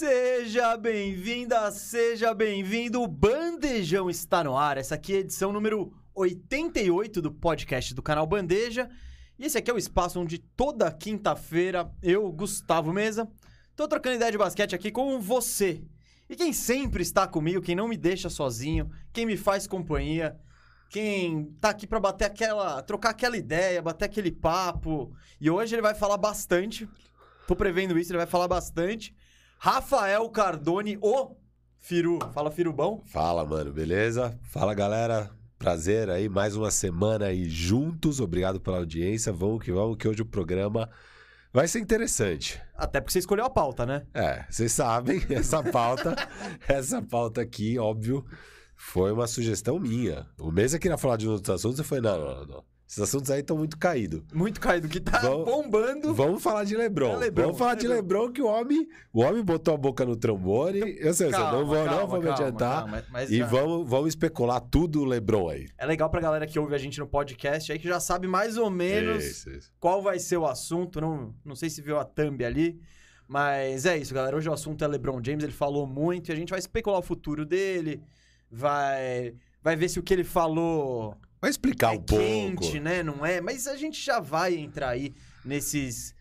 Seja bem-vinda, seja bem-vindo. O Bandejão está no ar. Essa aqui é a edição número 88 do podcast do canal Bandeja. E esse aqui é o espaço onde toda quinta-feira eu, Gustavo Mesa, tô trocando ideia de basquete aqui com você. E quem sempre está comigo, quem não me deixa sozinho, quem me faz companhia, quem tá aqui pra bater aquela, trocar aquela ideia, bater aquele papo. E hoje ele vai falar bastante. Tô prevendo isso, ele vai falar bastante. Rafael Cardone, o Firu. Fala, Firubão. Fala, mano, beleza? Fala, galera. Prazer aí, mais uma semana aí juntos. Obrigado pela audiência. Vamos que vamos, que hoje o programa vai ser interessante. Até porque você escolheu a pauta, né? É, vocês sabem, essa pauta, essa pauta aqui, óbvio, foi uma sugestão minha. O mês queria falar de outros assuntos, eu falei, não, não, não. Esses assuntos aí estão muito caídos. Muito caído, que tá Vamos- bombando. Vamos falar de Lebron. É Lebron, Vamos falar de Lebron. Que o homem, o homem botou a boca no trombone. eu sei, eu sei, não vou, não calma, vou me calma, adiantar. calma, mas E vamos, vamos especular tudo o Lebron aí. É legal pra galera que ouve a gente no podcast aí que já sabe mais ou menos Isso, isso. qual vai ser o assunto. Não, não sei se viu a thumb ali. Mas é isso, galera. Hoje o assunto é LeBron James. Ele falou muito e a gente vai especular o futuro dele. Vai, vai ver se o que ele falou Vai explicar é um pouco. quente, né? Não é? Mas a gente já vai entrar aí nesses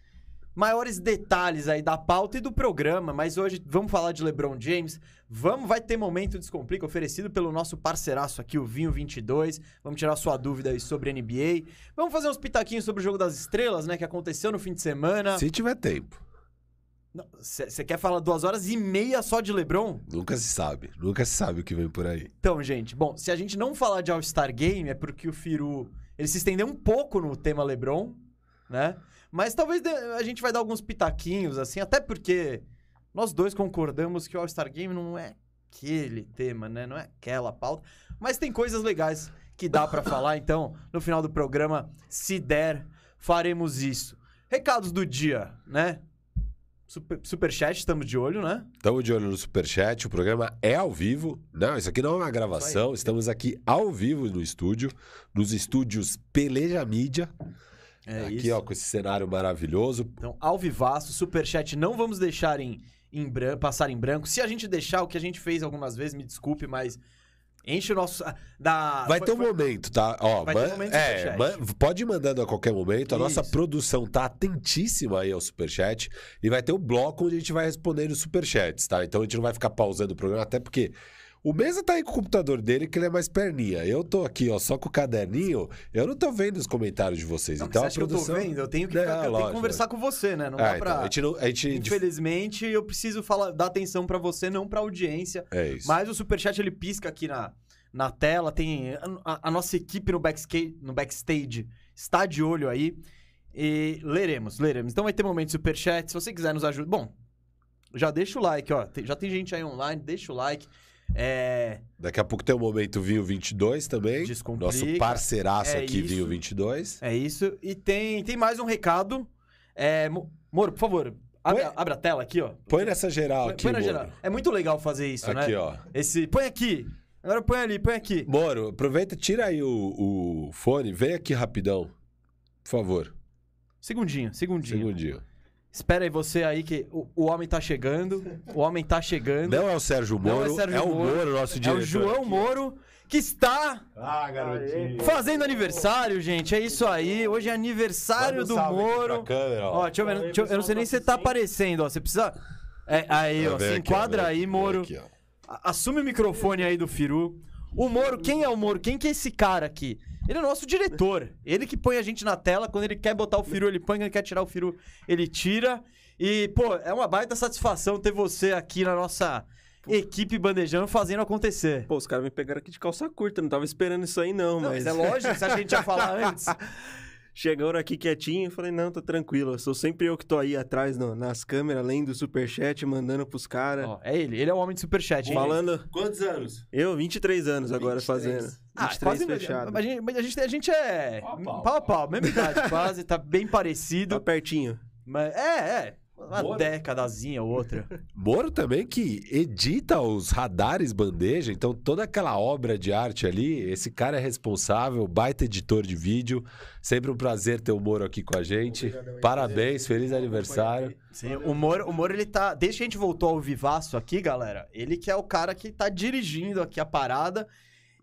maiores detalhes aí da pauta e do programa. Mas hoje vamos falar de LeBron James. Vamos, vai ter momento Descomplica oferecido pelo nosso parceiraço aqui, o Vinho 22. Vamos tirar sua dúvida aí sobre NBA. Vamos fazer uns pitaquinhos sobre o Jogo das Estrelas, né? Que aconteceu no fim de semana. Se tiver tempo. Você quer falar duas horas e meia só de LeBron? Nunca se sabe. Nunca se sabe o que vem por aí. Então, gente, bom, se a gente não falar de All-Star Game, é porque o Firu, ele se estendeu um pouco no tema LeBron, né? Mas talvez a gente vai dar alguns pitaquinhos, assim, até porque nós dois concordamos que o All-Star Game não é aquele tema, né? Não é aquela pauta. Mas tem coisas legais que dá pra falar, então, no final do programa, se der, faremos isso. Recados do dia, né? Super, superchat, estamos de olho, né? Estamos de olho no Superchat. O programa é ao vivo. Não, isso aqui não é uma gravação. Estamos aqui ao vivo no estúdio. Nos estúdios Peleja Mídia. É aqui, isso. ó, com esse cenário maravilhoso. Então, ao vivaço, superchat, não vamos deixar em, em bran- passar em branco. Se a gente deixar o que a gente fez algumas vezes, me desculpe, mas enche o nosso... ah, Da, Vai foi- ter um foi- momento, tá? Ó, Vai ter man- um momento é, man- pode ir mandando a qualquer momento. A nossa Isso. produção tá atentíssima aí ao Superchat. E vai ter o bloco onde a gente vai respondendo os Superchats, tá? Então a gente não vai ficar pausando o programa, até porque o Mesa tá aí com o computador dele, que ele é mais perninha. Eu tô aqui, ó, só com o caderninho. Eu não tô vendo os comentários de vocês. Não, então você acha que produção... eu tô vendo? Eu tenho que, É, eu tenho que conversar com você, né? Não dá Ah, então, pra... a gente não... A gente... Infelizmente, eu preciso falar, dar atenção pra você, não pra audiência. É isso. Mas o superchat, ele pisca aqui na, na tela. Tem a, a nossa equipe no backstage, no backstage está de olho aí. E leremos, leremos. Então vai ter momento de superchat. Se você quiser nos ajudar... Bom, já deixa o like, ó. Já tem gente aí online, deixa o like. É... Daqui a pouco tem o momento Vinho 22 também. Descomplica. Nosso parceiraço É aqui, isso. Vinho 22. É isso. E tem, tem mais um recado. É, Mo- Moro, por favor, abre, Põe- abre a tela aqui, ó. Põe nessa geral Põe, aqui, põe na Moro. geral. É muito legal fazer isso, né? Aqui, ó. Esse, põe aqui. Agora põe ali, põe aqui. Moro, aproveita, tira aí o, o fone, vem aqui rapidão. Por favor. Segundinho, segundinho. Segundinho. Espera aí você aí que o, o homem tá chegando. O homem tá chegando. Não é o Sérgio é Moro, é, Sérgio o Moro, Moro, nosso é diretor. o João Moro que está Ah, garotinho. fazendo aniversário, gente. É isso aí. Hoje é aniversário do Moro. câmera, Ó, deixa eu ver. deixa eu- eu não sei nem se você tá aparecendo, ó. Você precisa. É, aí, ó. Se enquadra aí, Moro. A- Assume o microfone aí do Firu. O Moro, quem é o Moro? Quem que é esse cara aqui? Ele é o nosso diretor. Ele que põe a gente na tela. Quando ele quer botar o Firu, ele põe. Quando ele quer tirar o Firu, ele tira. E, pô, é uma baita satisfação ter você aqui na nossa equipe bandejando fazendo acontecer. Pô, os caras me pegaram aqui de calça curta, não tava esperando isso aí não, Não, mas... mas é lógico, você acha que a gente ia falar antes? Chegaram aqui quietinho, eu falei, não, tô tranquilo, sou sempre eu que tô aí atrás no- nas câmeras, além do superchat, mandando pros caras. Ó, é ele, ele é o homem de superchat. hein? Falando, Quantos anos? eu, 23 anos agora 23. fazendo. Ah, 23 quase fechado. A gente, a, gente, a gente é Pau a pau. pau a pau, mesma idade quase, tá bem Tá parecido. pertinho. Mas, é, é. Uma Moro. décadazinha ou outra. Moro também que edita os radares bandeja, então toda aquela obra de arte ali, esse cara é responsável, baita editor de vídeo. Sempre um prazer ter o Moro aqui com a gente. Obrigadão Parabéns, prazer. feliz aniversário. Sim, o Moro, o Moro, ele tá. Desde que a gente voltou ao Vivaço aqui, galera, ele que é o cara que tá dirigindo aqui a parada.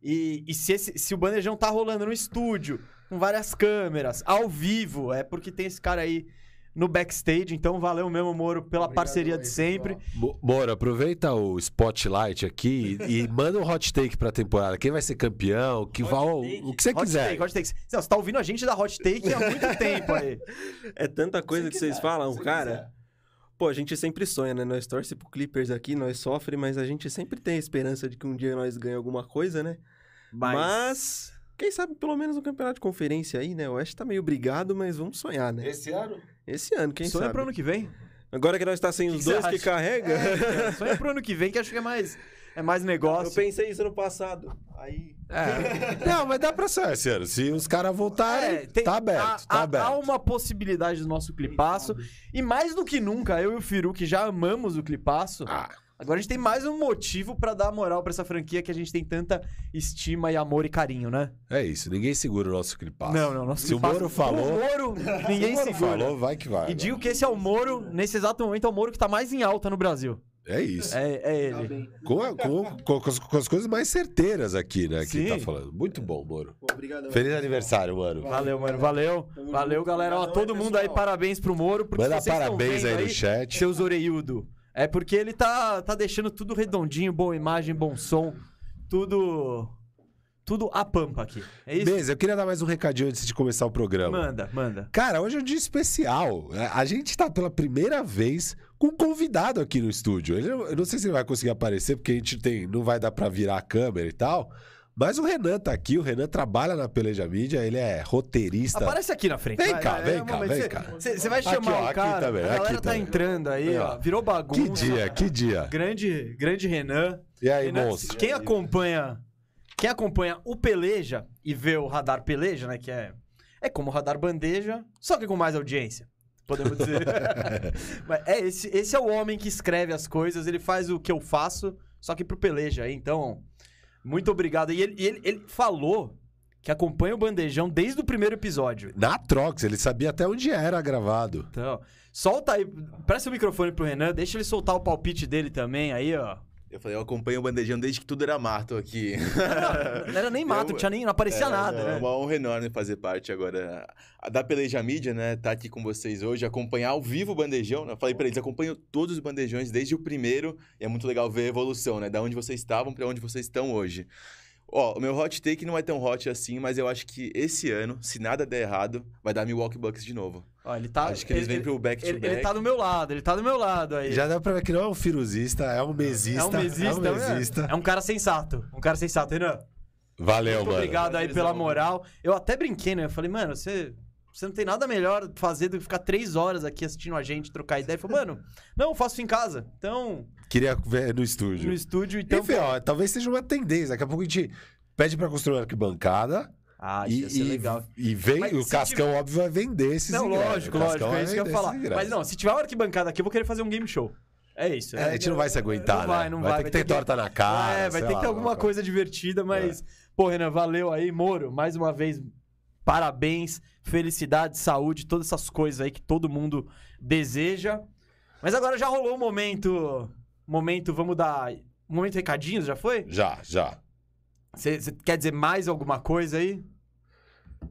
E, e se, esse- se o bandejão tá rolando no estúdio, com várias câmeras, ao vivo, é porque tem esse cara aí no backstage. Então, valeu mesmo, Moro, pela Obrigadão parceria de sempre. Moro, aproveita o spotlight aqui e, e manda um hot take pra temporada. Quem vai ser campeão? Que vai, o que você Hot quiser. take, hot take. Não, você tá ouvindo a gente da Hot Take há muito tempo aí. É tanta coisa que vocês falam, cara. Pô, a gente sempre sonha, né? Nós torce pro Clippers aqui, nós sofre, mas a gente sempre tem a esperança de que um dia nós ganhamos alguma coisa, né? Mas... quem sabe pelo menos um campeonato de conferência aí, né? O Oeste tá meio brigado, mas vamos sonhar, né? Esse ano? Esse ano, quem sonha sabe? pro ano que vem. Agora que nós tá sem Que os que dois que carrega. É, cara, sonha pro ano que vem, que acho que é mais, é mais negócio. Eu pensei isso no passado. Aí. É. Não, mas dá pra ser esse ano. Se os caras voltarem, É, tem- tá aberto, há, tá aberto. há uma possibilidade do nosso clipaço. E mais do que nunca, eu e o Firu, que já amamos o clipaço, Ah, agora a gente tem mais um motivo pra dar moral pra essa franquia que a gente tem tanta estima e amor e carinho, né? é isso, ninguém segura o nosso clipaço. Não, não, nosso Se o clipaço- Moro falou, O Moro, ninguém se o Moro segura. falou, vai que vai. E digo que esse é o Moro, nesse exato momento, é o Moro que tá mais em alta no Brasil. É isso. É, é ele. Com, a- com- com- com as, com as coisas mais certeiras aqui, né? Que Sim. tá falando. Muito bom, Moro. Obrigado. Feliz aniversário, mano. Valeu, mano. Valeu. Valeu, galera. Ó, todo aí, mundo aí, parabéns pro Moro. Porque Manda vocês estão parabéns aí no chat. Seus orelhudo. É porque ele tá, tá deixando tudo redondinho, boa imagem, bom som. Tudo. Tudo a pampa aqui. É isso? Beleza, eu queria dar mais um recadinho antes de começar o programa. Manda, manda. Cara, hoje é um dia especial. É, A gente tá pela primeira vez com um convidado aqui no estúdio. Ele, eu não sei se ele vai conseguir aparecer, porque a gente tem, não vai dar pra virar a câmera e tal. Mas o Renan tá aqui, o Renan trabalha na Peleja Mídia, ele é roteirista. Aparece aqui na frente. Vem vai, cá, vai, vem é cá, vem cá. cê- Você vai Aqui, chamar ó, o aqui cara. também, a galera aqui tá também. entrando aí, ó. Virou bagunça. Que dia, que dia. Grande, grande Renan. E aí, Renan, monstro? Quem acompanha, quem acompanha o Peleja e vê o Radar Peleja, né, que é é como o Radar Bandeja, só que com mais audiência. Podemos dizer. Mas é esse, esse é o homem que escreve as coisas, ele faz o que eu faço, só que pro Peleja. Então, muito obrigado. E ele, ele, ele falou que acompanha o Bandejão desde o primeiro episódio. Na Trox, ele sabia até onde era gravado. Então, solta aí, presta o microfone pro Renan, deixa ele soltar o palpite dele também aí, ó. Eu falei, eu acompanho o Bandejão desde que tudo era mato aqui. Não, não era nem mato, Eu- não tinha nem, não aparecia É, nada, não, É né? uma honra enorme fazer parte agora da Peleja Mídia, né? Tá aqui com vocês hoje, acompanhar ao vivo o Bandejão. né? Eu falei pra eles, acompanho todos os bandejões desde o primeiro. E é muito legal ver a evolução, né? Da onde vocês estavam pra onde vocês estão hoje. Ó, o meu hot take não é tão hot assim, mas eu acho que esse ano, se nada der errado, vai dar Milwaukee Bucks de novo. Ó, ele tá. acho que eles ele- vêm pro back-to-back. Ele, ele tá do meu lado, ele tá do meu lado aí. Já dá pra ver que não é um firuzista, é um mesista. é um mesista, É um mesista. É um cara sensato. Um cara sensato, Renan. Valeu, Muito mano. obrigado aí pela moral. Eu até brinquei, né? Eu falei, mano, você, você não tem nada melhor fazer do que ficar três horas aqui assistindo a gente, trocar ideia. Falou, mano, não, eu faço em casa. Então, Queria ver no estúdio. no estúdio, então. Enfim, ó, talvez seja uma tendência. Daqui a pouco a gente pede pra construir uma arquibancada. Ah, e, isso ia ser e- legal. e vem, Mas o Cascão, óbvio, vai vender esses Não, ingressos. lógico, lógico, é vai isso que eu ia falar. Mas não, se tiver uma arquibancada aqui, eu vou querer fazer um game show. É isso. É, a gente não vai se aguentar, Não vai, né? não vai vai, ter vai que ter que- torta na cara. é, vai ter lá, que ter alguma uma coisa divertida, mas. Pô, Renan, valeu aí, Moro. Mais uma vez, parabéns, felicidade, saúde, todas essas coisas aí que todo mundo deseja. Mas agora já rolou o momento. Momento, vamos dar. Momento recadinhos, já foi? Já, já. Você quer dizer mais alguma coisa aí?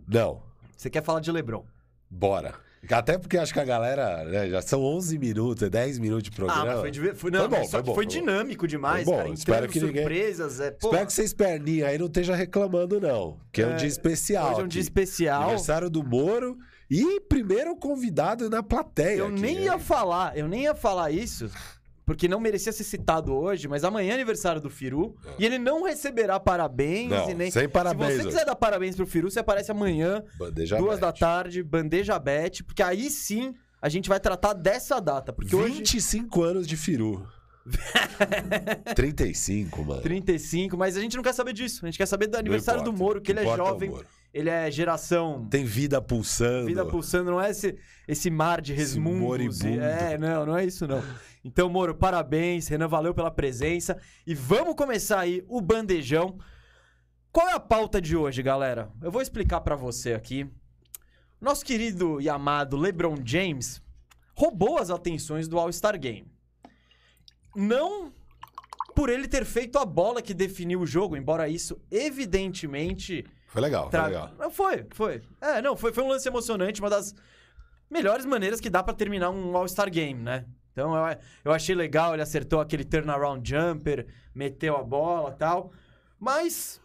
Não, Você quer falar de Lebron? bora. Até porque acho que a galera, né, já são 11 minutos, é 10 minutos de programa. Ah, foi, diver- foi, não, Foi bom, foi bom, foi dinâmico demais, Foi bom, cara. espero que ninguém- surpresas, é, pô, Espero que vocês perninhos aí não estejam reclamando, não. Que é, um É, dia especial. hoje é um dia aqui. especial. Aniversário do Moro e primeiro convidado na plateia. Eu aqui, nem hein? ia falar, eu nem ia falar isso, porque não merecia ser citado hoje, mas amanhã é aniversário do Firu e ele não receberá parabéns Não, e nem. sem parabéns. Se você quiser dar parabéns pro Firu, você aparece amanhã, Bandeja duas da tarde, bandeja bet, porque aí sim a gente vai tratar dessa data, porque hoje 25 anos de Firu. 35, mano. 35, mas a gente não quer saber disso, a gente quer saber do aniversário do importa, Moro, que ele é jovem. Ele é geração. Tem vida pulsando. Vida pulsando, não é esse, esse mar de resmundos. e- moribundo. É, não, não é isso não. Então, Moro, parabéns. Renan, valeu pela presença. E vamos começar aí o bandejão. Qual é a pauta de hoje, galera? Eu vou explicar pra você aqui. Nosso querido e amado LeBron James roubou as atenções do All-Star Game. Não por ele ter feito a bola que definiu o jogo, embora isso evidentemente Foi legal, foi Tra- legal. Não, foi, foi. É, não, foi, foi um lance emocionante, uma das melhores maneiras que dá pra terminar um All-Star Game, né? Então eu, eu achei legal, ele acertou aquele turnaround jumper, meteu a bola e tal. Mas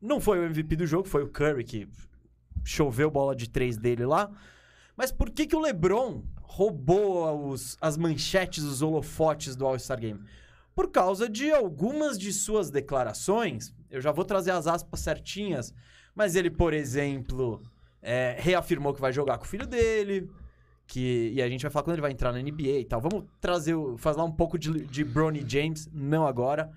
não foi o MVP do jogo, foi o Curry que choveu bola de três dele lá. Mas por que, que o LeBron roubou os, as manchetes, os holofotes do All-Star Game? Por causa de algumas de suas declarações. Eu já vou trazer as aspas certinhas. Mas ele, por exemplo, é, reafirmou que vai jogar com o filho dele. Que, e a gente vai falar quando ele vai entrar na NBA e tal. Vamos trazer, falar um pouco de, de Bronny James, não agora.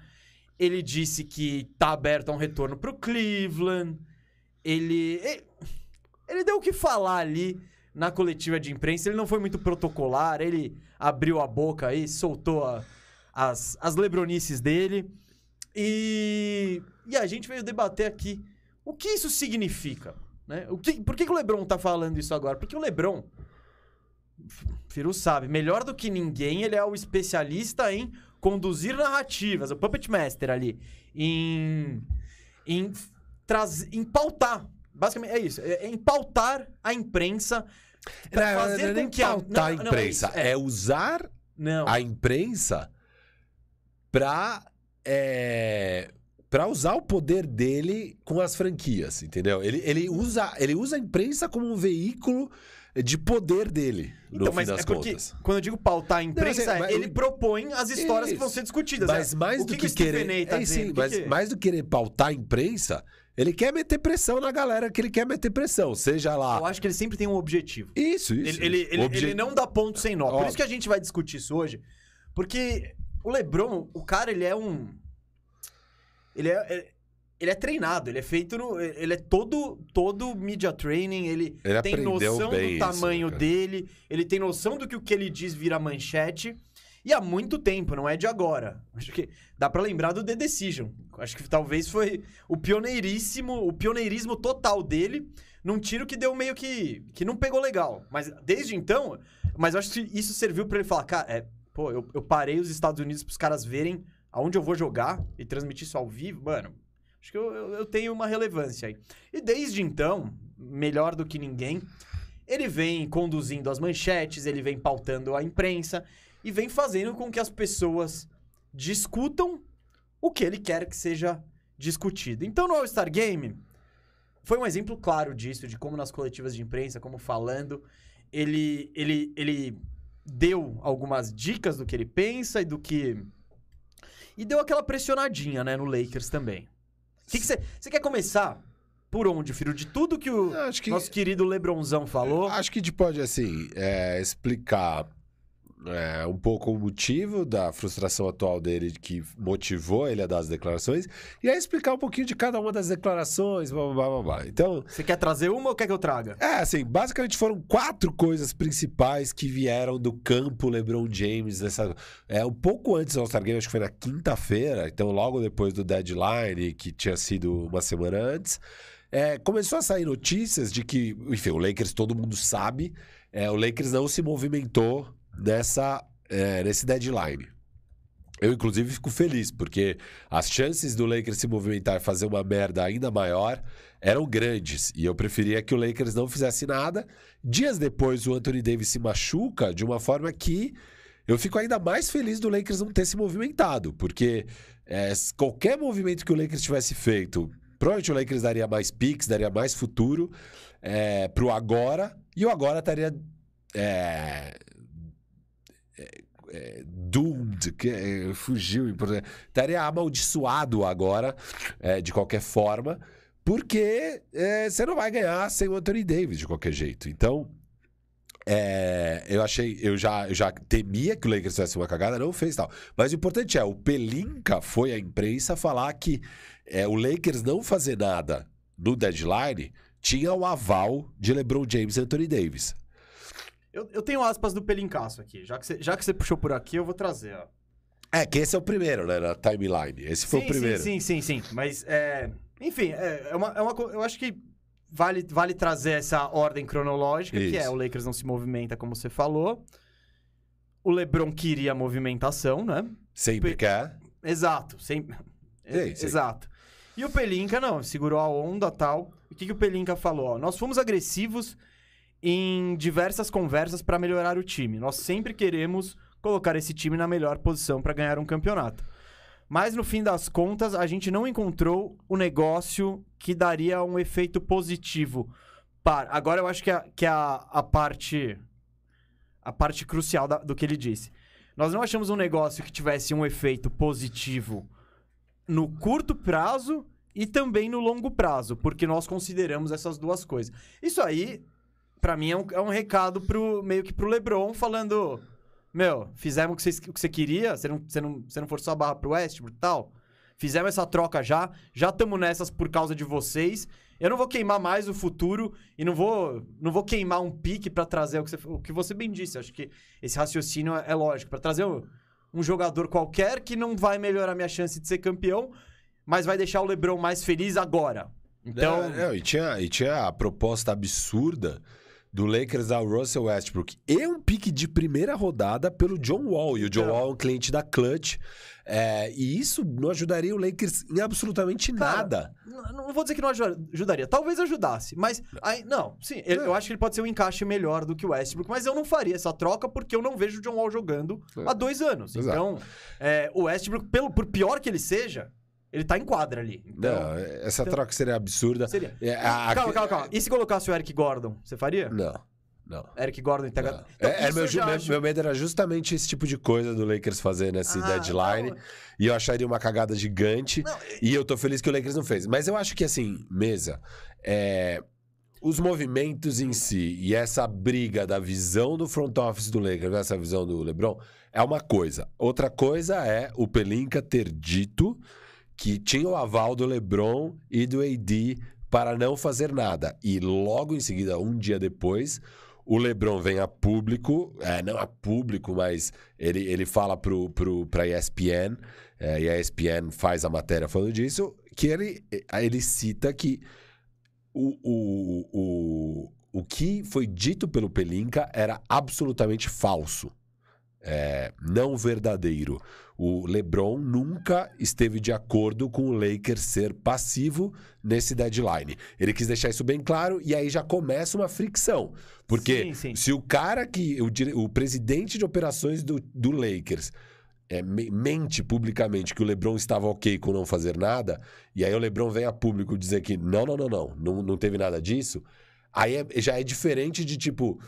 Ele disse que tá aberto a um retorno pro Cleveland. Ele, ele, ele deu o que falar ali na coletiva de imprensa. Ele não foi muito protocolar. Ele abriu a boca aí, soltou a- as, as lebronices dele. E, e a gente veio debater aqui o que isso significa. Né? O que, por que, que o Lebron tá falando isso agora? Porque o Lebron, Firu sabe, melhor do que ninguém, ele é o especialista em conduzir narrativas, o Puppet Master ali, em, em, traz, em pautar. Basicamente é isso, é, é em pautar a imprensa pra Não, fazer não é com que a... pautar a não, não, é imprensa, isso, é, é. usar Não, a imprensa pra, pra usar o poder dele com as franquias, entendeu? Ele, ele, usa, ele usa a imprensa como um veículo de poder dele, no Então, fim mas das é porque, contas. quando eu digo pautar a imprensa, Não, é mas- ele propõe as histórias que vão Isso. ser discutidas. Mas é. mais o do que, querer. Tá é, sim, mas que- mais do que querer pautar a imprensa, ele quer meter pressão na galera que ele quer meter pressão. Seja lá. Eu acho que ele sempre tem um objetivo. Isso, isso. Ele, ele, isso. ele, Obje- ele não dá ponto sem nó. Por Óbvio. isso que a gente vai discutir isso hoje. Porque o LeBron, o cara, ele é um. Ele é. é- Ele é treinado, ele é feito no. Ele é todo, todo media training, ele, Ele tem noção do isso, tamanho cara. dele, ele tem noção do que o que ele diz vira manchete. E há muito tempo, não é de agora. Acho que dá pra lembrar do The Decision. Acho que talvez foi o pioneiríssimo, o pioneirismo total dele num tiro que deu meio que que não pegou legal. Mas desde então, mas acho que isso serviu pra ele falar, cara, é, pô, eu, eu parei os Estados Unidos pros caras verem aonde eu vou jogar e transmitir isso ao vivo, mano. Acho que eu, eu, eu tenho uma relevância aí. E desde então, melhor do que ninguém, ele vem conduzindo as manchetes, ele vem pautando a imprensa e vem fazendo com que as pessoas discutam o que ele quer que seja discutido. Então, no All-Star Game, foi um exemplo claro disso, de como nas coletivas de imprensa, como falando, ele, ele, ele deu algumas dicas do que ele pensa e do que. E deu aquela pressionadinha, né, no Lakers também. O que você quer começar? Por onde, filho? De tudo que o que, nosso querido Lebronzão falou. acho que a gente pode, assim, é, explicar é, um pouco o motivo da frustração atual dele que motivou ele a dar as declarações e aí explicar um pouquinho de cada uma das declarações, blá, blá, blá, blá. Então, Você quer trazer uma ou quer que eu traga? É, assim, basicamente foram quatro coisas principais que vieram do campo LeBron James nessa. É, um pouco antes do All-Star Game, acho que foi na quinta-feira, então logo depois do deadline, que tinha sido uma semana antes. é, começou a sair notícias de que, enfim, o Lakers todo mundo sabe, é, o Lakers não se movimentou nessa, é, nesse deadline. Eu, inclusive, fico feliz, porque as chances do Lakers se movimentar e fazer uma merda ainda maior eram grandes. E eu preferia que o Lakers não fizesse nada. Dias depois, o Anthony Davis se machuca de uma forma que eu fico ainda mais feliz do Lakers não ter se movimentado, porque é, qualquer movimento que o Lakers tivesse feito, provavelmente o Lakers daria mais picks, daria mais futuro é, pro agora, e o agora estaria. É, é, doomed, que, é, fugiu, estaria amaldiçoado agora, é, de qualquer forma, porque é, você não vai ganhar sem o Anthony Davis de qualquer jeito. Então, é, eu achei, eu já, eu já temia que o Lakers fizesse uma cagada, não fez tal. Mas o importante é, o Pelinka foi à imprensa falar que é, o Lakers não fazer nada no deadline tinha o aval de LeBron James e Anthony Davis. Eu, eu tenho aspas do Pelincaço aqui. Já que, você, já que você puxou por aqui, eu vou trazer, ó. É, que esse é o primeiro, né, na timeline. Esse foi sim, o primeiro. Sim, sim, sim, sim. Mas, é, enfim, é, é uma, é uma, eu acho que vale, vale trazer essa ordem cronológica, que é Isso. o Lakers não se movimenta, como você falou. O LeBron queria a movimentação, né? Sempre Pe- quer. Exato, sem... Sim, sim. Exato. E o Pelinka, não, segurou a onda tal. O que, que o Pelinka falou? Ó, nós fomos agressivos em diversas conversas para melhorar o time. Nós sempre queremos colocar esse time na melhor posição para ganhar um campeonato. Mas no fim das contas, a gente não encontrou o negócio que daria um efeito positivo. Para... Agora eu acho que, a, que a, a parte a parte crucial da- do que ele disse. Nós não achamos um negócio que tivesse um efeito positivo no curto prazo e também no longo prazo, porque nós consideramos essas duas coisas. Isso aí, pra mim, é um, é um recado pro, meio que pro LeBron falando: Meu, fizemos o que você, queria, você não, você, não, você não forçou a barra pro Westbrook e tal. Fizemos essa troca já, já estamos nessas por causa de vocês. Eu não vou queimar mais o futuro e não vou, não vou queimar um pique pra trazer o que, você, o que você bem disse. Acho que esse raciocínio é, é lógico. Pra trazer um, um jogador qualquer que não vai melhorar minha chance de ser campeão, mas vai deixar o LeBron mais feliz agora. Então, É, não, e, tinha, e tinha a proposta absurda do Lakers ao Russell Westbrook e um pique de primeira rodada pelo John Wall. E o John Então. Wall é um cliente da Clutch. É, e isso não ajudaria o Lakers em absolutamente Cara, nada. Não vou dizer que não aju- ajudaria. Talvez ajudasse. Mas, aí, não, sim. Eu, eu acho que ele pode ser um encaixe melhor do que o Westbrook. Mas eu não faria essa troca porque eu não vejo o John Wall jogando há dois anos. Exato. Então, é, o Westbrook, pelo, por pior que ele seja, ele tá em quadra ali. Então, não, essa então- troca seria absurda. seria. É, a- Calma, calma, calma. E se colocasse o Eric Gordon, você faria? Não, não. Eric Gordon. TH. Então, É, é, meu, meu, acho- meu medo era justamente esse tipo de coisa do Lakers fazer nesse Ah, deadline. não. E eu acharia uma cagada gigante. Não, E eu tô feliz que o Lakers não fez. Mas eu acho que, assim, mesa, é, os movimentos em si e essa briga da visão do front office do Lakers, essa visão do LeBron, é uma coisa. Outra coisa é o Pelinka ter dito que tinha o aval do LeBron e do AD para não fazer nada. E logo em seguida, um dia depois, o LeBron vem a público, é, não a público, mas ele, ele fala pro, pro, pra ESPN, é, e a ESPN faz a matéria falando disso, que ele, ele cita que o, o, o, o que foi dito pelo Pelinka era absolutamente falso. É, não verdadeiro. O LeBron nunca esteve de acordo com o Lakers ser passivo nesse deadline. Ele quis deixar isso bem claro e aí já começa uma fricção. Porque Sim, sim. se o cara que. O, o presidente de operações do, do Lakers é, me- mente publicamente que o LeBron estava ok com não fazer nada, e aí o LeBron vem a público dizer que não, não, não, não, não, não teve nada disso, aí é- já é diferente de tipo.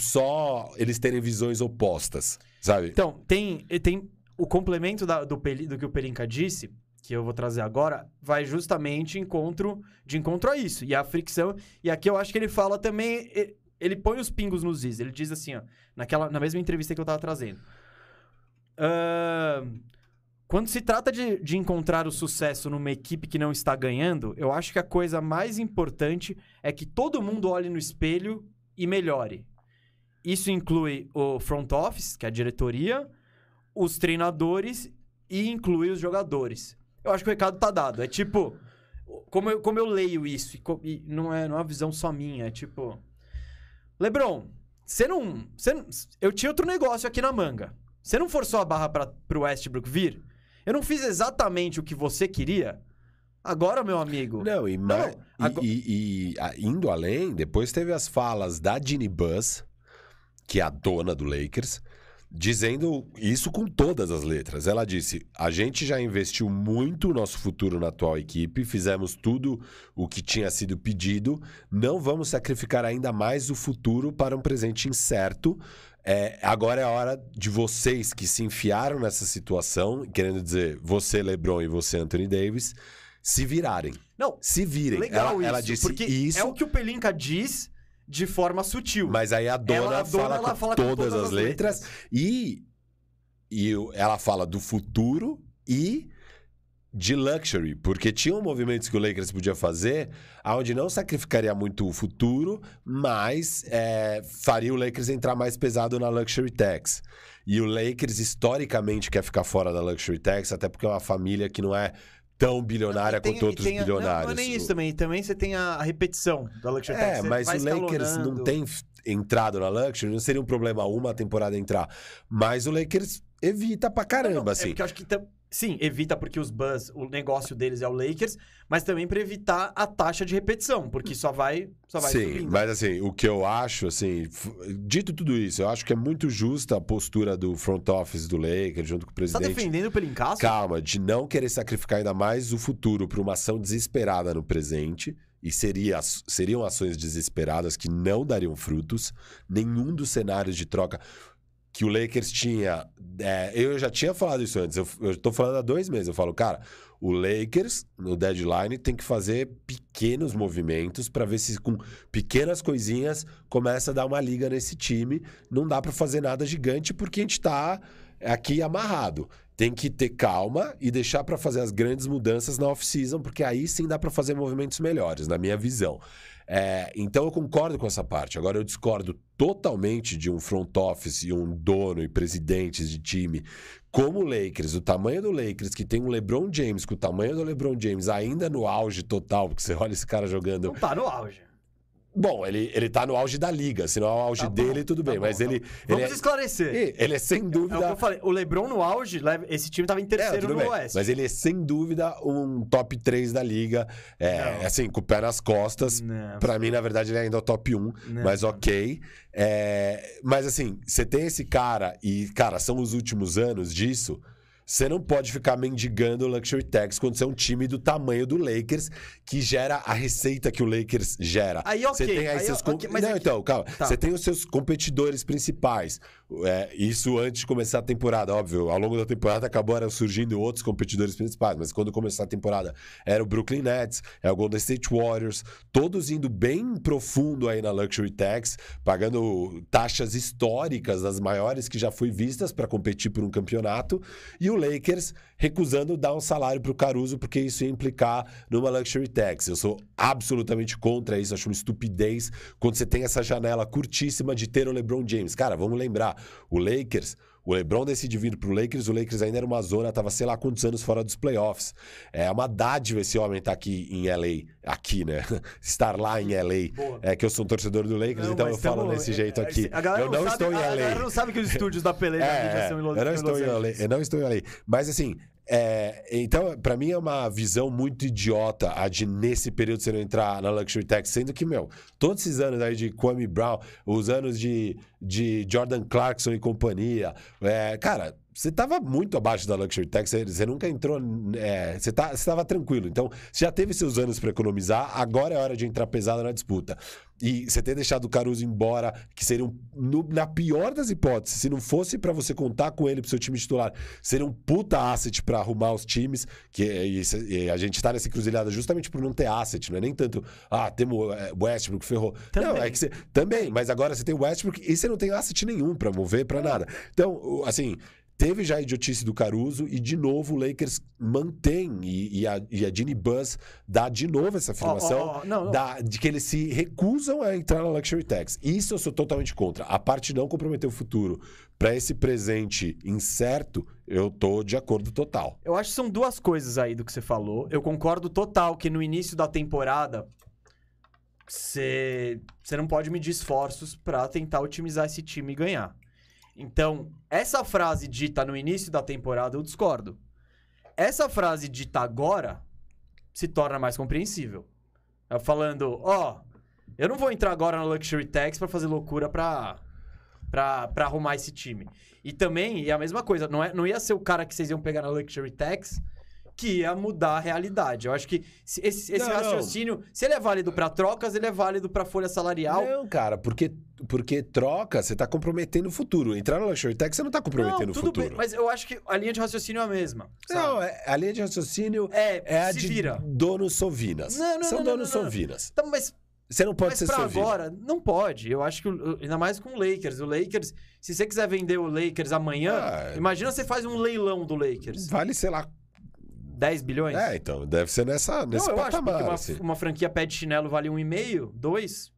Só eles terem visões opostas, sabe? Então, tem, tem o complemento da- do, do que o Pelinka disse, que eu vou trazer agora, vai justamente encontro, de encontro a isso. E a fricção. E aqui eu acho que ele fala também. Ele põe os pingos nos is. Ele diz assim, ó, naquela, na mesma entrevista que eu tava trazendo. Ahn, quando se trata de, de encontrar o sucesso numa equipe que não está ganhando, eu acho que a coisa mais importante é que todo mundo olhe no espelho e melhore. Isso inclui o front office, que é a diretoria, os treinadores e inclui os jogadores. Eu acho que o recado tá dado. É tipo, como eu, como eu leio isso, e, e não, é, não é uma visão só minha, é tipo. Lebron, você não, você não- Eu tinha outro negócio aqui na manga. Você não forçou a barra para pro Westbrook vir? Eu não fiz exatamente o que você queria? Agora, meu amigo. Não, e, Não, e- e- e, a- indo além, depois teve as falas da Ginny Buzz, que é a dona do Lakers, dizendo isso com todas as letras. Ela disse: a gente já investiu muito o nosso futuro na atual equipe, fizemos tudo o que tinha sido pedido, não vamos sacrificar ainda mais o futuro para um presente incerto. É, agora é a hora de vocês que se enfiaram nessa situação, querendo dizer, você, LeBron, e você, Anthony Davis, se virarem. Não, Se virem. legal ela, isso. ela disse porque isso, é o que o Pelinka diz de forma sutil. mas aí a dona, Ela, a dona, fala, com, fala com todas todas as as letras, e, e ela fala do futuro e de luxury, porque tinham movimentos que o Lakers podia fazer, onde não sacrificaria muito o futuro, mas é, faria o Lakers entrar mais pesado na luxury tax. E o Lakers, historicamente, quer ficar fora da luxury tax, até porque é uma família que não é tão bilionária Tem- quanto outros a- bilionários. Não, não é nem isso também. Também você tem a, repetição da Luxury É, mas o Lakers não tem entrado na Luxury, não seria um problema uma temporada entrar. Mas o Lakers evita pra Não, caramba, não, É assim. porque eu acho que tam- sim, evita porque os Buzz, o negócio deles é o Lakers, mas também pra evitar a taxa de repetição, porque só vai, só vai Sim, subindo. mas assim, o que eu acho, assim, dito tudo isso, eu acho que é muito justa a postura do front office do Lakers junto com o Você tá presidente. defendendo pelo encaixo? Calma, de não querer sacrificar ainda mais o futuro por uma ação desesperada no presente. E seria, seriam ações desesperadas que não dariam frutos. Nenhum dos cenários de troca que o Lakers tinha. é, eu já tinha falado isso antes. Eu, eu tô falando há dois meses. Eu falo, cara, o Lakers, no deadline, tem que fazer pequenos movimentos para ver se com pequenas coisinhas começa a dar uma liga nesse time. Não dá para fazer nada gigante porque a gente tá aqui amarrado. Tem que ter calma e deixar para fazer as grandes mudanças na off-season, porque aí sim dá para fazer movimentos melhores, na minha visão. É, então eu concordo com essa parte. Agora eu discordo totalmente de um front office e um dono e presidentes de time como o Lakers, o tamanho do Lakers, que tem um LeBron James, com o tamanho do LeBron James ainda no auge total, porque você olha esse cara jogando Não tá no auge. Bom, ele, ele tá no auge da liga. Se não é o auge Tá bom, dele, tudo tá bem. bom, mas tá ele, bom. ele, Vamos é, esclarecer. ele é sem É o dúvida. que eu falei. O LeBron no auge, esse time tava em É, terceiro tudo no bem. Oeste. Mas ele é sem dúvida um top 3 da liga. É, assim, com o pé nas costas. Não. Pra mim, na verdade, ele é ainda é o top 1. Não. Mas ok. É, mas assim, você tem esse cara, e, cara, são os últimos anos disso. Você não pode ficar mendigando Luxury Tax quando você é um time do tamanho do Lakers, que gera a receita que o Lakers gera. Aí, ok, Você tem aí, aí, seus. ok, com- mas não, é então, calma. Tá. Você tem os seus competidores principais. É, isso antes de começar a temporada, óbvio. Ao longo da temporada acabaram surgindo outros competidores principais, mas quando começou a temporada era o Brooklyn Nets, é o Golden State Warriors, todos indo bem profundo aí na Luxury Tax, pagando taxas históricas, das maiores que já foi vistas para competir por um campeonato, e o Lakers recusando dar um salário para o Caruso, porque isso ia implicar numa Luxury Tax. Eu sou absolutamente contra isso, acho uma estupidez quando você tem essa janela curtíssima de ter o LeBron James. Cara, vamos lembrar, o Lakers, o LeBron decide vir pro Lakers, o Lakers ainda era uma zona, tava sei lá quantos anos fora dos playoffs. É uma dádiva esse homem estar aqui em LA, aqui, né? Estar lá em LA. Boa. É que eu sou um torcedor do Lakers, Não, então eu falo desse é- jeito é- aqui. A galera Eu não sabe, estou em a LA. galera não sabe que os estúdios da Pelé É, são em Los eu não estou em Los LA. Angeles. Eu não estou em LA. Mas assim, é, então, pra mim é uma visão muito idiota a de nesse período você não entrar na Luxury Tax, sendo que, meu, todos esses anos aí de Kwame Brown, os anos de, de Jordan Clarkson e companhia, é, cara. Você tava muito abaixo da Luxury Tax, você, nunca entrou. é, você, tá, você tava tranquilo. Então, você já teve seus anos pra economizar, agora é hora de entrar pesado na disputa. E você ter deixado o Caruso embora, que seria um, no- na pior das hipóteses, se não fosse pra você contar com ele pro seu time titular, seria um puta asset pra arrumar os times, que e cê- e a gente tá nessa encruzilhada justamente por não ter asset, não é nem tanto, ah, temos é, Westbrook, ferrou. Não, Também. é que você também, mas agora você tem Westbrook e você não tem asset nenhum pra mover, pra nada. Então, assim, Teve já a idiotice do Caruso e, de novo, o Lakers mantém e, e a, e a Ginny Buzz dá de novo essa afirmação ó, ó, não, não. da- de que eles se recusam a entrar na Luxury Tax. Isso eu sou totalmente contra. A parte de não comprometer o futuro para esse presente incerto, eu tô de acordo total. Eu acho que são duas coisas aí do que você falou. Eu concordo total que no início da temporada você você não pode medir esforços pra tentar otimizar esse time e ganhar. Então, essa frase dita no início da temporada eu discordo. Essa frase dita agora se torna mais compreensível. É falando, ó, eu não vou entrar agora na Luxury Tax pra fazer loucura pra, pra, pra arrumar esse time. E também, e a mesma coisa, não, é, não ia ser o cara que vocês iam pegar na Luxury Tax que ia mudar a realidade. Eu acho que se- esse, esse Não, não. raciocínio, se ele é válido pra trocas, ele é válido pra folha salarial. Não, cara, porque, porque troca, você tá comprometendo o futuro. Entrar na Luxury Tax, você não tá comprometendo não, o futuro. bem, mas eu acho que a linha de raciocínio é a mesma. sabe? Não, é- a linha de raciocínio é, é a de vira. donos sovinas. Não, não, São não, não, donos não, não. sovinas. Então, mas Você não pode Mas ser pra sovino. agora, não pode. Eu acho que, ainda mais com o Lakers. O Lakers, se você quiser vender o Lakers amanhã, Ah, imagina você faz um leilão do Lakers. Vale, sei lá, 10 bilhões? É, então, deve ser nessa, nesse não, eu acho patamar. que uma, assim. uma franquia pé de chinelo vale 1,5, 2.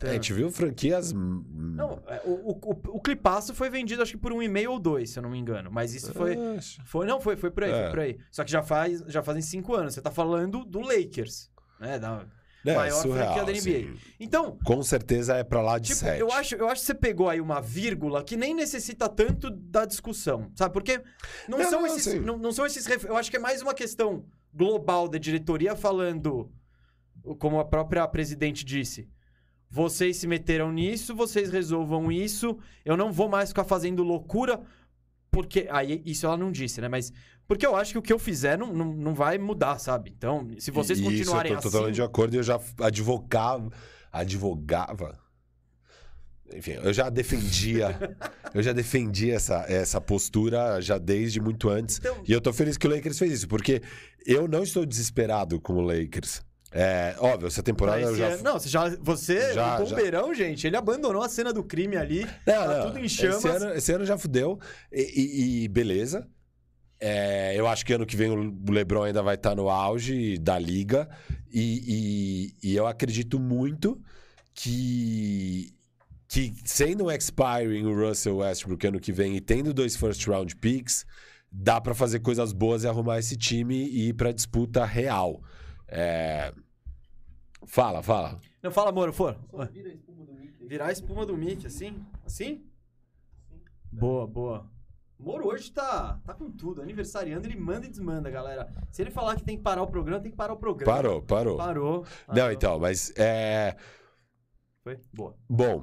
A gente viu franquias. Não, é, o, o, o, o Clipaço foi vendido acho que por 1,5 ou 2, se eu não me engano. Mas isso foi. Acho. foi não, foi, foi por aí, É. foi por aí. Só que já, faz, já fazem 5 anos. Você tá falando do Lakers. Né? Da... É, Maior surreal, franquia da NBA. assim. Então, Com certeza é pra lá de Tipo, 7. eu acho, eu acho que você pegou aí uma vírgula que nem necessita tanto da discussão, sabe? Porque não, Não, são não, esses, não, não são esses. Eu acho que é mais uma questão global da diretoria falando, como a própria presidente disse. Vocês se meteram nisso, vocês resolvam isso. Eu não vou mais ficar fazendo loucura. Porque. Aí, isso ela não disse, né? Mas. Porque eu acho que o que eu fizer não, não, não vai mudar, sabe? Então, se vocês E continuarem Isso eu tô assim. totalmente de acordo e eu já advogava. Advogava. Enfim, eu já defendia. eu já defendia essa, essa postura já desde muito antes. Então- E eu tô feliz que o Lakers fez isso, porque eu não estou desesperado com o Lakers. É, óbvio, essa temporada eu já. ano- Não, você já. Você, Já, o bombeirão, gente, ele abandonou a cena do crime ali. Não, tá não, tudo em chamas. Esse ano, esse ano já fudeu. E, e- e beleza. É, eu acho que ano que vem o LeBron ainda vai estar no auge da liga. E, e- e eu acredito muito que, que sendo um expiring o Russell Westbrook ano que vem e tendo dois first round picks, dá pra fazer coisas boas e arrumar esse time e ir pra disputa real. É, Fala, fala. Não fala, Moro, for. Virar a espuma do Mickey, assim? Assim? Boa, boa. Moro hoje tá, tá com tudo, aniversariando, ele manda e desmanda, galera. Se ele falar que tem que parar o programa, tem que parar o programa. Parou, parou. Parou. Não, parou. então, mas é. Foi? Boa. Bom,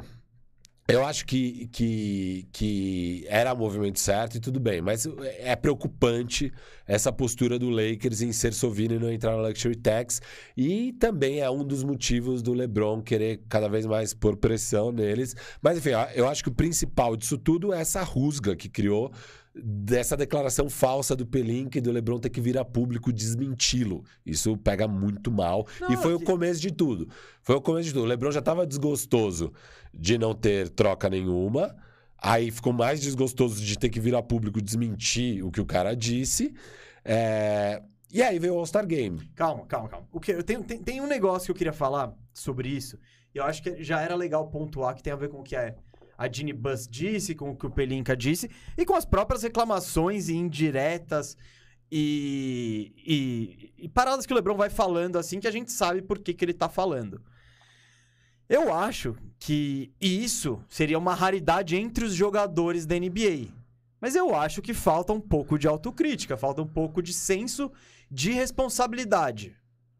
eu acho que, que, que era o movimento certo e tudo bem, mas é preocupante essa postura do Lakers em ser sovino e não entrar na Luxury Tax. E também é um dos motivos do LeBron querer cada vez mais pôr pressão neles. Mas enfim, eu acho que o principal disso tudo é essa rusga que criou dessa declaração falsa do Pelink e do LeBron ter que vir a público desmenti-lo. Isso pega muito mal. Não, e foi o que- começo de tudo. Foi o começo de tudo. O LeBron já estava desgostoso de não ter troca nenhuma. Aí ficou mais desgostoso de ter que vir a público desmentir o que o cara disse. É, E aí veio o All-Star Game. Calma, calma, calma. O que, eu tenho, tem, tem um negócio que eu queria falar sobre isso. E eu acho que já era legal pontuar que tem a ver com o que a, a Ginny Bus disse, com o que o Pelinka disse, e com as próprias reclamações e indiretas e, e, e paradas que o Lebron vai falando assim que a gente sabe por que, que ele tá falando. Eu acho que isso seria uma raridade entre os jogadores da NBA. Mas eu acho que falta um pouco de autocrítica, falta um pouco de senso de responsabilidade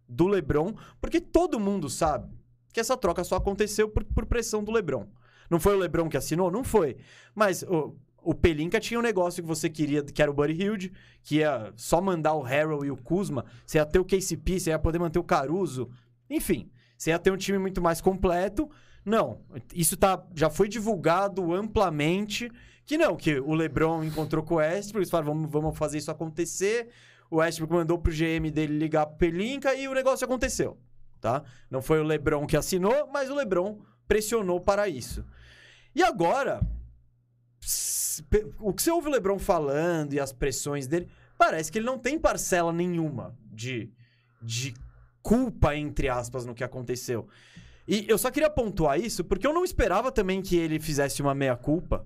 do LeBron, porque todo mundo sabe que essa troca só aconteceu por, por pressão do LeBron. Não foi o LeBron que assinou? Não foi. Mas o, o Pelinka tinha um negócio que você queria, que era o Buddy Hilde, que ia só mandar o Harrell e o Kuzma, você ia ter o KCP, você ia poder manter o Caruso. Enfim, você ia ter um time muito mais completo. Não, isso tá, já foi divulgado amplamente que não, que o LeBron encontrou com o Westbrook, eles falaram, vamos, vamos fazer isso acontecer. O Westbrook mandou pro GM dele ligar pro Pelinka e o negócio aconteceu, tá? Não foi o LeBron que assinou, mas o LeBron pressionou para isso. E agora, o que você ouve o LeBron falando e as pressões dele, parece que ele não tem parcela nenhuma de, de culpa, entre aspas, no que aconteceu. E eu só queria pontuar isso porque eu não esperava também que ele fizesse uma meia-culpa.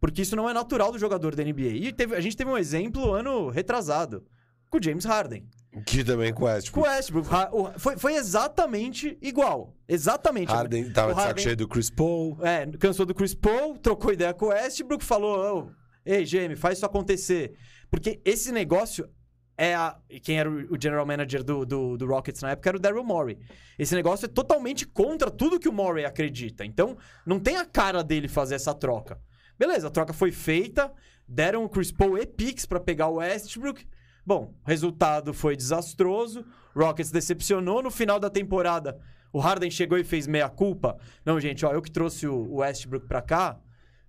Porque isso não é natural do jogador da NBA. E teve- a gente teve um exemplo ano retrasado com o James Harden. Que também com o Westbrook. Com Westbrook. O- Foi, foi exatamente igual. Exatamente. Harden tava O de saco Harden- cheio do Chris Paul. É, cansou do Chris Paul, trocou ideia com o Westbrook, falou: "Ô, Ei, GM, faz isso acontecer. Porque esse negócio é a. Quem era o general manager do, do, do Rockets na época era o Daryl Morey. Esse negócio é totalmente contra tudo que o Morey acredita. Então, não tem a cara dele fazer essa troca. Beleza, a troca foi feita, deram o Chris Paul e Pix pra pegar o Westbrook. Bom, o resultado foi desastroso. Rockets decepcionou. No final da temporada, o Harden chegou e fez meia-culpa. Não, gente, ó, eu que trouxe o Westbrook pra cá,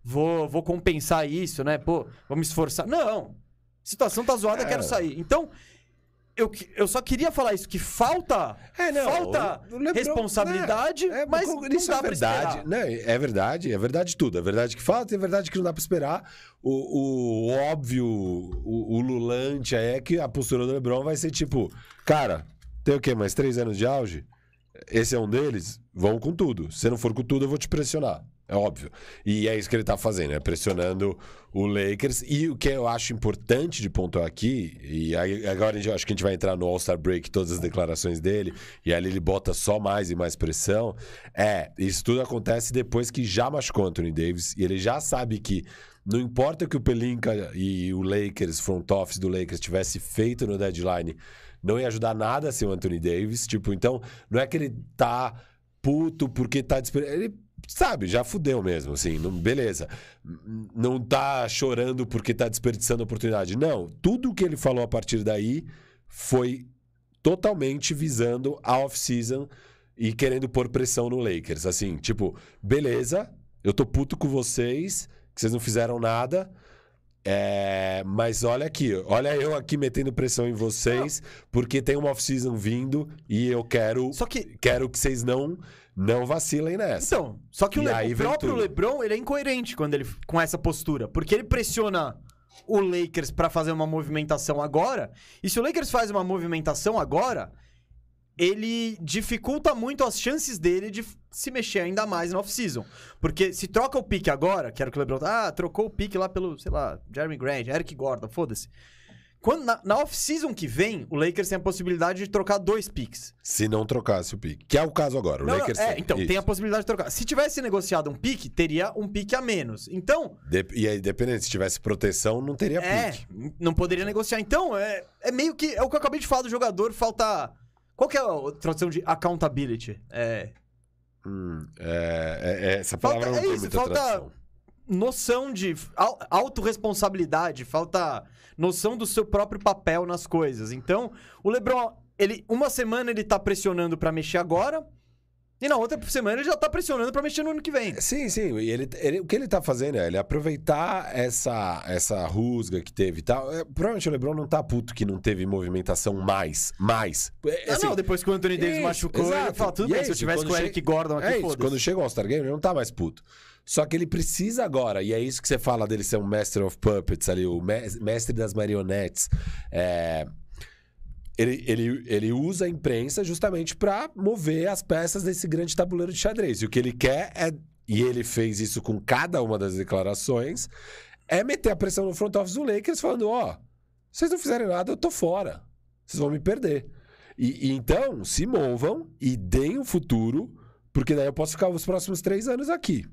vou, vou compensar isso, né? Pô, me esforçar. Não, situação tá zoada, É. quero sair. Então, eu, eu só queria falar isso, que falta, É, não, falta LeBron- responsabilidade, É, mas não dá é pra verdade. esperar. Né? É verdade, é verdade tudo. É verdade que falta é verdade que não dá pra esperar. O, o óbvio, o, o lulante é que a postura do LeBron vai ser tipo, cara, tem o quê? Mais três anos de auge? Esse é um deles? Vão com tudo. Se não for com tudo, eu vou te pressionar. É óbvio. E é isso que ele tá fazendo, é pressionando o Lakers. E o que eu acho importante de pontuar aqui, e agora gente- acho que a gente vai entrar no All-Star Break, todas as declarações dele, e ali ele bota só mais e mais pressão. É, isso tudo acontece depois que já machucou Anthony Davis, e ele já sabe que não importa que o Pelinka e o Lakers, front office do Lakers, tivesse feito no deadline, não ia ajudar nada ser o Anthony Davis. Tipo, então, não é que ele tá puto porque tá. Ele sabe, já fudeu mesmo, assim, não- beleza. Não tá chorando porque tá desperdiçando oportunidade. Não, tudo que ele falou a partir daí foi totalmente visando a off-season e querendo pôr pressão no Lakers. Assim, tipo, beleza, eu tô puto com vocês, que vocês não fizeram nada. É, mas olha aqui, olha eu aqui metendo pressão em vocês, porque tem uma off-season vindo e eu quero, Só que quero que vocês não, não vacilem nessa. Então, só que o, Le- o próprio tudo. LeBron, ele é incoerente quando ele com essa postura, porque ele pressiona o Lakers pra fazer uma movimentação agora, e se o Lakers faz uma movimentação agora, ele dificulta muito as chances dele de se mexer ainda mais na off-season. Porque se troca o pique agora, que era o que o LeBron... Ah, trocou o pique lá pelo, sei lá, Jeremy Grant, Eric Gordon, foda-se. Quando, na, na off-season que vem, o Lakers tem a possibilidade de trocar dois piques. Se não trocasse o pique. Que é o caso agora. O Não, não, Lakers é, tem. então, Isso. tem a possibilidade de trocar. Se tivesse negociado um pique, teria um pique a menos. Então, De- E aí, dependendo, se tivesse proteção, não teria é, pique. não poderia negociar. Então, é, é meio que. É o que eu acabei de falar do jogador, falta. Qual que é a tradução de accountability? É. Hum, é, é- é- essa Falta- palavra não é tem isso, muita falta- tradução. Noção de au- autorresponsabilidade, falta noção do seu próprio papel nas coisas. Então, o LeBron, ele, uma semana ele tá pressionando pra mexer agora, e na outra semana ele já tá pressionando pra mexer no ano que vem. Sim, sim. E ele, ele- o que ele tá fazendo é ele aproveitar essa, essa rusga que teve e tal. É, provavelmente o Lebron não tá puto que não teve movimentação mais. Mais. É, Ah, assim, não, depois que o Anthony Davis isso, machucou, ele exato. fala, tudo E bem, é se eu tivesse com o che- Eric Gordon aqui, É isso, quando chega o All-Star Game, ele não tá mais puto. Só que ele precisa agora, e é isso que você fala dele ser um Master of Puppets ali, o mes- mestre das marionetes. É, Ele, ele, ele usa a imprensa justamente pra mover as peças desse grande tabuleiro de xadrez. E o que ele quer é, e ele fez isso com cada uma das declarações, é meter a pressão no front office do Lakers falando, ó, vocês não fizerem nada, eu tô fora. Vocês vão me perder. E, e então, se movam e deem o futuro, porque daí eu posso ficar os próximos três anos aqui.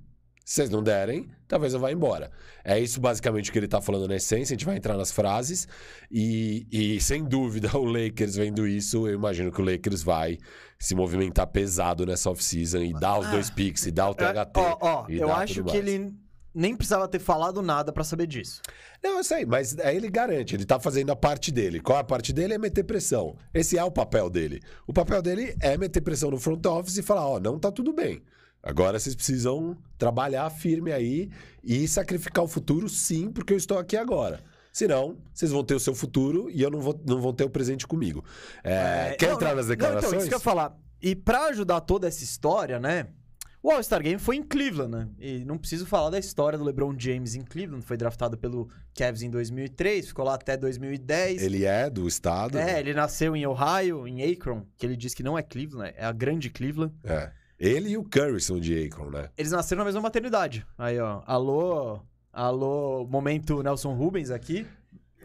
Se vocês não derem, talvez eu vá embora. É isso basicamente que ele tá falando na essência. A gente vai entrar nas frases. E, e, sem dúvida, o Lakers vendo isso, eu imagino que o Lakers vai se movimentar pesado nessa off-season e dar os dois picks, e dar o THT. É, ó, ó, eu acho que mais. ele nem precisava ter falado nada pra saber disso. Não, eu sei, mas aí ele garante, ele tá fazendo a parte dele. Qual é a parte dele? É meter pressão. Esse é o papel dele. O papel dele é meter pressão no front office e falar, ó, não tá tudo bem. Agora vocês precisam trabalhar firme aí e sacrificar o futuro, sim, porque eu estou aqui agora. Senão, vocês vão ter o seu futuro e eu não vou, não vão ter o presente comigo. É, É, quer não, entrar não, nas não, declarações? então, isso que eu ia falar. E pra ajudar toda essa história, né? O All-Star Game foi em Cleveland, né? E não preciso falar da história do LeBron James em Cleveland. Foi draftado pelo Cavs em 2003, ficou lá até 2010. Ele é do estado? É, ele nasceu em Ohio, em Akron, que ele diz que não é Cleveland, é a grande Cleveland. É. Ele e o Curry são de Akron, né? Eles nasceram na mesma maternidade. Aí, ó. Alô, alô, momento Nelson Rubens aqui.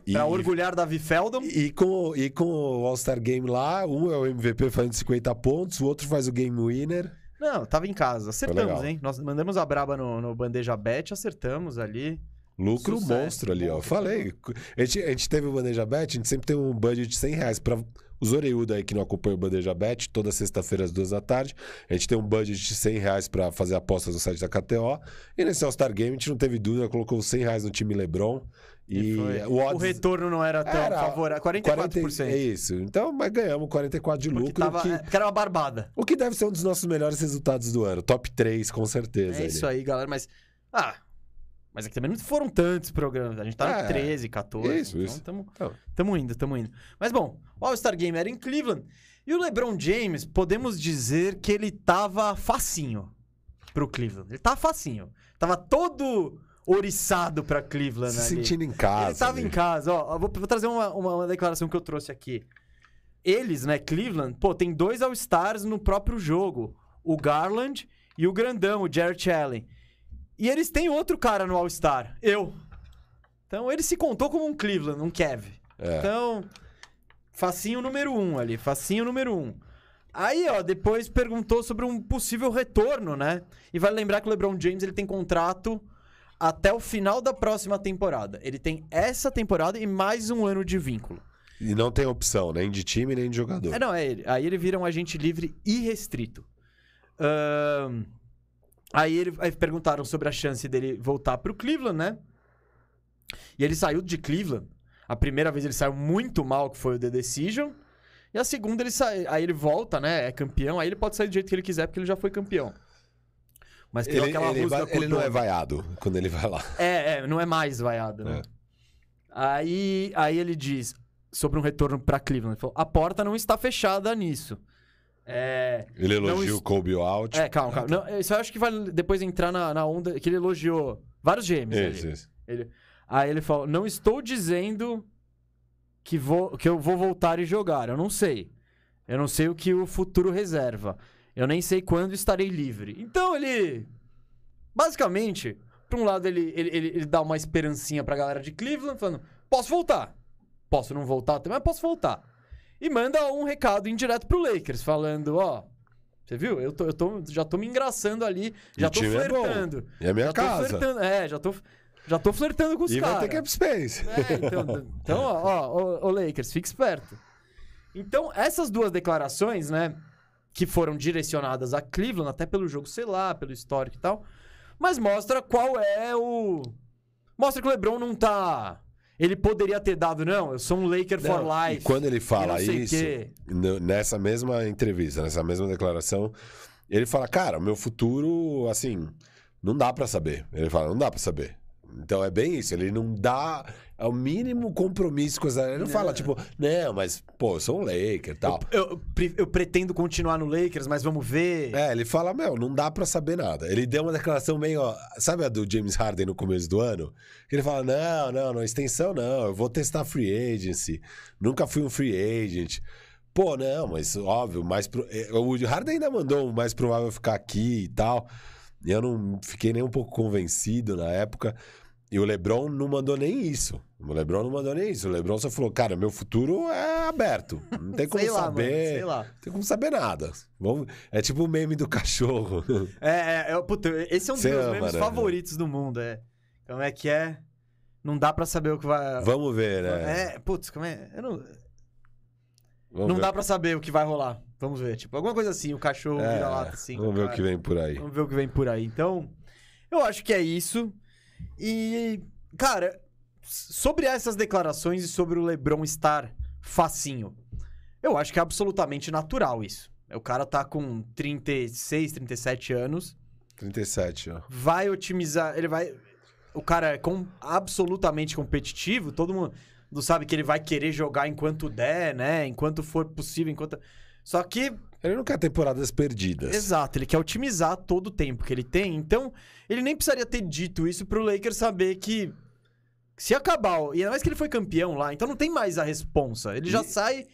E, Pra orgulhar Davi Feldon. E com, e com o All-Star Game lá, um é o MVP fazendo 50 pontos, o outro faz o Game Winner. Não, tava em casa. Acertamos, hein? Nós mandamos a braba no, no Bandeja Bet, acertamos ali. Lucro Sucesso. monstro ali, ó. Falei. A gente, a gente teve o Bandeja Bet, a gente sempre tem um budget de 100 reais pra os oreudos aí que não acompanham o Bandeja Bet, toda sexta-feira às duas da tarde. A gente tem um budget de 100 reais pra fazer apostas no site da KTO. E nesse All-Star Game a gente não teve dúvida, colocou 100 reais no time LeBron. E, foi- o odds... retorno não era tão Era favorável. 44%. 40, é isso. Então, mas ganhamos 44 de Porque, lucro. tava, que... porque era uma barbada. O que deve ser um dos nossos melhores resultados do ano. Top 3, com certeza. É isso aí, galera. Mas. Ah. Mas é que também não foram tantos programas. A gente tá É, no 13, 14. isso, então isso. Tamo, Então. tamo indo, tamo indo. Mas bom, o All-Star Game era em Cleveland. E o LeBron James, podemos dizer que ele tava facinho pro Cleveland. Ele tava facinho. Tava todo oriçado pra Cleveland Se ali. sentindo em casa. Ele tava ali. em casa, ó. Vou, vou trazer uma, uma, uma declaração que eu trouxe aqui. Eles, né, Cleveland, pô, tem dois All-Stars no próprio jogo. O Garland e o grandão, o Jarrett Allen. E eles têm outro cara no All-Star, eu. Então ele se contou como um Cleveland, um Kev. É. Então, facinho número um ali, facinho número um. Aí, ó, depois perguntou sobre um possível retorno, né? E vai lembrar que o LeBron James ele tem contrato até o final da próxima temporada. Ele tem essa temporada e mais um ano de vínculo. E não tem opção, nem de time, nem de jogador. É, não, é ele. Aí ele vira um agente livre irrestrito. Ahn, aí, ele, aí perguntaram sobre a chance dele voltar pro Cleveland, né? E ele saiu de Cleveland. A primeira vez ele saiu muito mal, que foi o The Decision. E a segunda ele sai, aí ele volta, né? É campeão. Aí ele pode sair do jeito que ele quiser, porque ele já foi campeão. Mas tem Ele, aquela ele, vai- ele não é vaiado quando ele vai lá. É, é, não é mais vaiado, né? É. Aí, aí ele diz sobre um retorno pra Cleveland. Ele falou, a porta não está fechada nisso. É... Ele Não elogia es- o Kobe out. É, calma, calma. Não, isso eu acho que vai depois entrar na, na onda que ele elogiou vários gêmeos. Ali. isso. Ele- aí ele falou: Não estou dizendo que, vou, que eu vou voltar e jogar. Eu não sei. Eu não sei o que o futuro reserva. Eu nem sei quando estarei livre. Então ele. Basicamente, por um lado, ele, ele, ele, ele dá uma esperancinha pra galera de Cleveland, falando: Posso voltar. Posso não voltar também, mas posso voltar. E manda um recado indireto pro Lakers, falando: Ó. Você viu? Eu, tô, eu tô, já tô me engraçando ali, já o tô é flertando. E a minha já casa. É, já tô, já tô flertando com os E vai ter caras. cap space. É, então, então ó, ó, ó, ô, Lakers, fique esperto. Então, essas duas declarações, né, que foram direcionadas a Cleveland, até pelo jogo, sei lá, pelo histórico e tal, mas mostra qual é o... Mostra que o LeBron não tá... Ele poderia ter dado, não, eu sou um Laker for Não, e life. quando ele e fala isso, nessa mesma entrevista, nessa mesma declaração, ele fala: Cara, meu futuro, assim, não dá pra saber. Ele fala: Não dá pra saber. Então é bem isso. Ele não dá é o mínimo compromisso com essa. Ele não, fala, tipo, não, mas, pô, eu sou um Laker e tal. Eu, eu eu pretendo continuar no Lakers, mas vamos ver. É, ele fala, meu, não dá pra saber nada. Ele deu uma declaração meio, ó, sabe a do James Harden no começo do ano? Ele fala, não, não, não, extensão não, eu vou testar free agency. Nunca fui um free agent. Pô, não, mas óbvio, mais pro... eh, o Harden ainda mandou o mais provável ficar aqui e tal. E eu não fiquei nem um pouco convencido na época. E o LeBron não mandou nem isso. O LeBron não mandou nem isso. O LeBron só falou, cara, meu futuro é aberto. Não tem como lá, saber. mano, sei lá. Não tem como saber nada. Vamos... É tipo o meme do cachorro. É, é, é, puta, esse é um dos meus memes né? favoritos do mundo, é. Como é que é? Não dá pra saber o que vai... Vamos ver, né? É, putz, como é? Eu não Vamos não ver. dá pra saber o que vai rolar. Vamos ver, tipo, alguma coisa assim, o cachorro É, vira lata assim. Vamos ver o cara. que vem por aí. Vamos ver o que vem por aí. Então, eu acho que é isso. E, cara, sobre essas declarações e sobre o LeBron estar facinho, eu acho que é absolutamente natural isso. O cara tá com 36, 37 anos, 37, ó. vai otimizar, ele vai... O cara é com- absolutamente competitivo, todo mundo sabe que ele vai querer jogar enquanto der, né? Enquanto for possível, enquanto... Só que Ele não quer temporadas perdidas. Exato, ele quer otimizar todo o tempo que ele tem. Então, ele nem precisaria ter dito isso pro Lakers saber que se acabar, e ainda mais que ele foi campeão lá, então não tem mais a responsa. Ele já E- sai,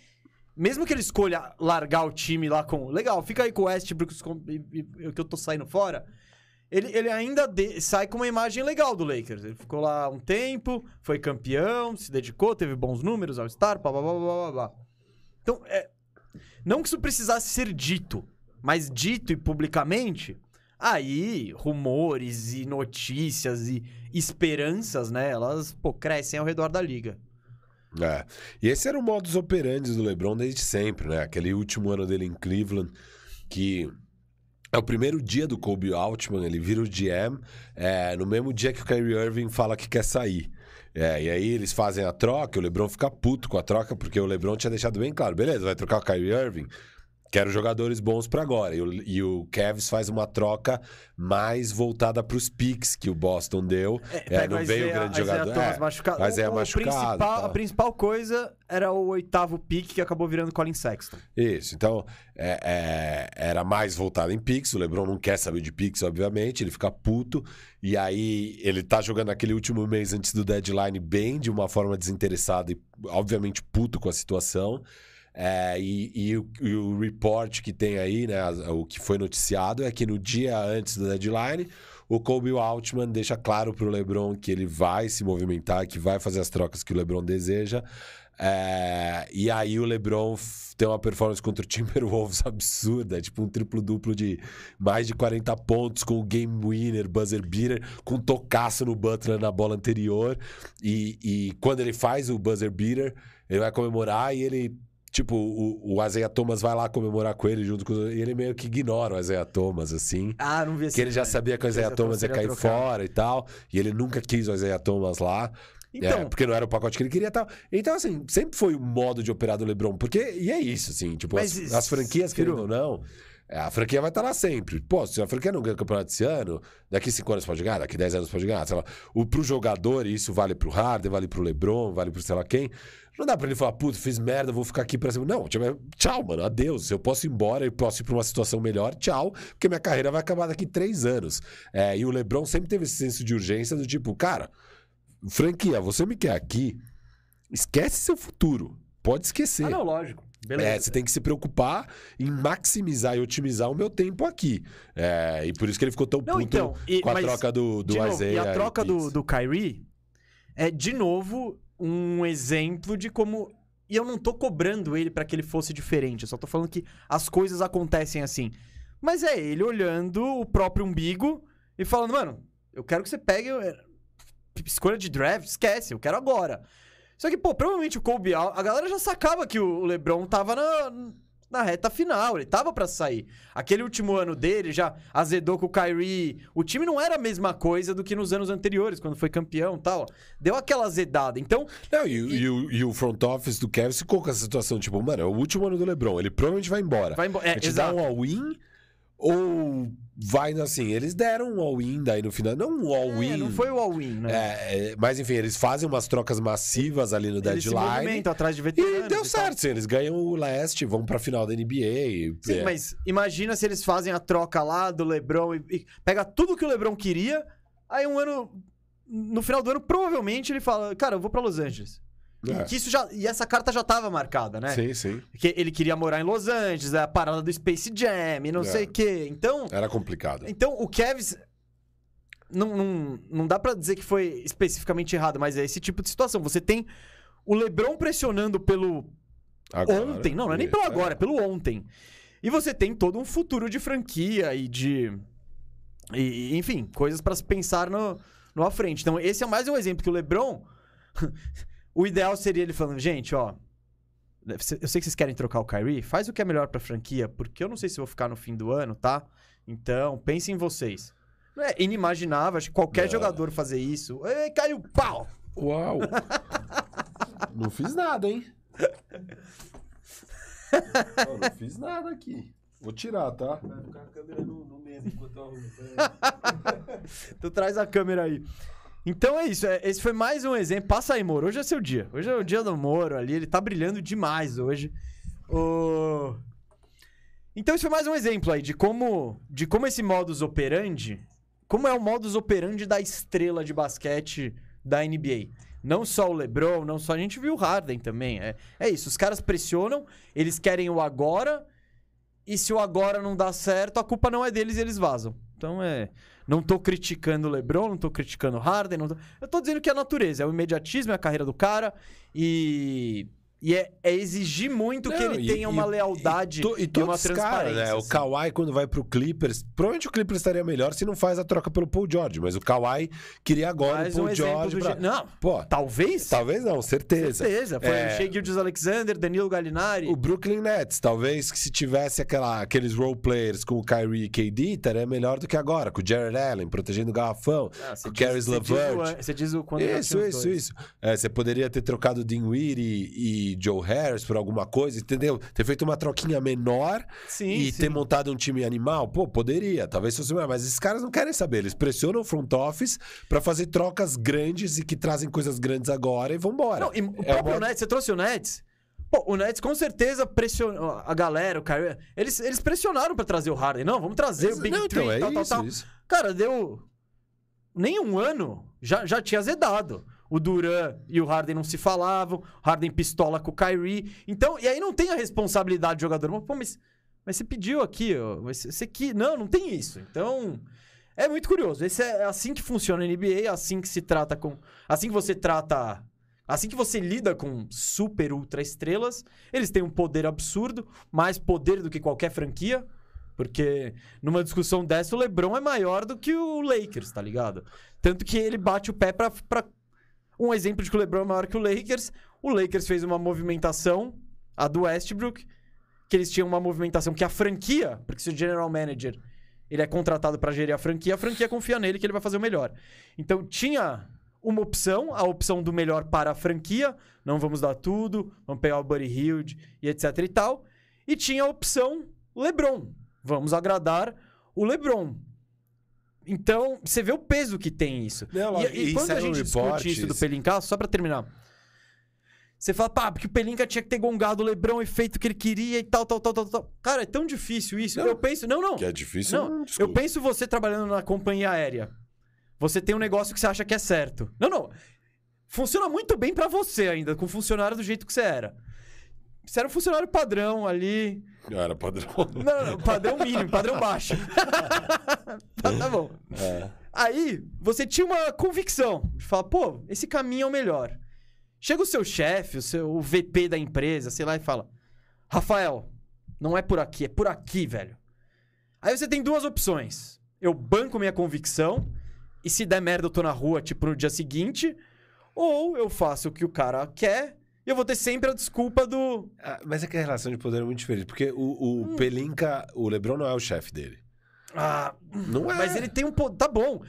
mesmo que ele escolha largar o time lá com, legal, fica aí com o Westbrook que eu tô saindo fora. Ele, ele ainda de- sai com uma imagem legal do Lakers. Ele ficou lá um tempo, foi campeão, se dedicou, teve bons números, All-Star, blá, blá, blá, blá, blá, blá. Então, é, não que isso precisasse ser dito, mas dito e publicamente, aí rumores e notícias e esperanças, né? Elas, pô, crescem ao redor da liga. É. E esse era o modus operandi do LeBron desde sempre, né? Aquele último ano dele em Cleveland, que é o primeiro dia do Kobe Altman, ele vira o GM, é, no mesmo dia que o Kyrie Irving fala que quer sair. É, e aí eles fazem a troca, o LeBron fica puto com a troca, porque o LeBron tinha deixado bem claro, beleza, vai trocar o Kyrie Irving, Quero jogadores bons para agora. E o, e o Cavs faz uma troca mais voltada para os picks que o Boston deu. É, não veio o grande jogador. É, machucado. mas é machucado. Principal, tá. A principal coisa era o oitavo pick que acabou virando Colin Sexton. Isso, então é, é, era mais voltado em picks. O LeBron não quer saber de picks, obviamente, ele fica puto. E aí ele tá jogando aquele último mês antes do deadline bem, de uma forma desinteressada e, obviamente, puto com a situação. É, e, e, o, e, o, report que tem aí, né, o que foi noticiado, é que no dia antes do deadline, o Kobe Altman deixa claro para o LeBron que ele vai se movimentar, que vai fazer as trocas que o LeBron deseja. É, e aí o LeBron tem uma performance contra o Timberwolves absurda, tipo um triplo-duplo de mais de 40 pontos, com o game winner, buzzer beater, com tocaço no Butler na bola anterior. E, e quando ele faz o buzzer beater, ele vai comemorar e ele Tipo, o, o Isaiah Thomas vai lá comemorar com ele junto com E ele meio que ignora o Isaiah Thomas, assim. Ah, não vi assim. Que ele já sabia que o Isaiah Thomas ia cair trocar. fora e tal. E ele nunca quis o Isaiah Thomas lá. Então, é, porque não era o pacote que ele queria e tal. Então, assim, sempre foi o modo de operar do LeBron. Porque, e é isso, assim, tipo, as, as, franquias, querendo ou não, é, a franquia vai estar lá sempre. Pô, se a franquia não ganha o campeonato esse ano, daqui 5 anos pode ganhar, daqui 10 anos pode ganhar, sei lá. O, pro jogador, isso vale pro Harden, vale pro LeBron, vale pro sei lá quem. Não dá pra ele falar, puto, fiz merda, vou ficar aqui pra cima. Não, tipo, tchau, mano, adeus. Eu posso ir embora, eu posso ir pra uma situação melhor, tchau, porque minha carreira vai acabar daqui três anos. É, e o LeBron sempre teve esse senso de urgência do tipo, cara, franquia, você me quer aqui, esquece seu futuro. Pode esquecer. Ah, não, lógico. Beleza. É, você tem que se preocupar em maximizar e otimizar o meu tempo aqui. É, e por isso que ele ficou tão não, puto então, e, com a troca do, do novo, Isaiah. E a troca do, do Kyrie é, de novo, um exemplo de como. E eu não tô cobrando ele para que ele fosse diferente. Eu só tô falando que as coisas acontecem assim. Mas é ele olhando o próprio umbigo e falando, mano, eu quero que você pegue. Eh, escolha de draft, esquece, eu quero agora. Só que, pô, provavelmente o Kobe, a galera já sacava que o LeBron tava na, na reta final, ele tava para sair. Aquele último ano dele já azedou com o Kyrie. O time não era a mesma coisa do que nos anos anteriores, quando foi campeão e tal. Deu aquela azedada. Então. Não, e, e... e, o, e o front office do Kevin ficou com essa situação, tipo, mano, é o último ano do LeBron, ele provavelmente vai embora. Vai embora. É, a gente exato. dá um all-in ou vai assim, eles deram um all-in daí no final. Não um all-in. É, não foi o all-in, né? É, mas enfim, eles fazem umas trocas massivas ali no eles deadline. Se atrás de veteranos. E deu certo, sim, eles ganham o leste, vão pra final da NBA. E, sim, é. mas imagina se eles fazem a troca lá do LeBron e, e pega tudo que o LeBron queria, aí um ano. No final do ano, provavelmente ele fala: Cara, eu vou pra Los Angeles. É. Que isso já, e essa carta já estava marcada, né? Sim, sim. Que ele queria morar em Los Angeles, a parada do Space Jam, não é. sei o quê. Então. Era complicado. Então, o Kevs. Não, não, não dá para dizer que foi especificamente errado, mas é esse tipo de situação. Você tem o LeBron pressionando pelo. Agora, ontem. Não, não é nem pelo agora, é pelo ontem. E você tem todo um futuro de franquia e de. E, enfim, coisas para se pensar no, no à frente. Então, esse é mais um exemplo que o LeBron. O ideal seria ele falando, gente, ó. Eu sei que vocês querem trocar o Kyrie, faz o que é melhor pra franquia, porque eu não sei se vou ficar no fim do ano, tá? Então, pense em vocês. Não é inimaginável, acho que qualquer jogador fazer isso. Ei, caiu, pau! Uau! não fiz nada, hein? não, não fiz nada aqui. Vou tirar, tá? Vai ficar a câmera no, no enquanto eu arrumo. tu traz a câmera aí. Então é isso. É, esse foi mais um exemplo. Passa aí, Moro. Hoje é seu dia. Hoje é o dia do Moro ali. Ele tá brilhando demais hoje. Então esse foi mais um exemplo aí de como, de como esse modus operandi, como é o modus operandi da estrela de basquete da NBA. Não só o LeBron, não só a gente viu o Harden também. É, é isso. Os caras pressionam, eles querem o agora. E se o agora não dá certo, a culpa não é deles e eles vazam. Então é. Não tô criticando o LeBron, não tô criticando o Harden. Tô... Eu tô dizendo que é a natureza, é o imediatismo, é a carreira do cara. E e é, é, exigir muito não, que ele e, tenha uma lealdade e, e, e uma transparência. Cara, né? assim. O Kawhi, quando vai pro Clippers, provavelmente o Clippers estaria melhor se não faz a troca pelo Paul George, mas o Kawhi queria agora o Paul um George. Pra... Não, Pô, talvez? Talvez não, certeza. Certeza. Foi é... o Shea Gildes Alexander, Danilo Gallinari. O Brooklyn Nets, talvez que se tivesse aquela, aqueles role players com o Kyrie e KD, estaria melhor do que agora, com o Jared Allen protegendo o garrafão, ah, com o Caris LeVert. Você diz o quando Isso, isso, isso. É, você poderia ter trocado o Dinwiddie e e Joe Harris por alguma coisa, entendeu? Ter feito uma troquinha menor Sim, e sim. ter montado um time animal, pô, poderia, talvez fosse melhor, mas esses caras não querem saber, eles pressionam o front office pra fazer trocas grandes e que trazem coisas grandes agora e vambora. Não, e o É próprio uma- Nets, você trouxe o Nets? Pô, o Nets com certeza pressionou a galera, o Kyrie. Eles, eles pressionaram pra trazer o Harden. Não, vamos trazer o Big não, Three, então, é tal, tal, isso, tal. isso. Cara, deu. Nem um ano já, já tinha azedado. O Duran e o Harden não se falavam, Harden pistola com o Kyrie. Então, e aí não tem a responsabilidade do jogador. Pô, mas, mas você pediu aqui, ó. Você que. Não, não tem isso. Então. É muito curioso. Esse é assim que funciona a NBA, é assim que se trata com. Assim que você trata. Assim que você lida com super ultra estrelas, eles têm um poder absurdo, mais poder do que qualquer franquia. Porque numa discussão dessa, o LeBron é maior do que o Lakers, tá ligado? Tanto que ele bate o pé pra. pra... Um exemplo de que o LeBron é maior que o Lakers. O Lakers fez uma movimentação, a do Westbrook, que eles tinham uma movimentação que a franquia, porque se o general manager ele é contratado pra gerir a franquia, a franquia confia nele que ele vai fazer o melhor. Então tinha uma opção, a opção do melhor para a franquia, não vamos dar tudo, vamos pegar o Buddy Hilde e etc e tal. E tinha a opção LeBron, vamos agradar o LeBron. Então, você vê o peso que tem isso. Não, e, e e quando a saiu gente discute reportes- isso do Pelinka, só pra terminar. Você fala, pá, porque o Pelinka tinha que ter gongado o Lebron e feito o que ele queria e tal, tal, tal, tal, tal. Cara, é tão difícil isso. Não. Eu penso, não, não. Que é difícil, Não, não, eu penso você trabalhando na companhia aérea. Você tem um negócio que você acha que é certo. Não, não. Funciona muito bem pra você ainda, com funcionário do jeito que você era. Você era um funcionário padrão ali. Era padrão. Não, não, padrão mínimo, padrão baixo. tá, tá bom. É. Aí, você tinha uma convicção de falar, pô, esse caminho é o melhor. Chega o seu chefe, o seu o VP da empresa, sei lá, e fala: Rafael, não é por aqui, é por aqui, velho. Aí você tem duas opções. Eu banco minha convicção, e se der merda eu tô na rua, tipo, no dia seguinte, ou eu faço o que o cara quer, e eu vou ter sempre a desculpa do. Ah, Mas é que a relação de poder é muito diferente, porque o, Hum. o Pelinka, o Lebron não é o chefe dele. Ah, Não é. mas ele tem um. po- Tá bom.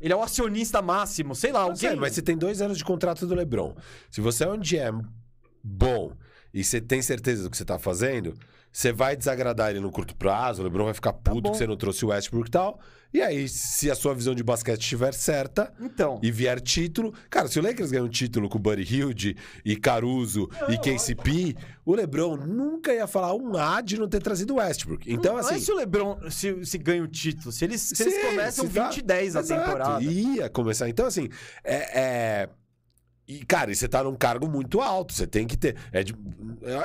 Ele é o acionista máximo, sei lá, alguém. sei, mas você tem dois anos de contrato do LeBron. Se você é um GM bom e você tem certeza do que você tá fazendo, você vai desagradar ele no curto prazo, o LeBron vai ficar puto bom. que você não trouxe o Westbrook e tal. E aí, se a sua visão de basquete estiver certa Então. e vier título... Cara, se o Lakers ganhar um título com o Buddy Hilde e Caruso e KCP, o LeBron nunca ia falar um A de não ter trazido o Westbrook. Então, não assim... é se o LeBron se, se ganha o título. Se eles, se eles começam se tá- 20 e 10 a temporada. Ia começar. Então, assim, é. é- E, cara, e você tá num cargo muito alto, você tem que ter. É de-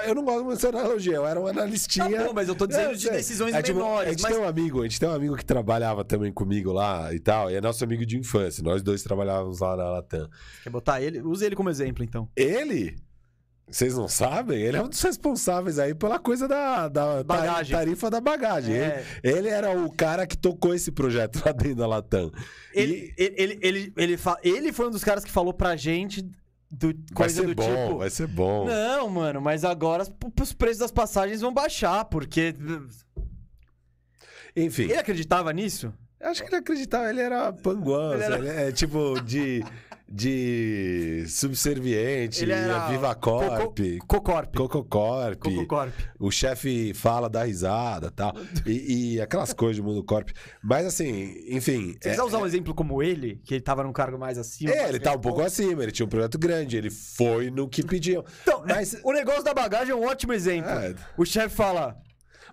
eu- não gosto muito dessa analogia, eu era um analistinha. Tá bom, mas eu tô dizendo É, de decisões É tipo, menores. A gente mas... tem um amigo, a gente tem um amigo que trabalhava também comigo lá e tal, e é nosso amigo de infância. Nós dois trabalhávamos lá na Latam. Quer botar ele? Use ele como exemplo, então. Ele. Vocês não sabem? Ele é um dos responsáveis aí pela coisa da, da Bagagem. tarifa da bagagem. É. Ele, ele era o cara que tocou esse projeto lá dentro da Latam. Ele, ele, ele, ele, ele, fa- ele foi um dos caras que falou pra gente do Vai ser do bom, tipo. vai ser bom. Não, mano, mas agora os preços das passagens vão baixar, porque. Enfim, Ele acreditava nisso? acho que ele acreditava, ele era panguão, Ele era- ele é tipo de, de subserviente, Ele era Viva Corp, Cocorp. Coco Corp, Cococorp. o chefe fala, dá risada e tal, e, e aquelas coisas do mundo corp. Mas assim, enfim... Você é- usar um exemplo como ele, que ele tava num cargo mais acima. É, ele tá um pouco acima, ele tinha um projeto grande, ele foi no que pediam. Então, Mas- o negócio da bagagem é um ótimo exemplo. É. O chefe fala,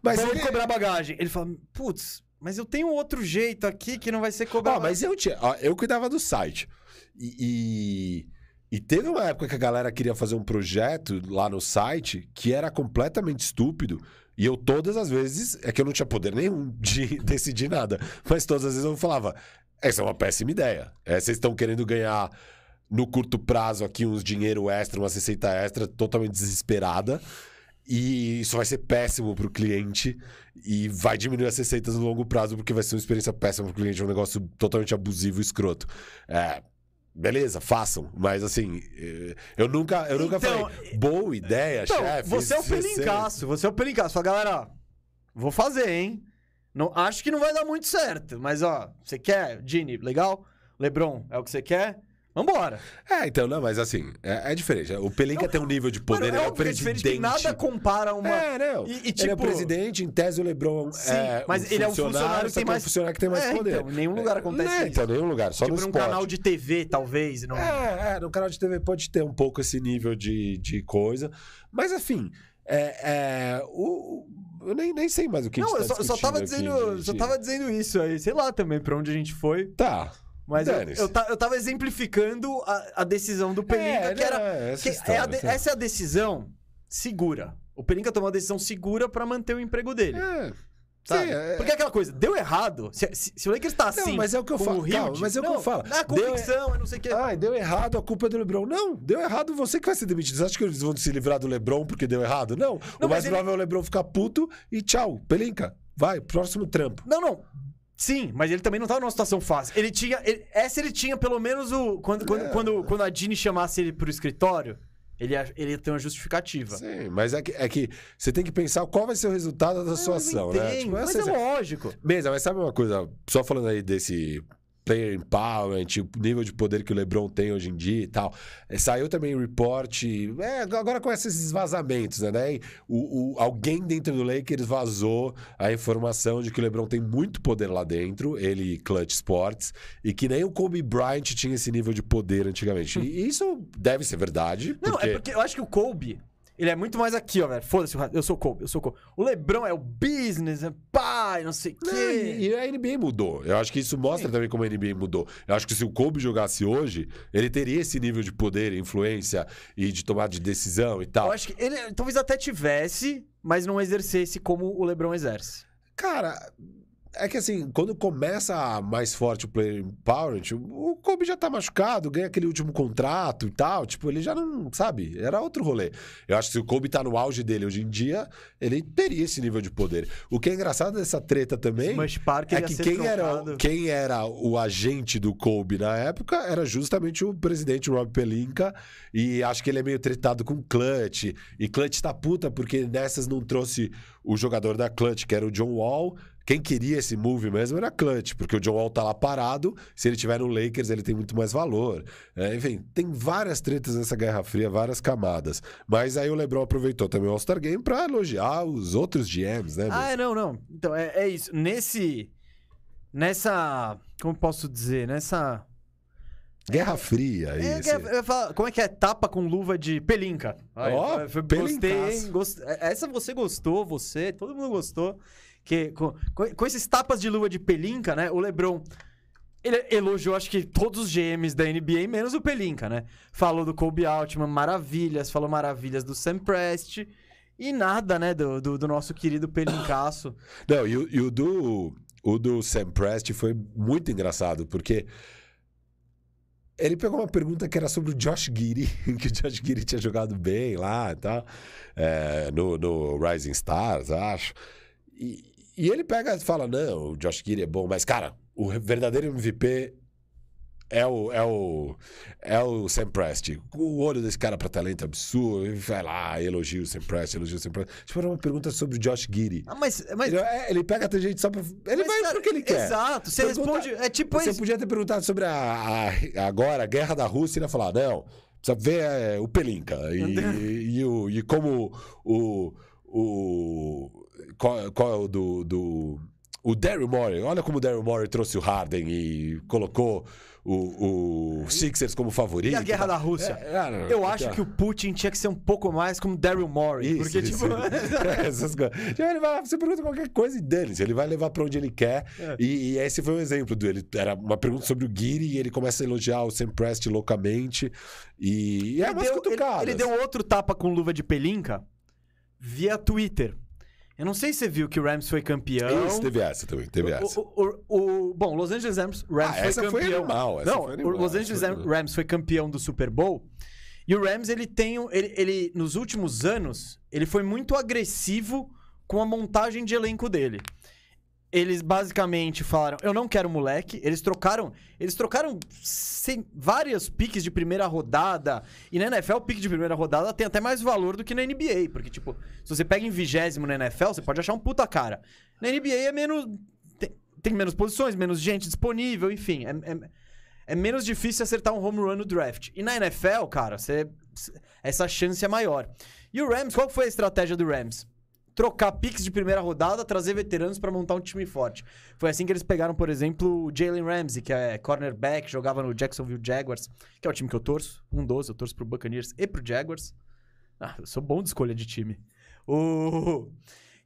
Mas vamos ele- cobrar bagagem. Ele fala, putz, mas eu tenho outro jeito aqui que não vai ser cobrado. Ó, mas eu tinha. eu cuidava do site. E, e, e teve uma época que a galera queria fazer um projeto lá no site que era completamente estúpido. E eu, todas as vezes, é que eu não tinha poder nenhum de decidir nada. Mas todas as vezes eu falava: essa é uma péssima ideia. É, vocês estão querendo ganhar no curto prazo aqui uns dinheiro extra, uma receita extra, totalmente desesperada. E isso vai ser péssimo pro cliente e vai diminuir as receitas no longo prazo, porque vai ser uma experiência péssima pro cliente, é um negócio totalmente abusivo e escroto. É, beleza, façam, mas assim, eh, eu nunca, eu nunca Então, falei, boa ideia, Então, chefe. você é o pelincaço, você é o pelincaço. Fala, galera, vou fazer, hein? Não, acho que não vai dar muito certo, mas ó, você quer, Gini, legal? Lebron, é o que você quer? Vambora. É, então, não, mas assim, é, é diferente. O Pelinka tem um nível de poder, Mano, ele é, é o é diferente, presidente. que nada compara uma... É, não. E- e, ele é tipo- o presidente, em tese o Lebron Sim, é mas ele é um funcionário que só tem é um mais- funcionário que tem mais É, poder. então, em nenhum lugar acontece é, isso. Então, nenhum lugar, só tipo, no num esporte. canal de TV, talvez. Não... É, é, no canal de TV pode ter um pouco esse nível de, de coisa. Mas, enfim, é, é, o, eu nem, nem sei mais o que a não, gente eu tá só, eu só tava discutindo dizendo, aqui, só gente. tava dizendo isso aí, sei lá também pra onde a gente foi. Tá. Mas eu, eu, ta- eu tava exemplificando a, a decisão do Pelinka, É, que era. é essa que história, é a de- tá. essa é a decisão segura. O Pelinka tomou uma decisão segura pra manter o emprego dele. É, sabe? sim, é- Porque é aquela coisa, deu errado. Se, se- se o Lakers tá assim. Não, mas é o que eu falo. Calma, mas é o que não, eu falo. Na Deu- convicção, eu não sei o que. Ai, deu errado, a culpa é do Lebron. Não, deu errado você que vai ser demitido. Você acha que eles vão se livrar do Lebron porque deu errado? Não. Não, o mais mas ele- provável é o Lebron ficar puto e tchau. Pelinka, vai, próximo trampo. Não, não. Sim, mas ele também não tava numa situação fácil. Ele tinha. ele- essa ele tinha pelo menos o. Quando, quando, É. quando, quando a Dini chamasse ele pro escritório, ele ia, ele ia ter uma justificativa. Sim, mas é que, é que você tem que pensar qual vai ser o resultado da sua Mas eu ação, né? entendo, Tipo, mas essa- é lógico. Mesa, mas sabe uma coisa? Só falando aí desse player empowerment, o nível de poder que o LeBron tem hoje em dia e tal. É, saiu também um report, é, agora com esses vazamentos, né? Daí, o, o- alguém dentro do Lakers vazou a informação de que o LeBron tem muito poder lá dentro, ele e Clutch Sports, e que nem o Kobe Bryant tinha esse nível de poder antigamente. E isso deve ser verdade, Não, porque... é porque eu acho que o Kobe, ele é muito mais aqui, ó, velho. Foda-se, eu sou o Kobe, eu sou o Kobe. O LeBron é o business, é pai, não sei o quê. e, e a NBA mudou. Eu acho que isso mostra também como a NBA mudou. Eu acho que se o Kobe jogasse hoje, ele teria esse nível de poder, influência e de tomada de decisão e tal. Eu acho que ele talvez até tivesse, mas não exercesse como o LeBron exerce. Cara, é que assim, quando começa mais forte o player empowerment, o Kobe já tá machucado, ganha aquele último contrato e tal. Tipo, ele já não, sabe? Era outro rolê. Eu acho que se o Kobe tá no auge dele hoje em dia, ele teria esse nível de poder. O que é engraçado dessa treta também. É que quem era, quem era o agente do Kobe na época era justamente o presidente Rob Pelinka. E acho que ele é meio tretado com Clutch. E Clutch tá puta porque nessas não trouxe o jogador da Clutch, que era o John Wall. Quem queria esse move mesmo era Clutch, porque o John Wall tá lá parado. Se ele tiver no Lakers, ele tem muito mais valor. É, enfim, tem várias tretas nessa Guerra Fria, várias camadas. Mas aí o LeBron aproveitou também o All-Star Game pra elogiar os outros GMs, né? Ah, é, não, não. Então, é, é isso. Nesse. Nessa. Como posso dizer? Nessa. Guerra Fria, É, isso. falar, como é que é? Tapa com luva de pelinca. Ó, pelincaço. gostei, hein? Gost- Essa você gostou, você, todo mundo gostou. Que, com, com- esses tapas de luva de pelinca, né? O Lebron. Ele elogiou, acho que todos os GMs da NBA, menos o Pelinka, né? Falou do Kobe Altman, maravilhas. Falou maravilhas do Sam Prest. E nada, né? Do, do, do nosso querido Pelincaço. Não, e, o- e o do, o do Sam Prest foi muito engraçado, porque ele pegou uma pergunta que era sobre o Josh Giddy, que o Josh Giddy tinha jogado bem lá e tal, é, no, no Rising Stars, acho. E, e ele pega e fala: não, o Josh Giddy é bom, mas, cara, o verdadeiro MVP é o, é o, é o Sam Prest. O olho desse cara pra talento é absurdo. Ele vai lá, elogia o Sam Prest, elogia o Sam Prest. Tipo, era uma pergunta sobre o Josh Giddy. Ah, mas. mas Ele, é, ele pega a gente só pra. Ele mas, vai cara, pro que ele quer. Exato. Você Pergunta- responde. É tipo Você isso. podia ter perguntado sobre a, a- agora a guerra da Rússia e ele ia falar, não, precisa ver é, o Pelinka e, e, o, e como o. o qual, qual é o do. do o Daryl Morey, olha como o Daryl Morey trouxe o Harden e colocou o, o Sixers como favorito. E a guerra da Rússia? É, é, Eu acho que o Putin tinha que ser um pouco mais como Daryl Morey. Isso, porque, isso. tipo. Essas coisas. Tipo, ele vai lá, você pergunta qualquer coisa e dane-se. Ele vai levar pra onde ele quer. É. E, e esse foi um exemplo dele. Era uma pergunta sobre o Guiri e ele começa a elogiar o Sam Prest loucamente. E, e é ele, umas deu, ele, ele deu outro tapa com luva de pelinca via Twitter. Eu não sei se você viu que o Rams foi campeão. Isso, teve essa também, teve essa. O, o, o- o- bom, Los Angeles Rams, Rams Ah, foi essa foi campeão. animal, essa não, foi o animal, Los Angeles foi- Rams foi campeão do Super Bowl. E o Rams, ele tem. Ele, ele, nos últimos anos, ele foi muito agressivo com a montagem de elenco dele. Eles basicamente falaram: Eu não quero moleque. Eles trocaram. Eles trocaram sem, várias piques de primeira rodada. E na NFL, o pique de primeira rodada tem até mais valor do que na NBA. Porque, tipo, se você pega em vigésimo na NFL, você pode achar um puta cara. Na NBA é menos. Tem, tem menos posições, menos gente disponível, enfim. É, é- é menos difícil acertar um home run no draft. E na NFL, cara, você, essa chance é maior. E o Rams, qual foi a estratégia do Rams? Trocar picks de primeira rodada, trazer veteranos para montar um time forte. Foi assim que eles pegaram, por exemplo, o Jalen Ramsey, que é cornerback, jogava no Jacksonville Jaguars, que é o time que eu torço. Um dos, eu torço pro Buccaneers e pro Jaguars. Ah, eu sou bom de escolha de time. O...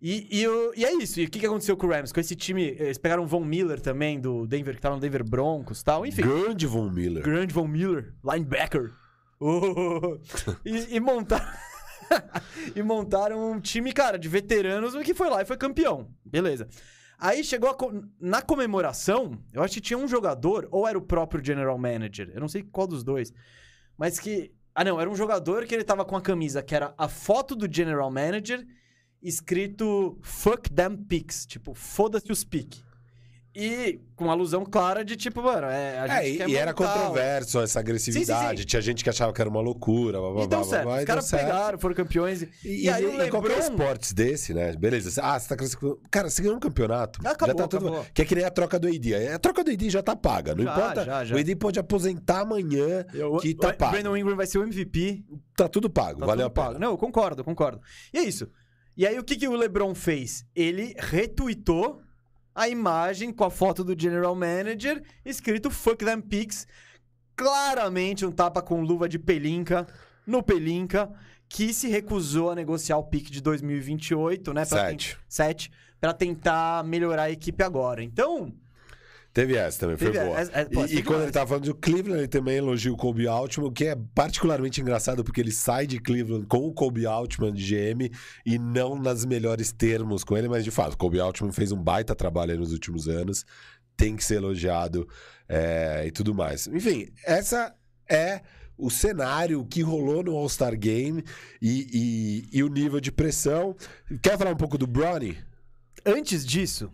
E, e, e é isso. E o que, que aconteceu com o Rams? Com esse time, eles pegaram o Von Miller também, do Denver, que tava no Denver Broncos e tal. Enfim, Grande Von Miller. grande Von Miller, linebacker. Oh, e, e montaram. e montaram um time, cara, de veteranos que foi lá e foi campeão. Beleza. Aí chegou co- na comemoração, eu acho que tinha um jogador, ou era o próprio general manager, eu não sei qual dos dois, mas que. Ah, não, era um jogador que ele tava com a camisa que era a foto do general manager escrito Fuck them picks, tipo, foda-se os pick. E com alusão clara de tipo, mano, é, a gente É, e, quer e era controverso essa agressividade. Sim, sim, sim. Tinha gente que achava que era uma loucura. Blá, blá, E deu certo. blá, Os caras pegaram, foram campeões. E, E, e aí e- o e qualquer LeBron... esportes desse, né? Beleza. Ah, você tá classificando. Cara, você ganhou um campeonato. Acabou, já tá tudo... acabou. Que é que nem a troca do AD. A troca do AD já tá paga. Não Já, importa. já, já. O AD pode aposentar amanhã, Eu- que tá o pago. Brandon Ingram vai ser o MVP. Tá tudo pago. Tá valeu tudo a pena. pago. Não, eu concordo, eu concordo. E é isso. E aí o que, que o LeBron fez? Ele retweetou a imagem com a foto do General Manager escrito Fuck them picks. Claramente um tapa com luva de pelinca no pelinca que se recusou a negociar o pick de 2028, né? pra Sete. ten- Sete. Pra tentar melhorar a equipe agora. Então, Teve essa também, foi Teve boa. essa- é, pô, e essa e foi quando ele tava falando do Cleveland, ele também elogia o Kobe Altman, o que é particularmente engraçado porque ele sai de Cleveland com o Kobe Altman de GM e não nas melhores termos com ele, mas de fato, o Kobe Altman fez um baita trabalho aí nos últimos anos, tem que ser elogiado é, e tudo mais. Enfim, essa é o cenário que rolou no All-Star Game e, e- e o nível de pressão. Quer falar um pouco do Bronny? Antes disso,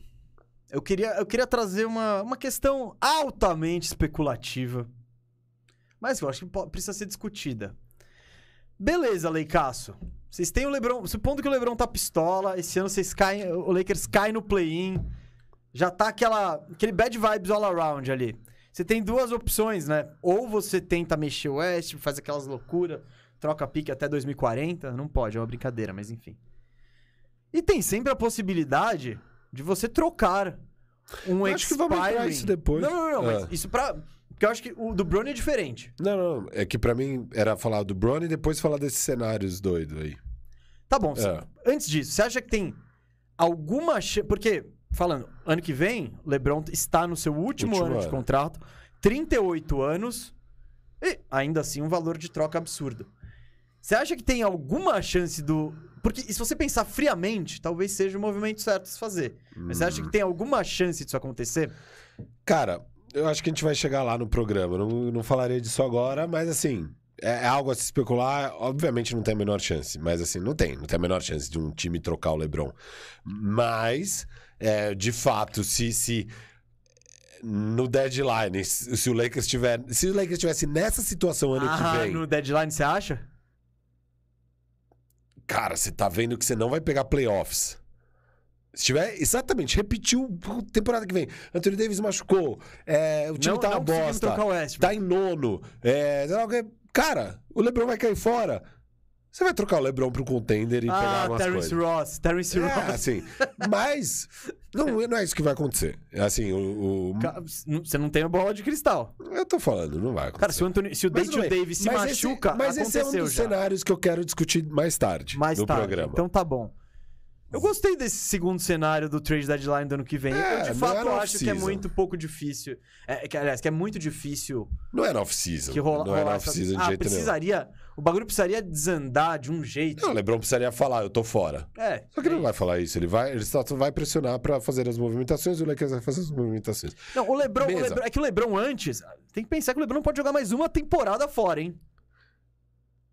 eu queria, eu queria trazer uma, uma questão altamente especulativa, mas eu acho que precisa ser discutida. Beleza, Leicaço. Vocês têm o Lebron. Supondo que o Lebron tá pistola, esse ano vocês caem. O Lakers cai no play-in. Já tá aquela, aquele bad vibes all around ali. Você tem duas opções, né? Ou você tenta mexer o West, faz aquelas loucuras, troca pique até 2040. Não pode, é uma brincadeira, mas enfim. E tem sempre a possibilidade de você trocar um Acho que vamos entrar isso depois. Não, não, não, mas Ah. isso pra. Porque eu acho que o do Brony é diferente. Não, não, é que pra mim era falar do Bronny e depois falar desses cenários doidos aí. Tá bom. É. Antes disso, você acha que tem alguma chance. Porque, falando, ano que vem, LeBron está no seu último, Último ano, de ano. contrato, 38 anos, e ainda assim um valor de troca absurdo. Você acha que tem alguma chance do. Porque se você pensar friamente, talvez seja o movimento certo a se fazer. Mas você acha que tem alguma chance disso acontecer? Cara, eu acho que a gente vai chegar lá no programa. Eu Não, não falaria disso agora, mas assim, é, é algo a se especular. Obviamente não tem a menor chance, mas assim, não tem. Não tem a menor chance de um time trocar o LeBron. Mas, é, de fato, se. se no deadline, se se o Lakers tiver, se o Lakers estivesse nessa situação ano ah, que vem, no deadline, você acha? Cara, você tá vendo que você não vai pegar playoffs. Se tiver, exatamente, repetiu a temporada que vem. Anthony Davis machucou, é, o time não, tá uma não conseguimos bosta, tá em nono. É, cara, o LeBron vai cair fora. Você vai trocar o LeBron pro contender e pegar ah, algumas Terence coisas. Ross. Terence É, Ross. assim, mas não, não é isso que vai acontecer. Assim, o, o- Você não tem a bola de cristal. eu tô falando, não vai acontecer. Cara, se o, Anthony, se o Mas Dayton. Davis se Mas esse- machuca, mas esse é um dos já. cenários que eu quero discutir mais tarde Mais no tarde. programa. Então tá bom. Eu gostei desse segundo cenário do trade deadline do ano que vem. É, eu de fato era acho que é off-season. muito pouco difícil. É, que, aliás, que é muito difícil Não é na off-season. que rola, Não é na rolar essa- off-season de Ah, jeito nenhum. precisaria. O bagulho precisaria desandar de um jeito. Não, o LeBron precisaria falar, eu tô fora. É. Só que ele não vai falar isso, ele vai, ele só vai pressionar pra fazer as movimentações e o Lakers vai fazer as movimentações. Não, o Lebron, o. Lebron- É que o Lebron antes. Tem que pensar que o Lebron pode jogar mais uma temporada fora, hein?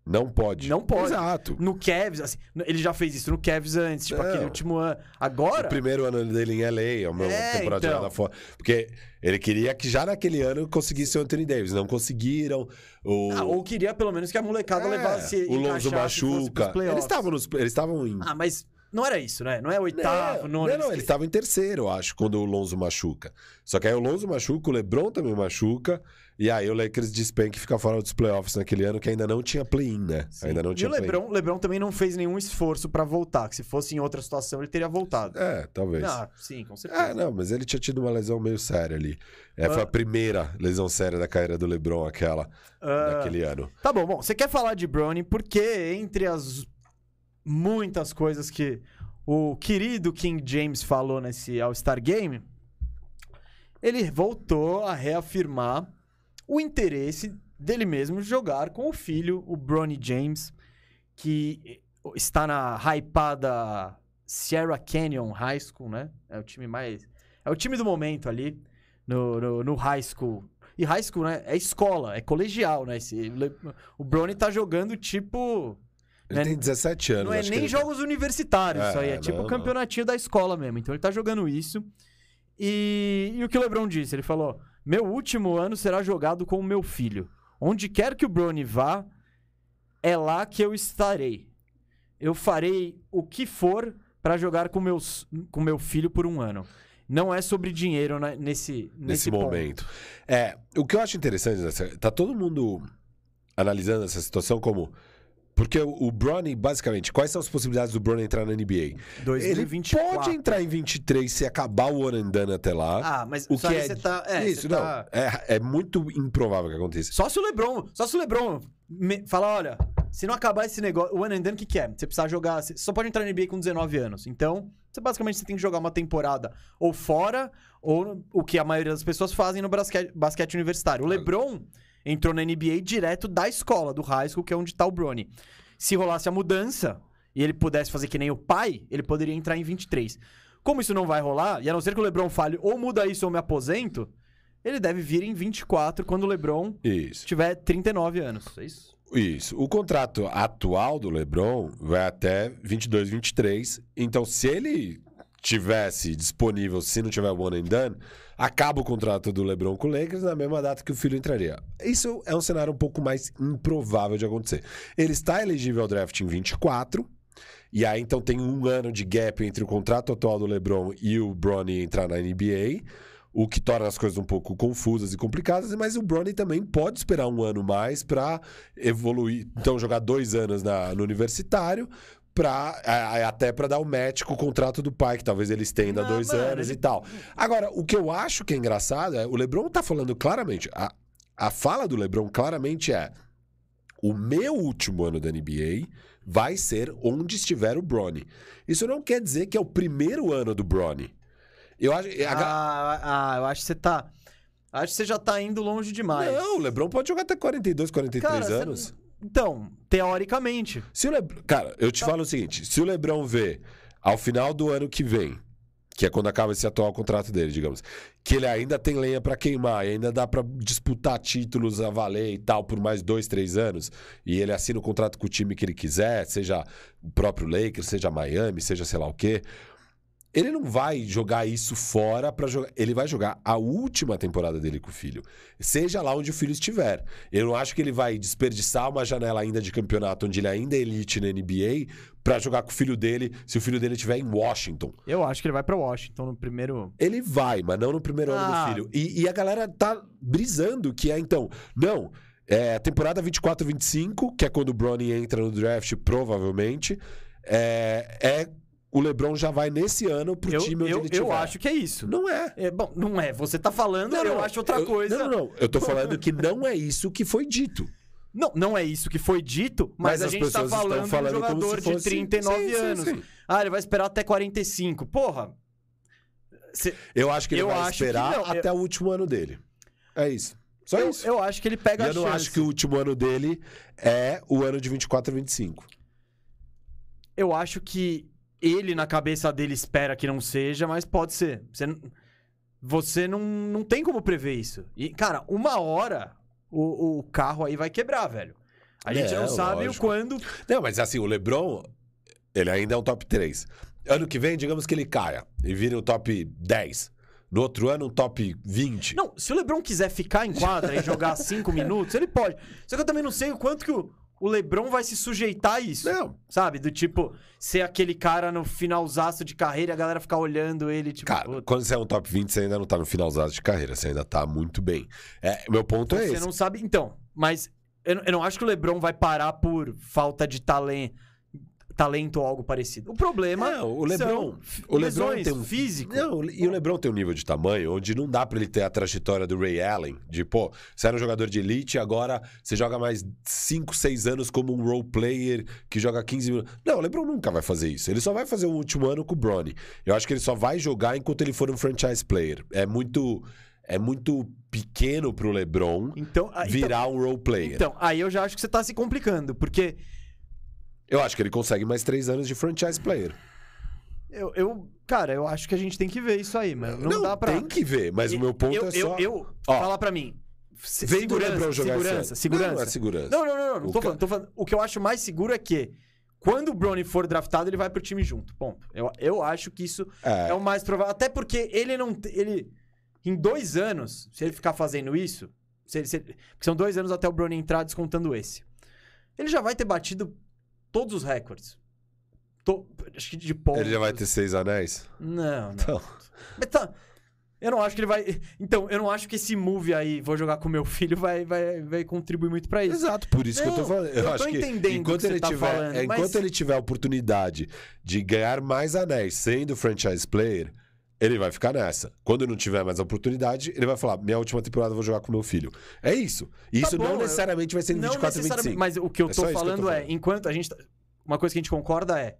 Não pode. Não pode. Exato. No Cavs, assim, ele já fez isso no Cavs antes, tipo Não. aquele último ano. Agora. O primeiro ano dele em LA, é uma É, temporada então. fora. Porque ele queria que já naquele ano conseguisse o Anthony Davis. Não conseguiram. O, Ah, ou queria pelo menos que a molecada É, levasse. o Lonzo machuca. Eles estavam nos. Eles estavam em. Ah, mas Não era isso, né? Não é oitavo, não, nono. não, não, ele estava em terceiro, eu acho, quando o Lonzo machuca. Só que aí o Lonzo machuca, o LeBron também machuca, e aí o Lakers despenca e fica fora dos playoffs naquele ano, que ainda não tinha play-in, né? Sim. Ainda não E tinha o play-in. Lebron, Lebron também não fez nenhum esforço pra voltar. Que se fosse em outra situação, ele teria voltado. É, talvez. Ah, sim, com certeza. Ah, não, mas ele tinha tido uma lesão meio séria ali. É, foi Ah. a primeira lesão séria da carreira do LeBron, aquela, Ah, naquele ano. Tá bom, bom. Você quer falar de Brownie porque entre as muitas coisas que o querido King James falou nesse All-Star Game, ele voltou a reafirmar o interesse dele mesmo jogar com o filho, o Bronny James, que está na hypada Sierra Canyon High School, né? É o time mais. É o time do momento ali no, no, no high school. E high school, né? É escola, é colegial, né? Esse, o Brony tá jogando tipo. Ele né, tem 17 anos. não é nem tá- jogos universitários, É, isso aí. É tipo não, o não. campeonatinho da escola mesmo. Então ele tá jogando isso. E, e o que o LeBron disse? Ele falou: Meu último ano será jogado com o meu filho. Onde quer que o Brony vá, é lá que eu estarei. Eu farei o que for pra jogar com, meus, com meu filho por um ano. Não é sobre dinheiro né, nesse, nesse, nesse momento. É, o que eu acho interessante, tá todo mundo analisando essa situação como. Porque o, o Bronny, basicamente, quais são as possibilidades do Bronny entrar na NBA? 2024. Ele pode entrar em 23 se acabar o ano andando até lá. Ah, mas o que é. você tá. É, isso, não. tá- É, é muito improvável que aconteça. Só se o Lebron, só se o Lebron me- falar, olha, se não acabar esse negócio, o ano andando, o que, que é? Você precisa jogar, você só pode entrar na NBA com 19 anos. Então, você basicamente você tem que jogar uma temporada ou fora, ou o que a maioria das pessoas fazem no basquete, basquete universitário. O LeBron entrou na NBA direto da escola, do high school, que é onde tá o Bronny. Se rolasse a mudança e ele pudesse fazer que nem o pai, ele poderia entrar em 23. Como isso não vai rolar, e a não ser que o LeBron fale ou muda isso ou me aposento, ele deve vir em 24 quando o LeBron Isso. tiver 39 anos. É isso? Isso. O contrato atual do LeBron vai até 22, 23. Então, se ele tivesse disponível, se não tiver one and done, acaba o contrato do LeBron com o Lakers na mesma data que o filho entraria. Isso é um cenário um pouco mais improvável de acontecer. Ele está elegível ao draft em 24. E aí, então, tem um ano de gap entre o contrato atual do LeBron e o Bronny entrar na NBA. O que torna as coisas um pouco confusas e complicadas, mas o Bronny também pode esperar um ano mais para evoluir. Então, jogar dois anos na- no universitário, pra, a- a- até para dar o match com o contrato do pai, que talvez ele estenda Não, dois mano, anos ele- e tal. Agora, o que eu acho que é engraçado é o Lebron tá falando claramente. A, a fala do Lebron claramente é: o meu último ano da NBA vai ser onde estiver o Bronny. Isso não quer dizer que é o primeiro ano do Bronny. Eu acho. Ah, ah, eu acho que você tá. Acho que você já tá indo longe demais. Não, o LeBron pode jogar até 42, 43 Cara, você- anos. Então, teoricamente. Se o cara, eu te falo o seguinte: se o LeBron vê ao final do ano que vem, que é quando acaba esse atual contrato dele, digamos, que ele ainda tem lenha pra queimar e ainda dá pra disputar títulos a valer e tal por mais dois, três anos, e ele assina o contrato com o time que ele quiser, seja o próprio Lakers, seja Miami, seja sei lá o quê. Ele não vai jogar isso fora para jogar. Ele vai jogar a última temporada dele com o filho. Seja lá onde o filho estiver. Eu não acho que ele vai desperdiçar uma janela ainda de campeonato onde ele ainda é elite na NBA para jogar com o filho dele se o filho dele estiver em Washington. Eu acho que ele vai pra Washington no primeiro. Ele vai, mas não no primeiro ano Ah. do filho. E, e a galera tá brisando que é então. Não. É temporada 24-25, que é quando o Bronny entra no draft, provavelmente. É, é o LeBron já vai nesse ano pro Eu, time onde eu, ele tiver. eu acho que é isso. Não é. É, bom, não é. Você tá falando, Não, eu não, acho outra eu- coisa. Não, não, não. Eu tô falando que não é isso que foi dito. Não, não é isso que foi dito, mas, Mas a gente tá falando, falando de um jogador de 39 Sim, sim, anos. sim. Ah, ele vai esperar até 45. Porra. Cê- Eu acho que ele Eu vai esperar não, eu- até o último ano dele. É isso. Só eu, isso. eu acho que ele pega E a eu não chance. acho que o último ano dele é o ano de 24 a 25. Eu acho que ele, na cabeça dele, espera que não seja, mas pode ser. Você, você não, não tem como prever isso. E, cara, uma hora o, o carro aí vai quebrar, velho. A gente É, não sabe o lógico. quando. Não, mas assim, o LeBron, ele ainda é um top 3. Ano que vem, digamos que ele caia e vire um top 10. No outro ano, um top 20. Não, se o Lebron quiser ficar em quadra e jogar cinco minutos, ele pode. Só que eu também não sei o quanto que o, o LeBron vai se sujeitar a isso. Não. Sabe? Do tipo, ser aquele cara no finalzaço de carreira e a galera ficar olhando ele, tipo. Cara, "Puta, quando você é um top 20, você ainda não tá no finalzado de carreira, você ainda tá muito bem. É, meu ponto é você esse. não sabe. Então, mas eu, eu não acho que o LeBron vai parar por falta de talento. Talento ou algo parecido. O problema Não, o LeBron- o LeBron tem um- físico. Não, e o LeBron tem um nível de tamanho onde não dá pra ele ter a trajetória do Ray Allen, de, pô, você era um jogador de elite, agora você joga mais 5, 6 anos como um role player que joga 15 minutos. Não, o LeBron nunca vai fazer isso. Ele só vai fazer o último ano com o Bronny. Eu acho que ele só vai jogar enquanto ele for um franchise player. É muito é muito pequeno pro LeBron Então, ah, então- virar um role player. Então, aí eu já acho que você tá se complicando, porque Eu acho que ele consegue mais 3 anos de franchise player. eu, eu- cara, eu acho que a gente tem que ver isso aí, mano. Não, dá pra. tem que ver, mas o meu ponto eu, é só... Eu, eu Ó, fala pra mim. se- Vem segurança, LeBron jogar segurança, segurança. Não, não é segurança. Não, não, não, não, não O tô falando, tô falando. O que eu acho mais seguro é que quando o Brony for draftado, ele vai pro time junto. Ponto. Eu, eu acho que isso É. é o mais provável. Até porque ele não. Ele. Em dois anos, se ele ficar fazendo isso. Se ele, se ele- são dois anos até o Brony entrar descontando esse. Ele já vai ter batido todos os recordes. To- acho que de pontos. Ele já vai ter seis anéis? Não, não. Então, Mas tá. Eu não acho que ele vai. Então, eu não acho que esse move aí, vou jogar com meu filho, vai, vai, vai contribuir muito pra isso. exato, por isso que eu tô Não, falando. Eu, eu tô acho que entendendo o enquanto que você ele tá tiver, falando, é, mas- enquanto ele tiver a oportunidade de ganhar mais anéis sendo franchise player, ele vai ficar nessa. Quando não tiver mais oportunidade, ele vai falar: "Minha última temporada eu vou jogar com meu filho". É isso. E Tá isso bom, não eu- necessariamente vai ser em Não 24 e necessariamente, 25. mas o que eu É tô eu tô falando é, enquanto a gente. tá- Uma coisa que a gente concorda é.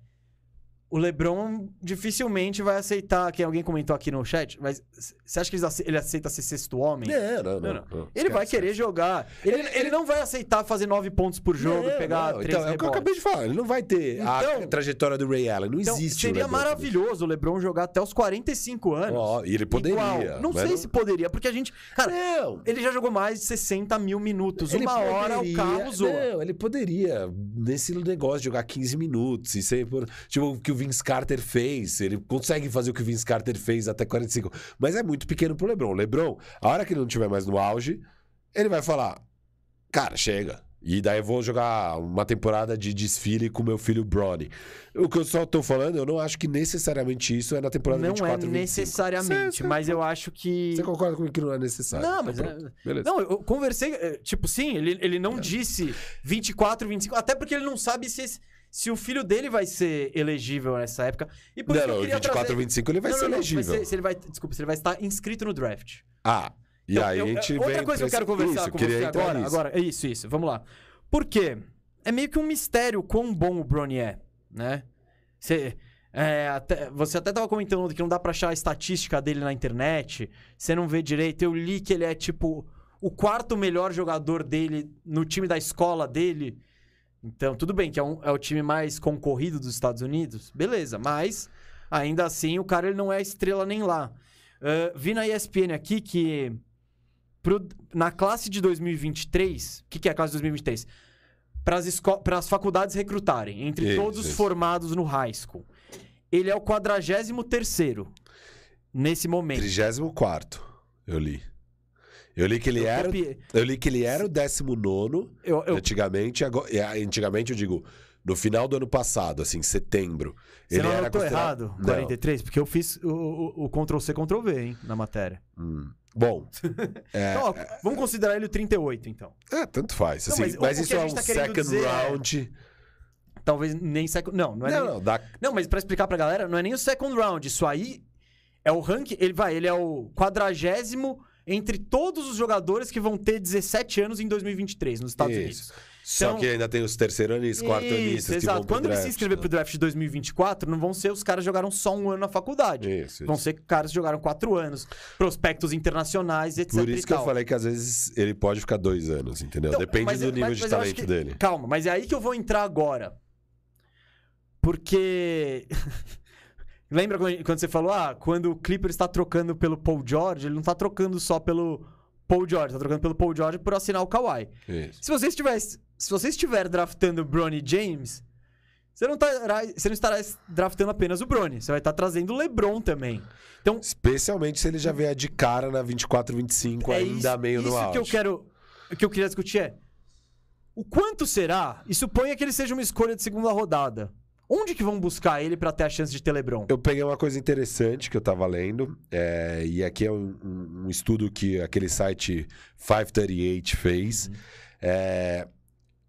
O LeBron dificilmente vai aceitar. Que alguém comentou aqui no chat, mas você acha que ele ace- ele aceita ser sexto homem? Não, não, não. Não, não. Ele Esquece, vai querer jogar. Ele, ele não vai aceitar fazer nove pontos por jogo Não, e pegar não, três Então, é o que eu rebotes. acabei de falar. Ele não vai ter a Então- trajetória do Ray Allen. Não Então, existe o seria LeBron. maravilhoso o LeBron jogar até os 45 anos. Ó, e ele poderia. Igual. Não sei se poderia, porque a gente. Cara, Não. ele já jogou mais de 60 mil minutos. Ele Uma hora o poderia- carro zoa. Não, ele poderia, nesse negócio de jogar 15 minutos e ser. Tipo, o que o Vince Carter fez. Ele consegue fazer o que o Vince Carter fez até 45. Mas é muito pequeno pro Lebron. O Lebron, a hora que ele não estiver mais no auge, ele vai falar: Cara, chega. E daí eu vou jogar uma temporada de desfile com meu filho Bronny. O que eu só tô falando, eu não acho que necessariamente isso é na temporada Não 24 é e 25. necessariamente, Cê- cê- mas eu acho que. Você concorda comigo que não é necessário? Não, mas é- pronto, Beleza. Não, eu conversei. eh, Tipo, sim, ele, ele É. não disse 24, 25, até porque ele não sabe se, esse- se o filho dele vai ser elegível nessa época. E por isso não, eu não, queria 24 trazer... ou 25 ele vai Não, ser não, elegível. ser- se ele vai, desculpa, se ele vai estar inscrito no draft. Ah, e Então, aí eu- a gente outra vem coisa que eu quero conversar isso, com queria você agora, nisso. agora, é isso, isso, vamos lá. Por quê? É meio que um mistério quão bom o Bronny é, né? Você, é, até, você até tava comentando que não dá pra achar a estatística dele na internet, você não vê direito. Eu li que ele é, tipo, o quarto melhor jogador dele no time da escola dele. Então, tudo bem que é, um- é o time mais concorrido dos Estados Unidos, beleza, mas ainda assim o cara ele não é estrela nem lá. Ah, vi na ESPN aqui que pro- na classe de 2023, o que, que é a classe de 2023? Para as faculdades recrutarem, entre Isso, todos os formados no high school. Ele é o 43 nesse momento. 34, eu li. Eu li que ele Eu era, copiei. eu li que ele era o 19 Eu, eu, antigamente, é, antigamente eu digo, no final do ano passado, assim, setembro. você ele não era considerado- errado, Não. 43? Porque eu fiz o, o, o Ctrl-C, Ctrl-V, hein, na matéria. Hum. Bom, é, Então, ó, vamos considerar ele o 38, então. é, tanto faz. Não, Assim, mas mas isso é um tá second é- round. Talvez nem second... Não, não é Não, nem... não, dá, Não, mas pra explicar pra galera, não é nem o second round. Isso aí é o ranking. Ele vai, ele é o quadragésimo entre todos os jogadores que vão ter 17 anos em 2023 nos Estados Isso. Unidos. Só Então- que ainda tem os terceiranistas, quartanistas que exato. Quando ele se draft, inscrever né? pro draft de 2024, não vão ser os caras que jogaram só um ano na faculdade. Isso, Vão isso. ser caras que jogaram quatro anos, prospectos internacionais, etc. Por isso que eu falei que às vezes ele pode ficar dois anos, entendeu? Então, Depende mas- do nível mas- de mas acho talento que- dele. Calma, mas é aí que eu vou entrar agora. Porque. Lembra quando você falou, ah, quando o Clippers está trocando pelo Paul George, ele não está trocando só pelo Paul George, está trocando pelo Paul George por assinar o Kawhi. Isso. Se você estiver, se você estiver draftando o Bronny James, você não, estará, você não estará draftando apenas o Bronny, você vai estar trazendo o LeBron também. Então, Especialmente se ele já vier de cara na 24, 25, é ainda isso, meio no isso que eu quero, o que eu queria discutir é O quanto será? E suponha que ele seja uma escolha de segunda rodada. Onde que vão buscar ele pra ter a chance de ter LeBron? Eu peguei uma coisa interessante que eu tava lendo, é, e aqui é um, um- um estudo que aquele site 538 fez. É,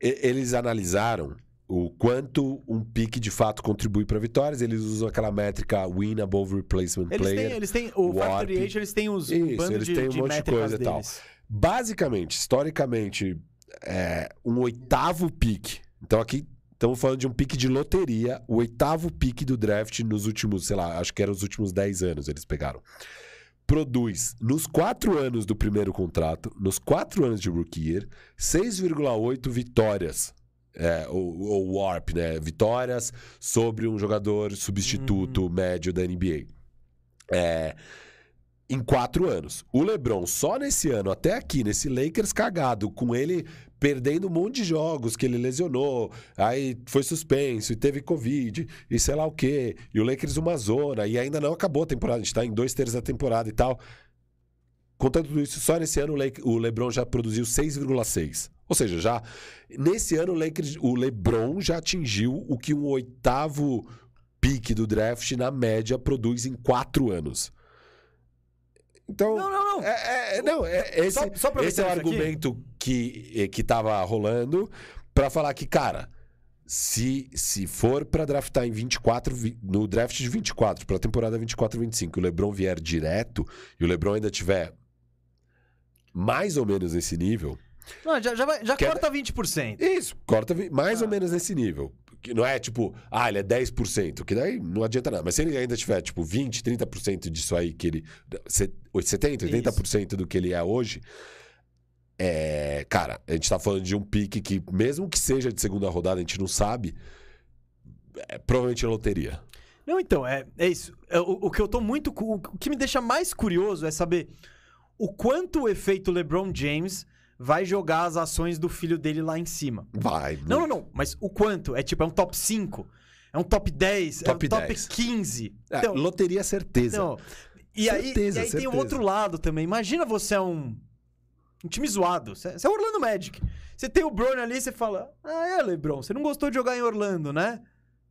e- eles analisaram o quanto um pique de fato contribui para vitórias. Eles usam aquela métrica win above replacement Eles player. têm, eles têm. O Warp. 538, eles têm os, um Isso, bando eles de, têm um de monte de coisa e tal. Basicamente, historicamente, é, um oitavo pique. Então aqui estamos falando de um pique de loteria, o oitavo pique do draft nos últimos, sei lá, acho que eram os últimos 10 anos eles pegaram. Produz, nos quatro anos do primeiro contrato, nos quatro anos de rookie year, 6,8 vitórias. É, ou, ou warp, né? Vitórias sobre um jogador substituto médio da NBA. É, em quatro anos. O LeBron, só nesse ano, até aqui, nesse Lakers cagado, com ele perdendo um monte de jogos que ele lesionou, aí foi suspenso e teve Covid e sei lá o quê, e o Lakers uma zona, e ainda não acabou a temporada, a gente tá em dois terços da temporada e tal. Contando tudo isso, só nesse ano o, Lake- o LeBron já produziu 6,6. Ou seja, já nesse ano o, Lakers, o LeBron já atingiu o que um oitavo pique do draft na média produz em quatro anos. Então, Não, não, não. é, é- não, é, esse, Só- só esse é o isso aqui. Que, eh, que tava rolando pra falar que, cara, se, se for pra draftar em 24, vi- no draft de 24, pra temporada 24 25, o LeBron vier direto e o LeBron ainda tiver mais ou menos nesse nível, Não, já, já, vai- já corta 20%. isso, corta mais Ah. ou menos nesse nível. Que não é tipo, ah, ele é 10%, que daí não adianta nada. Mas se ele ainda tiver, tipo, 20, 30% disso aí que ele. se- 70, 80% do que ele é hoje. É. Cara, a gente tá falando de um pique que, mesmo que seja de segunda rodada, a gente não sabe. É, provavelmente é loteria. Não, então, é, é isso. É, O, o que eu tô muito. O que me deixa mais curioso é saber o quanto o efeito LeBron James vai jogar as ações do filho dele lá em cima. Vai. Não, não, não. Mas o quanto? É tipo, é um top 5? É um top 10? Top é um top 10. 15? É, Então, loteria certeza. Não. E aí, Certeza, e aí tem o certeza. outro lado também. Imagina você é um, um time zoado. Você é o Orlando Magic. Você tem o Bron ali e você fala: Ah, é, Lebron, você não gostou de jogar em Orlando, né?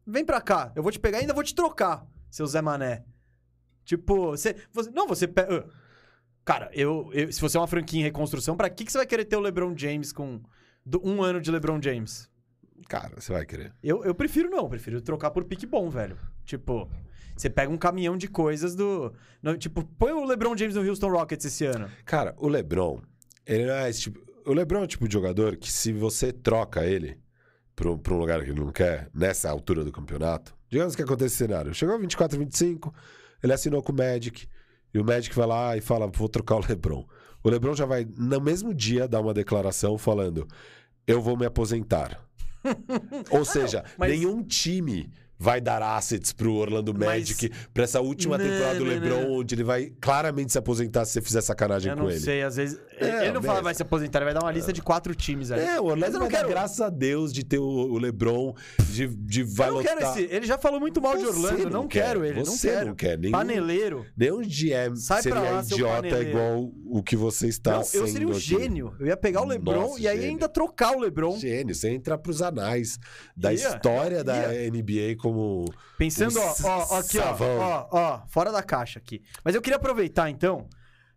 Vem pra cá. Eu vou te pegar e ainda vou te trocar, seu Zé Mané. Tipo, você. você não, você pega. Cara, eu, eu- se você é uma franquia em reconstrução, pra que, que você vai querer ter o LeBron James com do- um ano de LeBron James? Cara, você vai querer. Eu, eu prefiro não, eu prefiro trocar por pique bom, velho. Tipo, você pega um caminhão de coisas do. no- tipo, põe o LeBron James no Houston Rockets esse ano. Cara, o LeBron, ele não é esse tipo. O LeBron é o tipo de jogador que, se você troca ele pra um, um lugar que ele não quer, nessa altura do campeonato, digamos que acontece esse cenário. Chegou a 24, 25, ele assinou com o Magic, e o Magic vai lá e fala: vou trocar o LeBron. O LeBron já vai, no mesmo dia, dar uma declaração falando: eu vou me aposentar. Ou seja, mas- nenhum time vai dar assets pro Orlando Mas- Magic pra essa última Não, temporada do não, LeBron, não. onde ele vai claramente se aposentar se você fizer sacanagem Eu com não ele. sei, às vezes. É, ele não fala mesmo. vai se aposentar, ele vai dar uma lista de quatro times ali. É, o Mas Orlando eu não dar quero. graças a Deus de ter o, LeBron, de, de vai eu não lotar. quero esse. Ele já falou muito mal de Você Orlando. Não, quer, quero ele. Você não quero. não quer. Nenhum, Paneleiro. nenhum GM Sai pra seria lá, idiota igual o que você está não, eu sendo seria um gênio. Eu ia pegar o LeBron Nossa, e aí gênio. ainda trocar o LeBron. Gênio, você entra pros anais da Ia, história ia. da NBA como... Pensando, ó, Um ó, ó, aqui, ó, ó, ó, fora da caixa aqui. Mas eu queria aproveitar, então.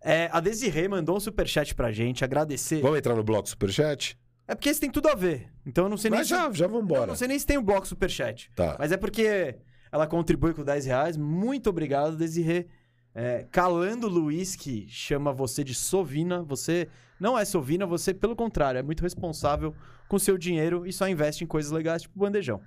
é, a Desirê mandou um superchat pra gente, agradecer. Vamos entrar no bloco superchat? É porque esse tem tudo a ver. Então eu não sei nem Mas se... já, já Não, vambora. não sei nem se tem o bloco superchat. Tá. Mas é porque ela contribui com 10 reais. Muito obrigado, Desirê. É, Calando Luiz, que chama você de Sovina. Você não é Sovina, você, pelo contrário, é muito responsável com seu dinheiro e só investe em coisas legais, tipo bandejão.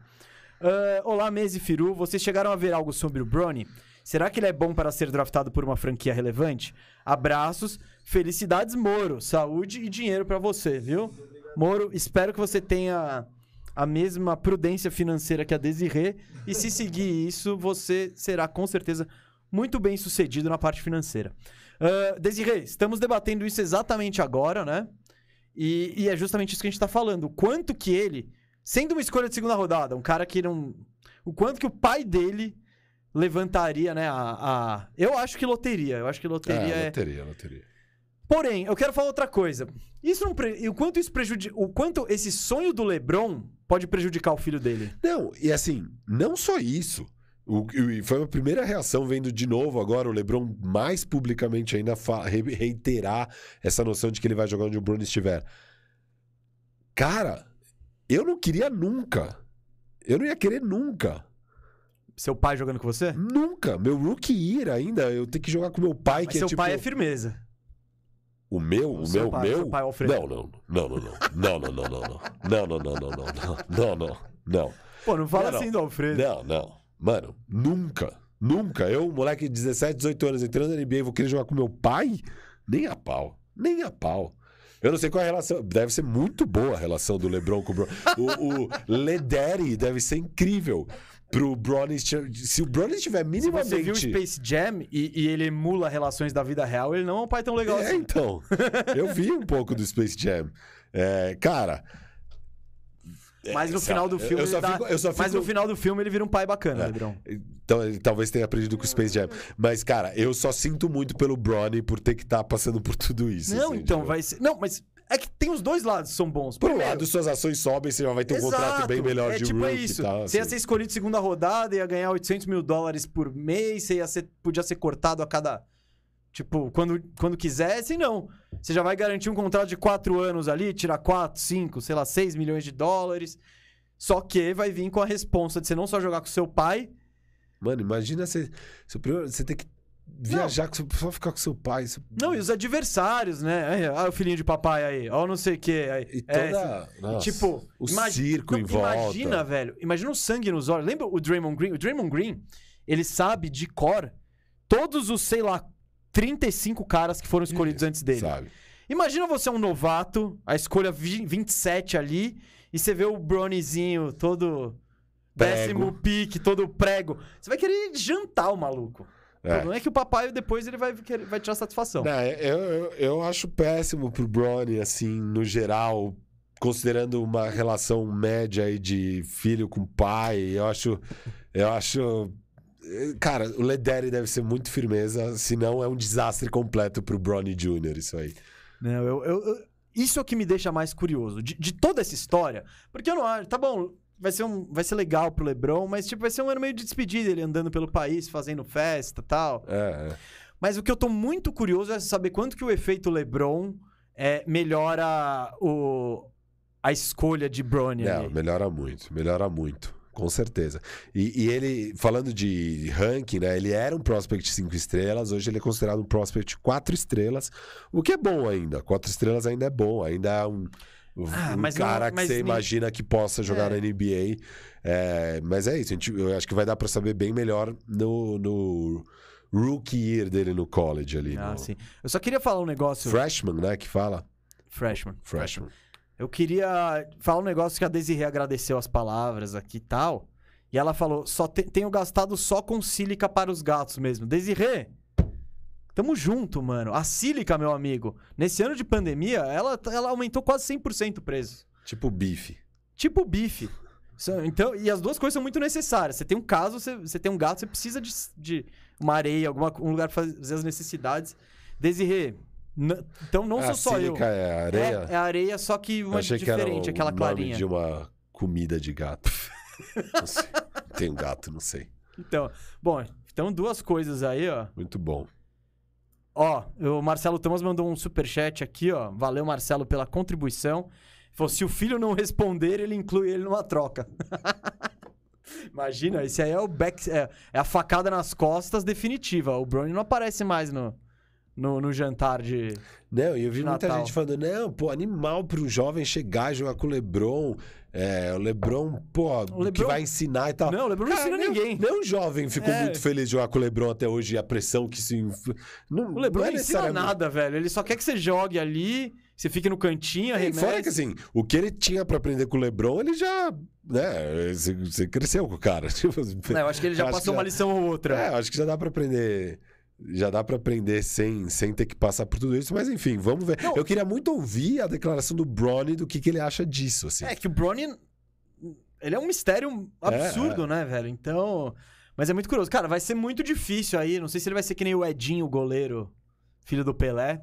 Ah, olá, Mese Firu. Vocês chegaram a ver algo sobre o Brony? Será que ele é bom para ser draftado por uma franquia relevante? Abraços, felicidades, Moro. Saúde e dinheiro para você, viu? Moro, espero que você tenha a mesma prudência financeira que a Desirê. E se seguir isso, você será com certeza muito bem sucedido na parte financeira. Uh, Desirê, estamos debatendo isso exatamente agora, né? E, e é justamente isso que a gente tá falando. Quanto que ele, sendo uma escolha de segunda rodada, um cara que não. O quanto que o pai dele levantaria, né? A, a- Eu acho que loteria. Eu acho que loteria É, é. loteria, loteria. Porém, eu quero falar outra coisa. Isso não pre... o quanto isso prejudica, o quanto esse sonho do LeBron pode prejudicar o filho dele. Não, e assim, não só isso. O, foi a primeira reação vendo de novo agora o LeBron mais publicamente ainda reiterar essa noção de que ele vai jogar onde o Bruno estiver. Cara, eu não queria nunca. Eu não ia querer nunca. Seu pai jogando com você? Nunca. Meu rookie ir ainda, eu tenho que jogar com meu pai, Mas que seu é tipo. pai é firmeza. O meu? O, seu meu? pai, meu? seu pai, Alfredo. Não, não. Não, não, não. Não, não, não, não, não. Não, não, não, não, não, não. Não. Pô, não fala não. assim do Alfredo. Não, não. Mano, nunca. Nunca. Eu, moleque de 17, 18 anos, entrando na NBA, vou querer jogar com meu pai? Nem a pau. Nem a pau. Eu não sei qual é a relação. Deve ser muito boa a relação do LeBron com o Bron. O, o Lederi deve ser incrível pro Bronny. Se o Bronny estiver Se minimamente. você viu o Space Jam e, e ele emula relações da vida real, ele não é um pai tão legal É, assim. então. Eu vi um pouco do Space Jam. É, cara. Mas no é, final do filme eu dá- fico- eu só Mas fico- no final do filme ele vira um pai bacana, É. Lebron. Então, ele talvez tenha aprendido com o Space Jam. Mas, cara, eu só sinto muito pelo Bronny por ter que estar passando por tudo isso. Não, assim, então tipo. vai ser. Não, mas é que tem os dois lados que são bons. Por um lado, suas ações sobem, você já vai ter um contrato bem melhor é, de tipo, rookie é isso. e tal. Você ia assim. ser escolhido segunda rodada, ia ganhar 800 mil dólares por mês, você ia ser, podia ser cortado a cada. Tipo, quando, quando quisesse, não. Você já vai garantir um contrato de 4 anos ali, tirar 4, 5, sei lá, 6 milhões de dólares. Só que vai vir com a responsa de você não só jogar com seu pai. Mano, imagina você, seu primeiro- você ter que viajar, com seu, só ficar com seu pai. seu- Não, e os adversários, né? Olha o filhinho de papai aí, ó, não sei o que. Aí. E É, toda. nossa, Tipo, o circo não, em volta. Imagina, velho. Imagina o sangue nos olhos. Lembra o Draymond Green? O Draymond Green, ele sabe de cor todos os, sei lá, 35 caras que foram escolhidos antes dele. Sabe? Imagina você é um novato, a escolha vi- 27 ali, e você vê o Bronyzinho todo Prego. décimo pique, todo prego. Você vai querer jantar o maluco. O É. problema é que o papai depois ele vai, vai tirar satisfação. Não, eu, eu, eu acho péssimo pro Bronny, assim, no geral, considerando uma relação média aí de filho com pai. Eu acho. Eu acho. Cara, o Lederi deve ser muito firmeza, senão é um desastre completo pro Bronny Jr. Isso aí. Não, eu, eu- eu- isso é o que me deixa mais curioso. De, de toda essa história. Porque eu não acho. Tá bom, vai ser, um, vai ser legal pro Lebron, mas tipo, vai ser um ano meio de despedida, ele andando pelo país, fazendo festa e tal. É, é. Mas o que eu tô muito curioso é saber quanto que o efeito Lebron é, melhora o, a escolha de Bronny Não, melhora muito, melhora muito. Com certeza. E, e ele, falando de ranking, né? Ele era um prospect 5 estrelas, hoje ele é considerado um prospect 4 estrelas, o que é bom ainda. 4 estrelas ainda é bom, ainda é um, Ah, um mas não- cara que você imagina que possa jogar É. na NBA. É, mas é isso, a gente- eu acho que vai dar pra saber bem melhor no, no rookie year dele no college ali. Ah, no sim. Eu só queria falar um negócio. Freshman, né? Que fala? Freshman. Freshman. Eu queria falar um negócio que a Desirê agradeceu as palavras aqui e tal. E ela falou: só te- tenho gastado só com sílica para os gatos mesmo. Desirê, tamo junto, mano. A sílica, meu amigo, nesse ano de pandemia, ela, ela aumentou quase 100% o preço. Tipo bife. Tipo bife. Então, e as duas coisas são muito necessárias. Você tem um caso, você, você tem um gato, você precisa de, de uma areia, alguma, um lugar para fazer as necessidades. Desirê, então não sou só eu. é areia? É, é areia, só que uma achei que era diferente, o aquela nome clarinha. de uma comida de gato. Não sei. Tem um gato, não sei. Então, bom, então duas coisas aí, ó. Muito bom. Ó, o Marcelo Thomas mandou um superchat aqui, ó. Valeu, Marcelo, pela contribuição. Falou, se o filho não responder, ele inclui ele numa troca. Imagina, esse aí é o back, é, é a facada nas costas definitiva. O Brony não aparece mais no, no, no jantar de... Não, e eu vi muita Natal. gente falando, não, pô, animal pro jovem chegar e jogar com o Lebron. É, o Lebron, pô, que Lebron- vai ensinar e tal. Não, o Lebron não ensina ninguém. Nem o jovem ficou É. muito feliz de jogar com o Lebron até hoje e a pressão que se. Não, O Lebron não não, é ensina necessariamente- nada, velho. Ele só quer que você jogue ali, você fique no cantinho, E arremesse. fora que assim, o que ele tinha pra aprender com o Lebron, ele já. Né, você, cresceu com o cara. Tipo, Não, eu acho que ele já passou que uma lição ou outra. É, acho que já dá pra aprender. Já dá pra aprender sem, sem ter que passar por tudo isso, mas enfim, vamos ver. Não. Eu queria muito ouvir a declaração do Bronny do que, que ele acha disso, assim. É que o Brony. Ele é um mistério absurdo, né, velho? Então. Mas é muito curioso. Cara, vai ser muito difícil aí. Não sei se ele vai ser que nem o Edinho, o goleiro, filho do Pelé.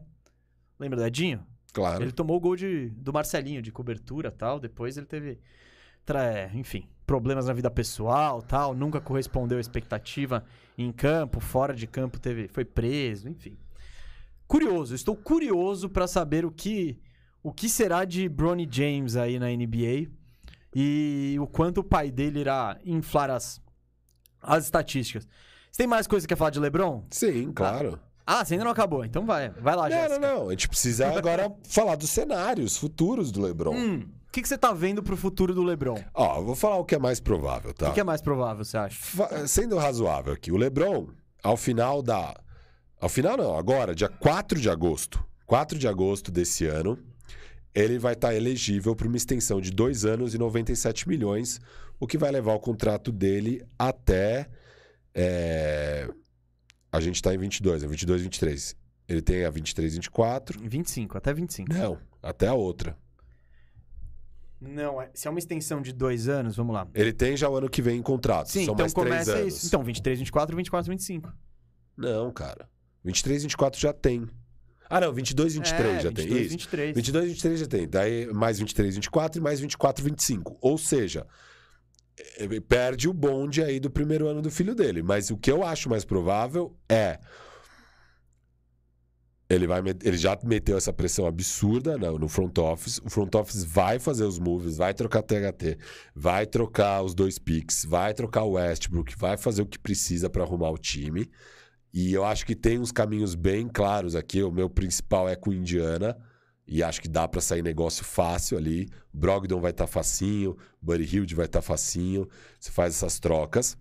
Lembra do Edinho? Claro. Ele tomou o gol de, do Marcelinho de cobertura tal. Depois ele teve, tra- é, enfim, problemas na vida pessoal tal. Nunca correspondeu à expectativa em campo, fora de campo teve, foi preso, enfim. Curioso, estou curioso para saber o que, o que será de Bronny James aí na NBA e o quanto o pai dele irá inflar as, as estatísticas. Você tem mais coisa que quer falar de LeBron? Sim, claro. Ah, você ainda não acabou. Então vai, vai lá, Não, Jéssica. não, não. A gente precisa agora falar dos cenários futuros do LeBron. Hum, que, que você tá vendo pro futuro do LeBron? Ó, eu vou falar o que é mais provável, O tá? que, que é mais provável, você acha? Fa- Sendo razoável aqui, o LeBron, ao final da. Ao final, não, agora, dia 4 de agosto. 4 de agosto desse ano, ele vai estar elegível para uma extensão de 2 anos e 97 milhões, o que vai levar o contrato dele até. é, A gente está em 22, é 22, 23. Ele tem a 23, 24. 25, até 25. Não, até a outra. Não, é- se é uma extensão de dois anos, vamos lá. Ele tem já o ano que vem em contrato. Sim, São então mais três começa anos. isso. Então, 23, 24, 24, 25. Não, cara. 23, 24 já tem. Ah, não, 22, 23 é, já 22, tem. Isso. 23. 22, 23 já tem. Daí mais 23, 24 e mais 24, 25. Ou seja, eh, perde o bonde aí do primeiro ano do filho dele. Mas o que eu acho mais provável é. Ele, vai, ele já meteu essa pressão absurda no, no front office. O front office vai fazer os moves, vai trocar THT, vai trocar os dois picks, vai trocar o Westbrook, vai fazer o que precisa para arrumar o time. E eu acho que tem uns caminhos bem claros aqui. O meu principal é com Indiana. E acho que dá pra sair negócio fácil ali. Brogdon vai estar facinho, Buddy Hilde vai estar facinho. Você faz essas trocas.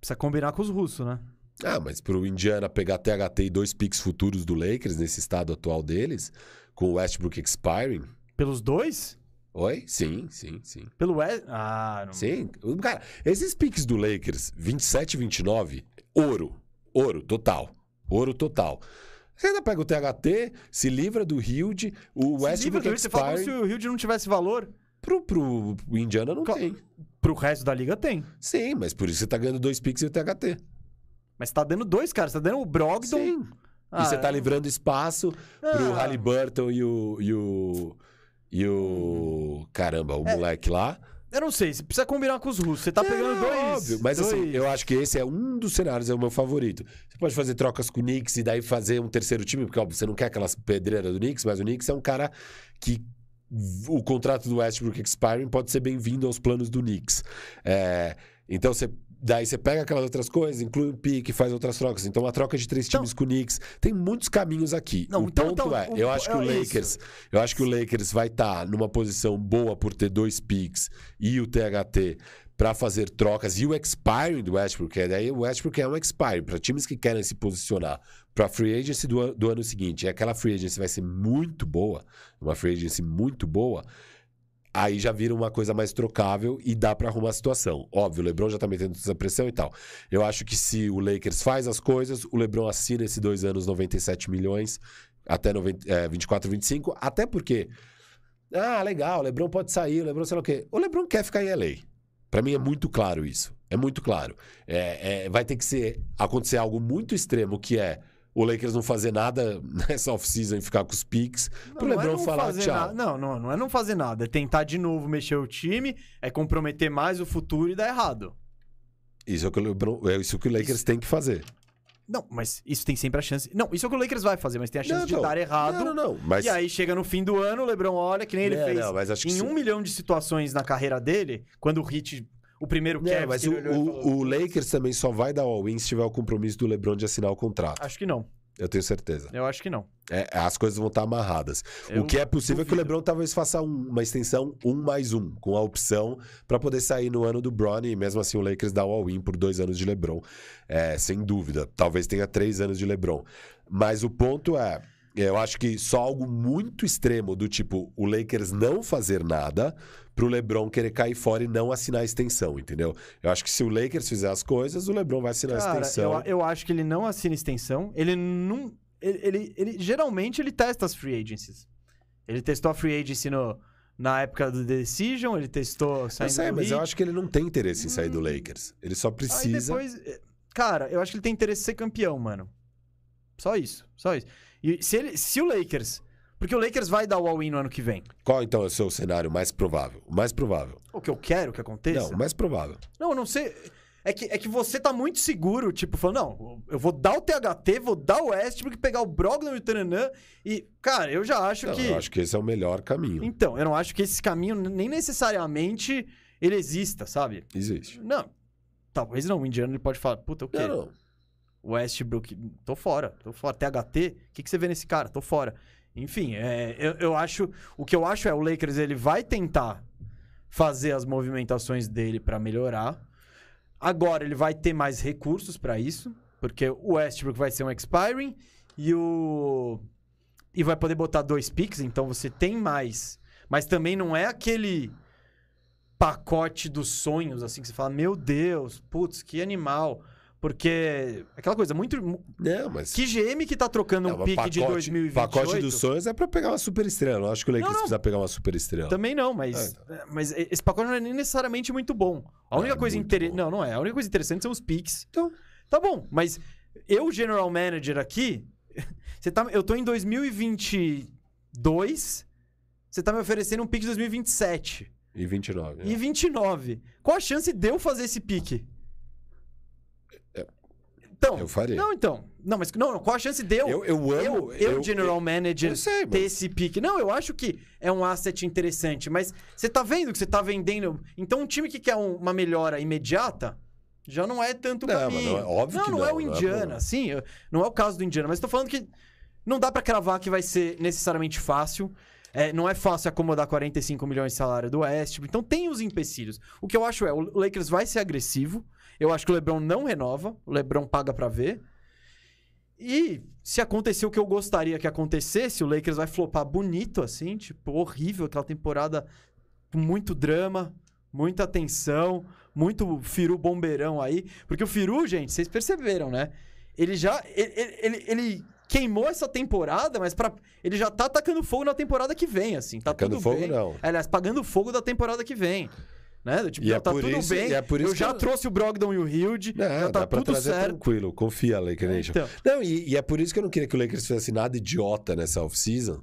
Precisa combinar com os russos, né? Ah, mas pro Indiana pegar THT e dois picks futuros do Lakers nesse estado atual deles, com o Westbrook expiring. Pelos dois? Oi? Sim, sim, sim. Pelo West... Ah, não... Sim. Cara, esses picks do Lakers, 27 e 29, ouro. Ouro total. Ouro total. Você ainda pega o THT, se livra do Hilde, o Westbrook Hilde, Você fala como se expiring. o Hilde não tivesse valor. Pro, pro Indiana não tem. Pro resto da liga tem. Sim, mas por isso você tá ganhando dois picks e o THT. Mas você tá dando dois, cara. Você tá dando o Brogdon. Sim. Ah, e você tá eu- livrando espaço pro Ah. Halliburton e o. E o. E o. Caramba, o moleque lá. Eu não sei, você precisa combinar com os russos. Você tá pegando É, dois. Óbvio, mas assim, dois- eu acho que esse é um dos cenários, é o meu favorito. Você pode fazer trocas com o Knicks e daí fazer um terceiro time, porque óbvio, você não quer aquelas pedreiras do Knicks, mas o Knicks é um cara que o contrato do Westbrook expiring pode ser bem-vindo aos planos do Knicks. É, então você daí você pega aquelas outras coisas, inclui um pique, faz outras trocas. Então uma troca de três Então- times com o Knicks tem muitos caminhos aqui. Não, o então- ponto então, é, o- eu acho que o é isso. Lakers, eu acho que o Lakers vai estar numa posição boa por ter dois picks e o THT para fazer trocas e o expiring do Westbrook, que daí o Westbrook é um expiring para times que querem se posicionar para free agency do, do ano seguinte. E aquela free agency vai ser muito boa, uma free agency muito boa. Aí já vira uma coisa mais trocável e dá pra arrumar a situação. Óbvio, o LeBron já tá metendo essa pressão e tal. Eu acho que se o Lakers faz as coisas, o LeBron assina esses dois anos 97 milhões até 90, é, 24, 25. Até porque, ah, legal, o LeBron pode sair, o LeBron sei lá o quê. O LeBron quer ficar em LA. Pra mim é muito claro isso. É muito claro. É, é, vai ter que ser, acontecer algo muito extremo, que é o Lakers não fazer nada nessa off-season e ficar com os picks, pro não é LeBron não falar fazer tchau. nada. Não, não, não é não fazer nada. É tentar de novo mexer o time, é comprometer mais o futuro e dar errado. Isso é o que o, LeBron, é isso que o Lakers Isso. tem que fazer. Não, mas isso tem sempre a chance. Não, isso é o que o Lakers vai fazer, mas tem a chance Não, de não. dar errado. Não, não, não. Mas... E aí chega no fim do ano, o LeBron olha, que nem ele Não, fez não, em um milhão de situações na carreira dele, quando o Hit, o primeiro Não, Cavs, mas que o, o- o Lakers também só vai dar all-in se tiver o compromisso do LeBron de assinar o contrato. Acho que não. Eu tenho certeza. Eu acho que não. É, as coisas vão estar amarradas. Eu o que é possível é que o duvido. LeBron talvez faça um- uma extensão um mais um, com a opção para poder sair no ano do Bronny e mesmo assim o Lakers dá o all-in por dois anos de LeBron. É, sem dúvida. Talvez tenha três anos de LeBron. Mas o ponto é. Eu acho que só algo muito extremo do tipo o Lakers não fazer nada pro LeBron querer cair fora e não assinar a extensão, entendeu? Eu acho que se o Lakers fizer as coisas, o LeBron vai assinar a Cara, extensão. eu, eu acho que ele não assina extensão. Ele não. Ele, ele, ele- geralmente ele testa as free agencies. Ele testou a free agency no, na época do Decision, ele testou Eu saindo sei, do mas eu Heat. acho que ele não tem interesse em sair do Hum. Lakers. Ele só precisa. depois. eh, Cara, eu acho que ele tem interesse em ser campeão, mano. Só isso. Só isso. E se, ele, se o Lakers Porque o Lakers vai dar o all-in no ano que vem. Qual então é o seu cenário mais provável? O mais provável. O que eu quero que aconteça? Não, o mais provável. Não, eu não sei. É que, é que você tá muito seguro, tipo, falando, não, eu vou dar o THT, vou dar o Westbrook, pegar o Brogdon e o Tananã. E, cara, eu já acho Não, que. Eu acho que esse é o melhor caminho. Então, eu não acho que esse caminho nem necessariamente ele exista, sabe? Existe. Não. Talvez não, o indiano ele pode falar, puta, o quê? Não, não. Westbrook, tô fora, tô fora. THT, o que, que você vê nesse cara? Tô fora. Enfim, é, eu, eu acho. O que eu acho é o Lakers ele vai tentar fazer as movimentações dele pra melhorar. Agora ele vai ter mais recursos pra isso, porque o Westbrook vai ser um expiring e o e vai poder botar dois picks, então você tem mais. Mas também não é aquele pacote dos sonhos assim que você fala, meu Deus, putz, que animal. Porque aquela coisa muito Não, mas. que GM que tá trocando É, um pique de 2028? Pacote dos sonhos é pra pegar uma super estrela. Não acho que o Lakers Não, não. precisa pegar uma super estrela. Também não, mas, mas esse pacote não é nem necessariamente muito bom. A única é coisa interessante. Não, não é. A única coisa interessante são os picks. Então. Tá bom, mas eu, general manager aqui, você tá, eu tô em 2022, você tá me oferecendo um pique de 2027 E 29. e né? 29. Qual a chance de eu fazer esse pique? É. Então, Eu faria. Não, então. Não, mas não, não, qual a chance de eu, Eu, eu amo. eu, eu, general manager, eu sei, ter esse pique. Não, eu acho que é um asset interessante, mas você tá vendo que você tá vendendo. Então, um time que quer um- uma melhora imediata já não é tanto o Não, mas caminho. não é- óbvio não, que não, não, é o não é Indiana, problema. sim. eu- Não é o caso do Indiana, mas tô falando que não dá pra cravar que vai ser necessariamente fácil. É, não é fácil acomodar 45 milhões de salário do West. Então tem os empecilhos. O que eu acho é, o Lakers vai ser agressivo. Eu acho que o LeBron não renova. O LeBron paga pra ver. E se acontecer o que eu gostaria que acontecesse, o Lakers vai flopar bonito, assim, tipo, horrível, aquela temporada com muito drama, muita tensão, muito Firu bombeirão aí. Porque o Firu, gente, vocês perceberam, né? Ele já. Ele, ele- ele- queimou essa temporada, mas pra, ele já tá atacando fogo na temporada que vem, assim. Tá Tacando tudo fogo, bem. não. Aliás, pagando fogo da temporada que vem. Né? Tipo, E já é tá tudo isso- bem. é eu já eu- trouxe o Brogdon e o Hilde. Não, já tá dá pra tudo trazer certo. tranquilo. Confia, Laker Nation. Então. Não, e, e é por isso que eu não queria que o Lakers fizesse nada idiota nessa off-season,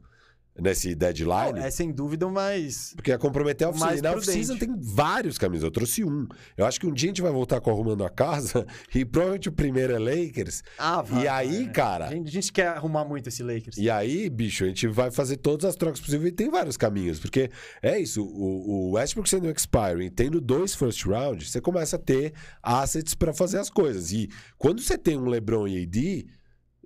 nesse deadline. Não, é sem dúvida o mais. Porque ia comprometer a. Mais E na off-season tem vários caminhos. Eu trouxe um. Eu acho que um dia a gente vai voltar com arrumando a casa e provavelmente o primeiro é Lakers. Ah, E aí, cara- A gente, a gente quer arrumar muito esse Lakers. E aí, bicho, a gente vai fazer todas as trocas possíveis e tem vários caminhos. Porque é isso, o, o Westbrook sendo expiring tendo dois first round, você começa a ter assets pra fazer as coisas. E quando você tem um LeBron e AD,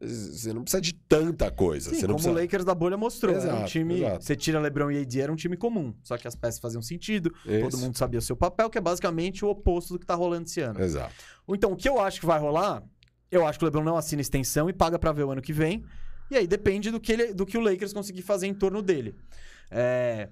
você não precisa de tanta coisa. Sim, você não como precisa... o Lakers da bolha mostrou. era um Exato, time. exato. Você tira LeBron e AD, era um time comum. Só que as peças faziam sentido, todo Isso. mundo sabia o seu papel, que é basicamente o oposto do que tá rolando esse ano. Exato. Então, o que eu acho que vai rolar, eu acho que o LeBron não assina extensão e paga pra ver o ano que vem. E aí depende do que, ele- do que o Lakers conseguir fazer em torno dele. É...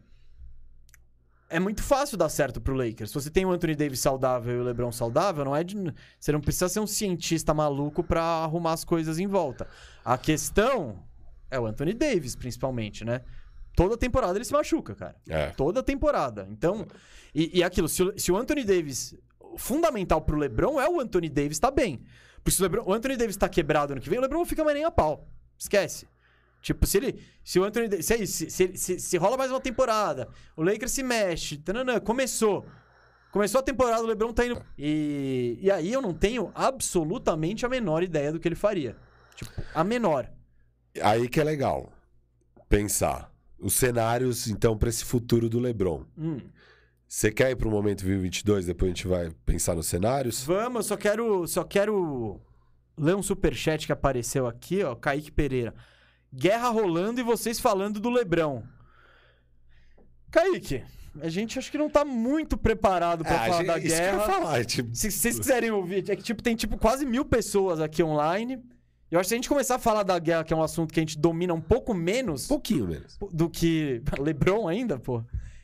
É muito fácil dar certo pro Lakers. Se você tem o Anthony Davis saudável e o LeBron saudável, não é de... você não precisa ser um cientista maluco pra arrumar as coisas em volta. A questão é o Anthony Davis, principalmente, né? Toda temporada ele se machuca, cara. É. Toda temporada. Então, e, e aquilo, se o, se o Anthony Davis. o Fundamental pro LeBron é o Anthony Davis tá bem. Porque se o, LeBron, o Anthony Davis tá quebrado ano que vem, o LeBron não fica mais nem a pau. Esquece. Tipo, se ele. Se o Anthony. Se, é isso, se, se, se, se rola mais uma temporada, o Lakers se mexe. Tananã, começou. Começou a temporada, o LeBron tá indo. E, e aí eu não tenho absolutamente a menor ideia do que ele faria. Tipo, a menor. Aí que é legal pensar. Os cenários, então, pra esse futuro do LeBron. Hum. Você quer ir pro momento 2022, depois a gente vai pensar nos cenários? Vamos, eu só quero, só quero ler um superchat que apareceu aqui, ó, Kaique Pereira. Guerra rolando e vocês falando do Lebrão. Kaique, a gente acho que não tá muito preparado pra Ah, falar gente- da isso que eu guerra. falar, tipo, Se vocês quiserem ouvir, é que tipo, tem tipo quase mil pessoas aqui online. Eu acho que se a gente começar a falar da guerra, que é um assunto que a gente domina um pouco menos pouquinho menos. do que LeBron ainda, pô.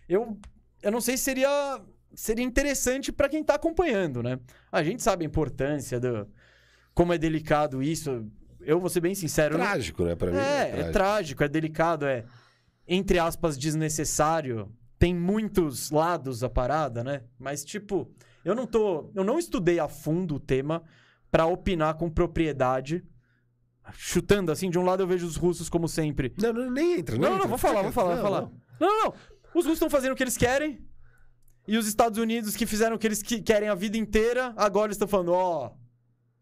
Eu, eu não sei se seria seria interessante pra quem tá acompanhando, né? A gente sabe a importância do como é delicado isso. Eu vou ser bem sincero, não- Trágico, né? Pra mim. é, é trágico. trágico, é delicado, é entre aspas desnecessário. Tem muitos lados a parada, né? Mas tipo, eu não tô, eu não estudei a fundo o tema pra opinar com propriedade chutando assim, de um lado eu vejo os russos como sempre. Não, não, nem entra. Não, não, entra. vou falar, vou falar, Não, vou falar. não. Não, não, não. Os russos estão fazendo o que eles querem. E os Estados Unidos que fizeram o que eles que- querem a vida inteira, agora estão falando, ó,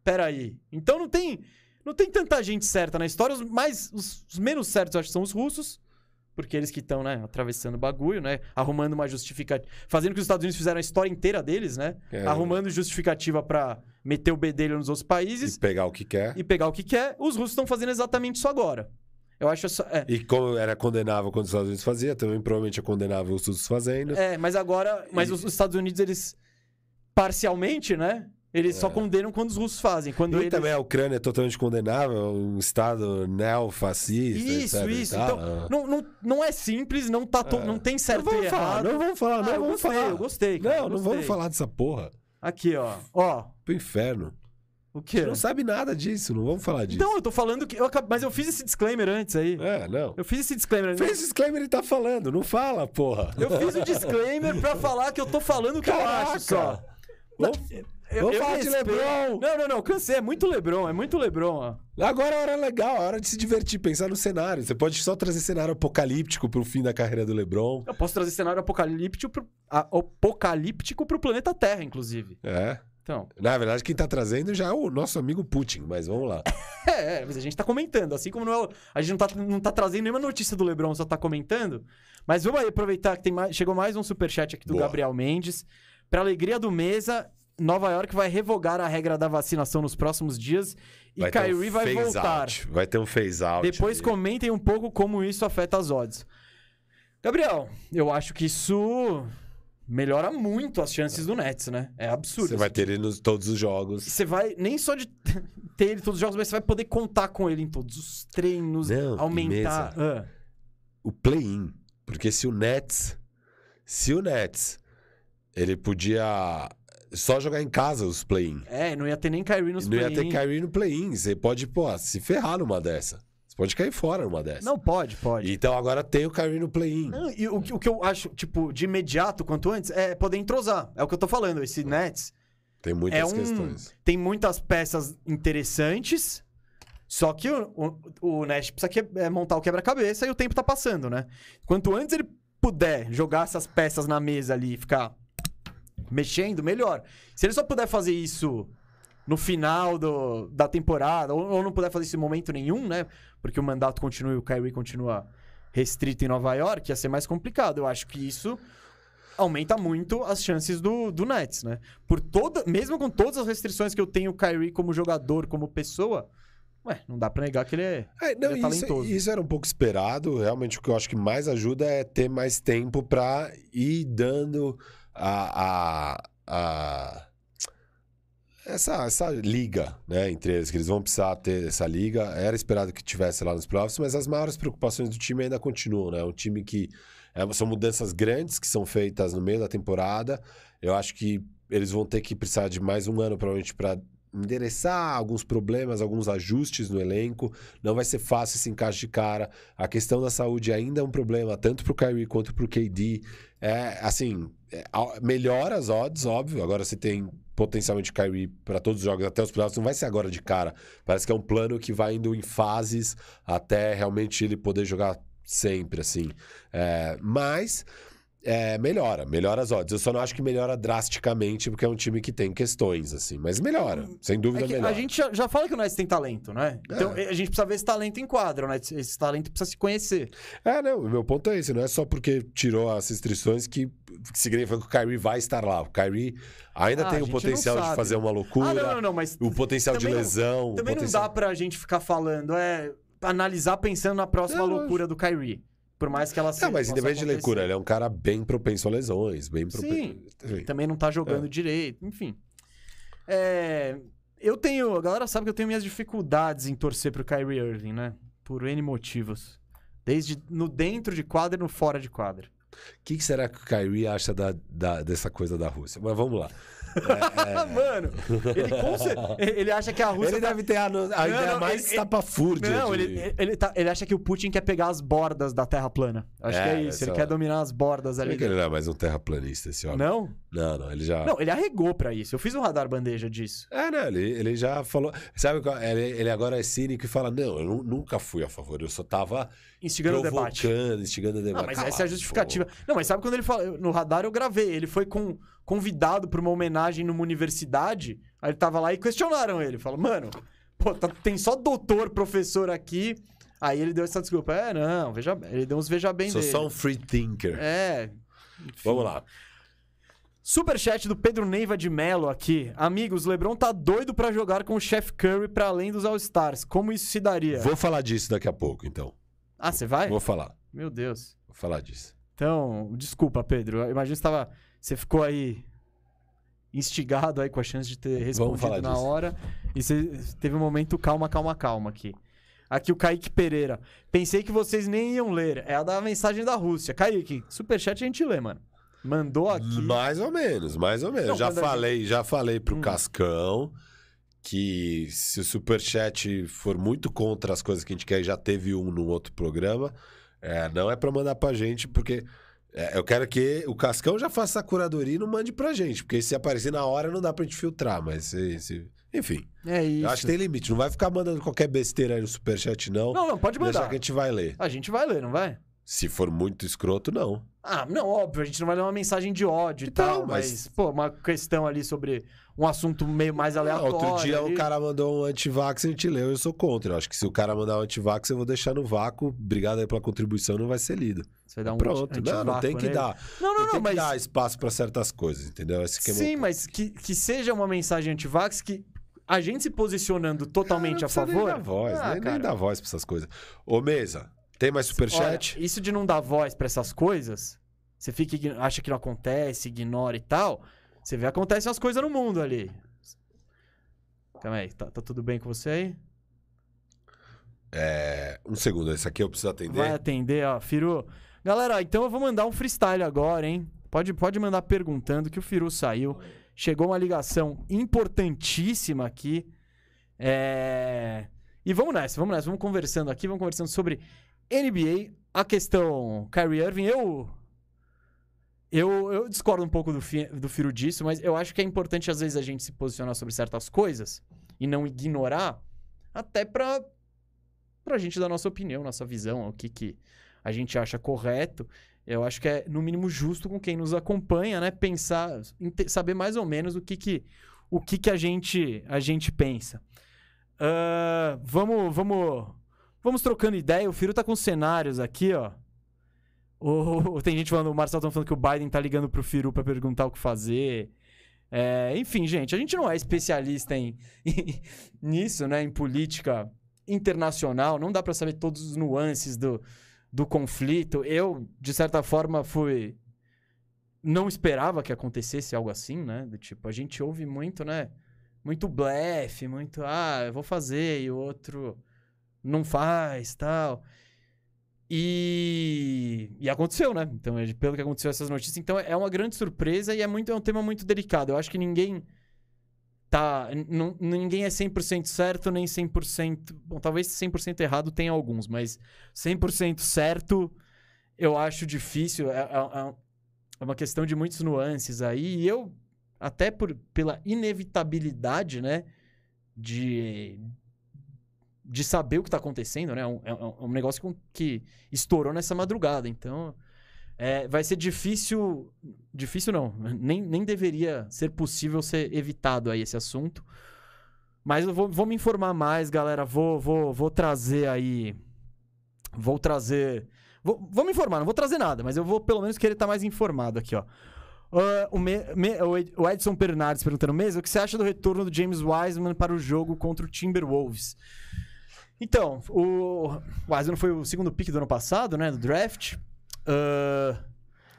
peraí. Então não tem, não tem tanta gente certa na história. Os mais, os, os menos certos eu acho que são os russos. Porque eles que estão, né, atravessando o bagulho, né? Arrumando uma justificativa. Fazendo o que os Estados Unidos fizeram a história inteira deles, né? É. Arrumando justificativa pra meter o bedelho nos outros países E pegar o que quer. e pegar o que quer. Os russos estão fazendo exatamente isso agora. Eu acho só. É, E como era condenável quando os Estados Unidos fazia, também provavelmente é condenável os russos fazendo. É, mas agora. Mas os, os Estados Unidos, eles. Parcialmente, né? Eles só condenam quando os russos fazem. Quando É. E eles... também a Ucrânia é totalmente condenável, um estado neofascista. Isso, etc isso. Então, Ah. não, não, não é simples, não, tá to- É. não tem certo não vamos falar, não vamos falar, Ah, não eu vamos gostei, falar. eu gostei, cara, não, não gostei. vamos falar dessa porra. Aqui, ó. Ó. Pro inferno. O quê? gente não sabe nada disso, não vamos falar disso. Então, eu tô falando que. Eu acab- Mas eu fiz esse disclaimer antes aí. É, não. Eu fiz esse disclaimer antes. Fez disclaimer e tá falando, não fala, porra. Eu fiz o disclaimer pra falar que eu tô falando o que eu acho só. Vamos, Eu, vamos eu falar de Lebron. Não, não, não, cansei. É muito Lebron, é muito Lebron, ó. Agora é a hora legal, a hora de se divertir, pensar no cenário. Você pode só trazer cenário apocalíptico pro fim da carreira do LeBron. Eu posso trazer cenário apocalíptico pro, apocalíptico pro planeta Terra, inclusive. É. Então. Na verdade, quem tá trazendo já é o nosso amigo Putin, mas vamos lá. É, é, mas a gente tá comentando. Assim como não é a gente não tá, não tá trazendo nenhuma notícia do Lebron, só tá comentando. Mas vamos aí aproveitar que tem mais, chegou mais um superchat aqui do Boa. Gabriel Mendes. Pra alegria do Mesa, Nova York vai revogar a regra da vacinação nos próximos dias e Vai ter um Kyrie vai voltar. out. Vai ter um phase out. Depois ali. comentem um pouco como isso afeta as odds. Gabriel, eu acho que isso melhora muito as chances do Nets, né? É absurdo. Você vai ter ele nos todos os jogos. Você vai, nem só de ter ele em todos os jogos, mas você vai poder contar com ele em todos os treinos, Não, aumentar. Ah, O play-in. Porque se o Nets. Se o Nets. Ele podia só jogar em casa os play-in. é, não ia ter nem Kyrie nos Não ia ter play-in. Kyrie no play-in. Você pode, pô, se ferrar numa dessa. Você pode cair fora numa dessa. Não pode, pode. Então agora tem o Kyrie no play-in. E o, que- o que eu acho, tipo, de imediato, quanto antes, é poder entrosar. É o que eu tô falando. Esse Nets Tem muitas é um, questões. tem muitas peças interessantes, só que o, o, o Nash precisa que- é, montar o quebra-cabeça e o tempo tá passando, né? Quanto antes ele puder jogar essas peças na mesa ali e ficar mexendo, melhor. Se ele só puder fazer isso no final do, da temporada, ou, ou não puder fazer isso em momento nenhum, né? Porque o mandato continua e o Kyrie continua restrito em Nova York, ia ser mais complicado. Eu acho que isso aumenta muito as chances do, do Nets, né? Por toda, mesmo com todas as restrições que eu tenho o Kyrie como jogador, como pessoa, ué, não dá pra negar que ele é, É, não, ele é isso, talentoso. isso era um pouco esperado. Realmente, o que eu acho que mais ajuda é ter mais tempo pra ir dando a. a, a- essa, essa liga, né, entre eles, que eles vão precisar ter essa liga. Era esperado que tivesse lá nos playoffs, mas as maiores preocupações do time ainda continuam, né? É um time que. é, são mudanças grandes que são feitas no meio da temporada. Eu acho que eles vão ter que precisar de mais um ano, provavelmente, para endereçar alguns problemas, alguns ajustes no elenco. Não vai ser fácil esse encaixe de cara. A questão da saúde ainda é um problema, tanto pro Kyrie quanto pro KD. É, assim, melhora as odds, óbvio. Agora você tem potencialmente Kyrie para todos os jogos, até os playoffs. Não vai ser agora de cara. Parece que é um plano que vai indo em fases até realmente ele poder jogar sempre, assim. É, mas... é, melhora, melhora as odds. Eu só não acho que melhora drasticamente, porque é um time que tem questões, assim. Mas melhora, sem dúvida É melhora. a gente já, já fala que o Nets tem talento, né? Então É. a gente precisa ver esse talento em quadro, né? Esse talento precisa se conhecer. É, não, o meu ponto é esse. Não é só porque tirou as restrições que, que significa que o Kyrie vai estar lá. O Kyrie ainda Ah, tem o não potencial de fazer uma loucura, Ah, não, não, não, mas o potencial de não- lesão. o também não potencial... dá pra gente ficar falando, é analisar pensando na próxima Não, loucura do Kyrie. Por mais que ela seja. Não, mas independente de loucura, ele é um cara bem propenso a lesões, bem Sim. propenso. Também não tá jogando É. direito, enfim. É, eu tenho. A galera sabe que eu tenho minhas dificuldades em torcer pro Kyrie Irving, né? Por N motivos. Desde no dentro de quadra e no fora de quadra. O que, que será que o Kyrie acha da, da- dessa coisa da Rússia? Mas vamos lá. Mano, ele, ele acha que a Rússia. Ele tá- deve ter a, a Não, ideia não, mais ele- estapafúrdia. Não, de- ele, ele, tá- ele acha que o Putin quer pegar as bordas da Terra plana. Acho que É, é isso. Ele quer dominar as bordas Será ali. que ele não é mais um terraplanista, esse homem? Não? Não, não, ele já... Não, ele arregou pra isso. Eu fiz um radar bandeja disso. É, né? Ele, ele já falou... Sabe? Ele, ele agora é cínico e fala, não, eu nu- nunca fui a favor, eu só tava Instigando o debate. instigando o debate. Não, mas Cala essa é a justificativa. Não, mas sabe quando ele fala. No radar eu gravei. Ele foi com, convidado pra uma homenagem numa universidade. Aí ele tava lá e questionaram ele. Falaram, mano, pô, tá- tem só doutor, professor aqui. Aí ele deu essa desculpa. É, não, veja bem. Ele deu uns veja bem Sou dele. só um free thinker. É. Vamos lá. Superchat do Pedro Neiva de Mello aqui. Amigos, LeBron tá doido pra jogar com o Chef Curry pra além dos All-Stars. Como isso se daria? Vou falar disso daqui a pouco, então. Ah, você vai? Vou falar. Meu Deus. Vou falar disso. Então, desculpa, Pedro. Eu imagino que você, tava, você ficou aí instigado aí com a chance de ter respondido na disso. hora. E você teve um momento calma, calma, calma aqui. Aqui o Kaique Pereira. Pensei que vocês nem iam ler. É a da mensagem da Rússia. Kaique, superchat a gente lê, mano. Mandou aqui. Mais ou menos, mais ou menos. Não, já a gente- falei, já falei pro Hum. Cascão que se o Superchat for muito contra as coisas que a gente quer, já teve um no outro programa, é, não é pra mandar pra gente, porque é, eu quero que o Cascão já faça a curadoria e não mande pra gente, porque se aparecer na hora não dá pra gente filtrar, mas se... se- Enfim, É isso. eu acho que tem limite. Não vai ficar mandando qualquer besteira aí no Superchat, não. Não, não, pode Deixa mandar. que a gente vai ler. A gente vai ler, não vai? Se for muito escroto, não. Ah, não, óbvio, a gente não vai ler uma mensagem de ódio e Então, tal, mas... mas- pô, uma questão ali sobre um assunto meio mais aleatório. Outro dia ali. o cara mandou um antivax, a gente leu, eu sou contra. Eu acho que se o cara mandar um antivax, eu vou deixar no vácuo. Obrigado aí pela contribuição, não vai ser lido. Você vai dar um Pronto, não, não tem que dar. Não, não, Não, não, tem mas... que dar espaço pra certas coisas, entendeu? Esse que é Sim, mas que, que seja uma mensagem antivax que a gente se posicionando totalmente Não a precisa favor. Nem dar voz, Ah, nem, nem cara. dar voz pra essas coisas. Ô, Mesa, tem mais superchat? Olha, isso de não dar voz pra essas coisas, você fica, acha que não acontece, ignora e tal. Você vê, acontecem as coisas no mundo ali. Calma aí, tá, tá tudo bem com você aí? É, um segundo, esse aqui eu preciso atender. Vai atender, ó. Firu. Galera, então eu vou mandar um freestyle agora, hein? Pode, pode mandar perguntando que o Firu saiu. Chegou uma ligação importantíssima aqui. É... E vamos nessa, vamos nessa. Vamos conversando aqui, vamos conversando sobre NBA. A questão Kyrie Irving, eu... Eu, eu discordo um pouco do, fi, do Firu disso, mas eu acho que é importante às vezes a gente se posicionar sobre certas coisas e não ignorar, até pra, pra gente dar nossa opinião, nossa visão, o que, que a gente acha correto. Eu acho que é, no mínimo, justo com quem nos acompanha, né? Pensar, saber mais ou menos o que, que, o que, que a, gente, a gente pensa. Ah, vamos, vamos, vamos trocando ideia. O Firo tá com cenários aqui, ó. O- tem gente falando, o Marcelo tá falando que o Biden tá ligando pro Firu pra perguntar o que fazer. É, enfim, gente, a gente não é especialista em, nisso, né? Em política internacional. Não dá pra saber todos os nuances do, do conflito. Eu, de certa forma, fui. Não esperava que acontecesse algo assim, né? Do tipo, a gente ouve muito, né? Muito blefe, muito, ah, eu vou fazer, e o outro não faz, tal. E, e aconteceu, né? Então, é- pelo que aconteceu essas notícias, então é uma grande surpresa e é, muito, é um tema muito delicado. Eu acho que ninguém tá. não- ninguém é 100% certo, nem 100%. Bom, talvez 100% errado tenha alguns, mas 100% certo eu acho difícil. É, é- é uma questão de muitas nuances aí. E eu, até por, pela inevitabilidade, né? De, de saber o que tá acontecendo, né? É um, é é um negócio com- que estourou nessa madrugada. Então, é, vai ser difícil. Difícil não. Nem, nem deveria ser possível ser evitado aí esse assunto. Mas eu vou, vou me informar mais, galera. Vou, vou, vou trazer aí. Vou trazer. Vou, vou me informar, não vou trazer nada, mas eu vou pelo menos querer estar mais informado aqui, ó. Ah, o, Me- Me- o Edson Bernardes perguntando mesmo, o que você acha do retorno do James Wiseman para o jogo contra o Timberwolves? Então, o Wiseman foi o segundo pick do ano passado, né, do draft. Ah,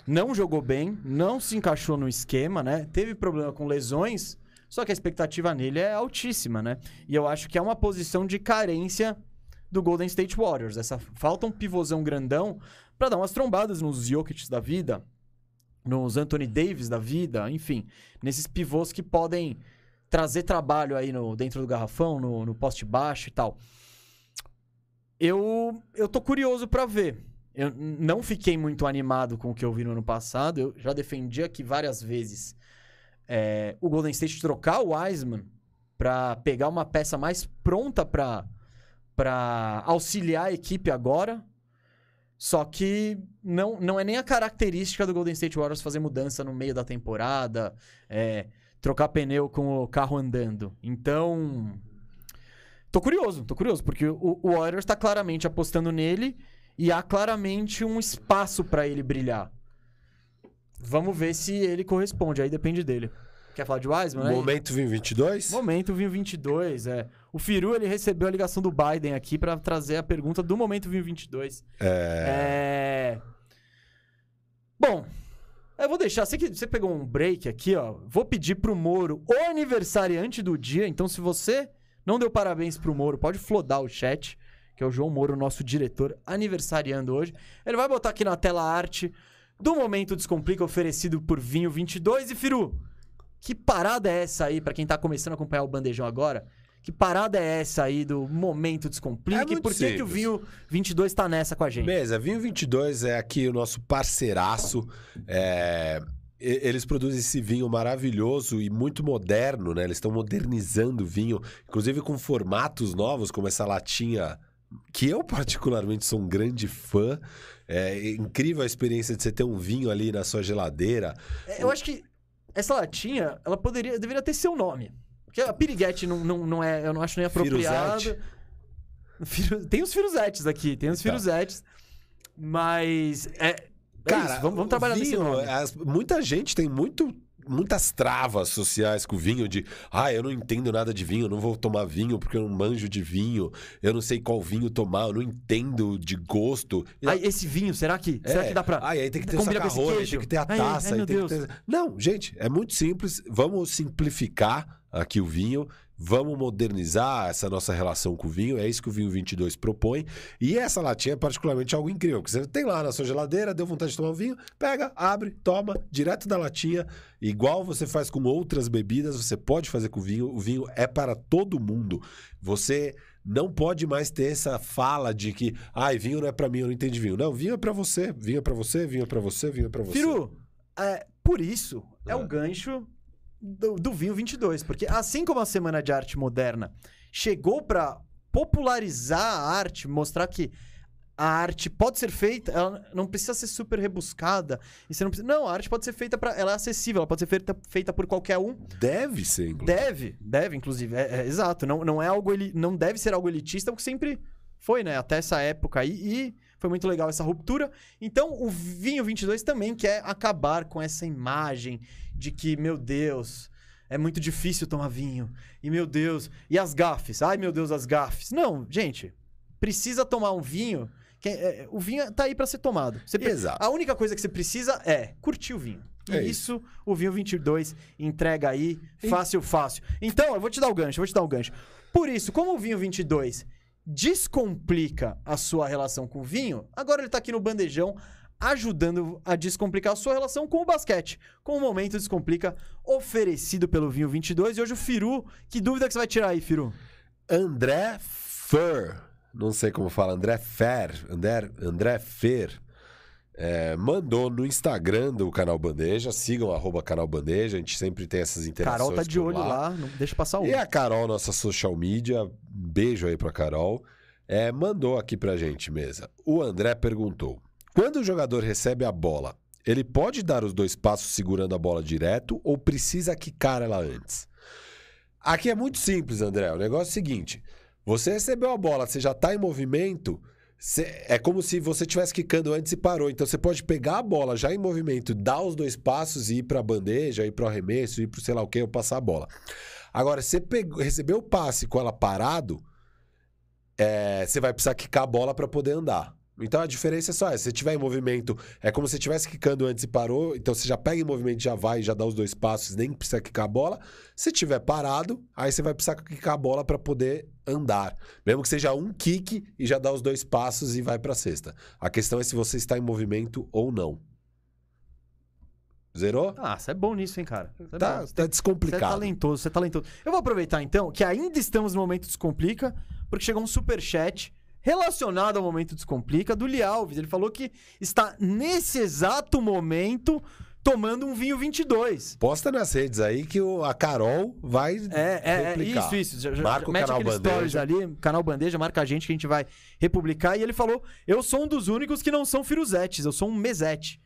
não jogou bem, não se encaixou no esquema, né? Teve problema com lesões, só que a expectativa nele é altíssima, né? E eu acho que é uma posição de carência do Golden State Warriors. Essa falta um pivôzão grandão pra dar umas trombadas nos Jokic da vida. nos Anthony Davis da vida, enfim, nesses pivôs que podem trazer trabalho aí no, dentro do garrafão, no, no poste baixo e tal. Eu, eu tô curioso para ver. Eu não fiquei muito animado com o que eu vi no ano passado. Eu já defendi aqui várias vezes é, o Golden State trocar o Wiseman para pegar uma peça mais pronta para para auxiliar a equipe agora. Só que não, não é nem a característica do Golden State Warriors fazer mudança no meio da temporada, é, trocar pneu com o carro andando. Então, tô curioso, tô curioso, porque o, o Warriors tá claramente apostando nele e há claramente um espaço para ele brilhar. Vamos ver se ele corresponde, aí depende dele. Quer falar de Wiseman, né? Momento Vinho 22? Momento Vinho 22, é. O Firu, ele recebeu a ligação do Biden aqui para trazer a pergunta do Momento Vinho 22. É... É... Bom, eu vou deixar. Você, que, você pegou um break aqui, ó. Vou pedir pro Moro o aniversariante do dia. Então, se você não deu parabéns pro Moro, pode flodar o chat, que é o João Moro, nosso diretor, aniversariando hoje. Ele vai botar aqui na tela a arte do Momento Descomplica, oferecido por Vinho 22. E, Firu, que parada é essa aí, para quem tá começando a acompanhar o Bandejão agora? Que parada é essa aí do Momento Descomplica? É e por que, que o. Vinho 22 tá nessa com a gente? Mesa, Vinho 22 é aqui o nosso parceiraço. é, Eles produzem esse vinho maravilhoso e muito moderno, né? Eles estão modernizando o vinho, inclusive com formatos novos, como essa latinha, que eu particularmente sou um grande fã. É incrível a experiência de você ter um vinho ali na sua geladeira. É, Eu acho que essa latinha, ela poderia, deveria ter seu nome. Porque a piriguete não, não, não é, eu não acho nem. Firu- Tem os firuzetes aqui, tem os Tá. firuzetes. Mas é Cara, isso, vamos, vamos trabalhar nesse vinho, nome. as- muita gente tem muito, muitas travas sociais com o vinho de ah, eu não entendo nada de vinho, eu não vou tomar vinho porque eu não manjo de vinho, eu não sei qual vinho tomar, eu não entendo de gosto. Ai, esse vinho, será que, será É, que dá pra Ai, aí tem que ter o combinar com esse sacarrone, queijo? tem que ter a Ai, ai, taça, ai, meu tem que Deus. ter... Não, gente, é muito simples. Vamos simplificar aqui o vinho, vamos modernizar essa nossa relação com o vinho. É isso que o Vinho 22 propõe. E essa latinha é particularmente algo incrível, porque você tem lá na sua geladeira, deu vontade de tomar um vinho, pega, abre, toma, direto da latinha. Igual você faz com outras bebidas, você pode fazer com o vinho. O vinho é para todo mundo. Você não pode mais ter essa fala de que, ai, vinho não é pra mim, eu não entendo de vinho. Não, vinho é pra você, vinho é pra você, vinho é pra você, vinho é pra você. Firu, é, por isso é Ah. o gancho do, do vinho 22. Porque assim como a Semana de Arte Moderna chegou pra popularizar a arte, mostrar que a arte pode ser feita, ela não precisa ser super rebuscada. E você não, precisa, não, a arte pode ser feita para, ela é acessível, ela pode ser feita, feita por qualquer um. Deve ser, inclusive. Deve, deve, inclusive. É, é, exato. Não, não é algo eli- não deve ser algo elitista, porque sempre foi, né? Até essa época aí. E foi muito legal essa ruptura. Então, o Vinho 22 também quer acabar com essa imagem de que, meu Deus, é muito difícil tomar vinho. E, meu Deus, e as gafes? Ai, meu Deus, as gafes. Não, gente, precisa tomar um vinho. que- é, o vinho tá aí pra ser tomado. Você pre- Exato. A única coisa que você precisa é curtir o vinho. E É isso o Vinho 22 entrega aí fácil, fácil. Então, eu vou te dar o gancho, eu vou te dar o gancho. Por isso, como o Vinho 22 descomplica a sua relação com o vinho, agora ele tá aqui no bandejão ajudando a descomplicar a sua relação com o basquete. Com o Momento Descomplica oferecido pelo Vinho 22. E hoje o Firu, que dúvida que você vai tirar aí, Firu? André Fer, não sei como fala, André Fer, André, André Fer, é, mandou no Instagram do Canal Bandeja, sigam arroba Canal Bandeja, a gente sempre tem essas interações Carol tá de olho lá, não deixa passar o E a Carol, nossa social media, um beijo aí pra Carol, é, mandou aqui pra gente mesa. O André perguntou: quando o jogador recebe a bola, ele pode dar os dois passos segurando a bola direto ou precisa quicar ela antes? Aqui é muito simples, André. O negócio é o seguinte: você recebeu a bola, você já tá em movimento. é como se você estivesse quicando antes e parou. Então você pode pegar a bola já em movimento, dar os dois passos e ir para a bandeja, ir para o arremesso, ir para sei lá o que, ou passar a bola. Agora, você recebeu o passe com ela parado, é, você vai precisar quicar a bola para poder andar. Então a diferença é só essa. Se você estiver em movimento, é como se você estivesse quicando antes e parou. Então você já pega em movimento, já vai, já dá os dois passos, nem precisa quicar a bola. Se estiver parado, aí você vai precisar quicar a bola para poder andar. Mesmo que seja um kick e já dá os dois passos e vai para a cesta. A questão é se você está em movimento ou não. Zerou? Ah, você é bom nisso, hein, cara? Você é Tá, bom. tá Você é descomplicado. talentoso, você é talentoso. Eu vou aproveitar então que ainda estamos no momento Descomplica, porque chegou um superchat relacionado ao momento Descomplica do Li Alves. Ele falou que está nesse exato momento tomando um vinho 22. Posta nas redes aí que o- a Carol vai É, é, é replicar. isso, isso. Já- Marca o mete canal Bandeja. stories ali, canal Bandeja, marca a gente que a gente vai republicar. E ele falou: Eu sou um dos únicos que não são firuzetes, eu sou um mesete.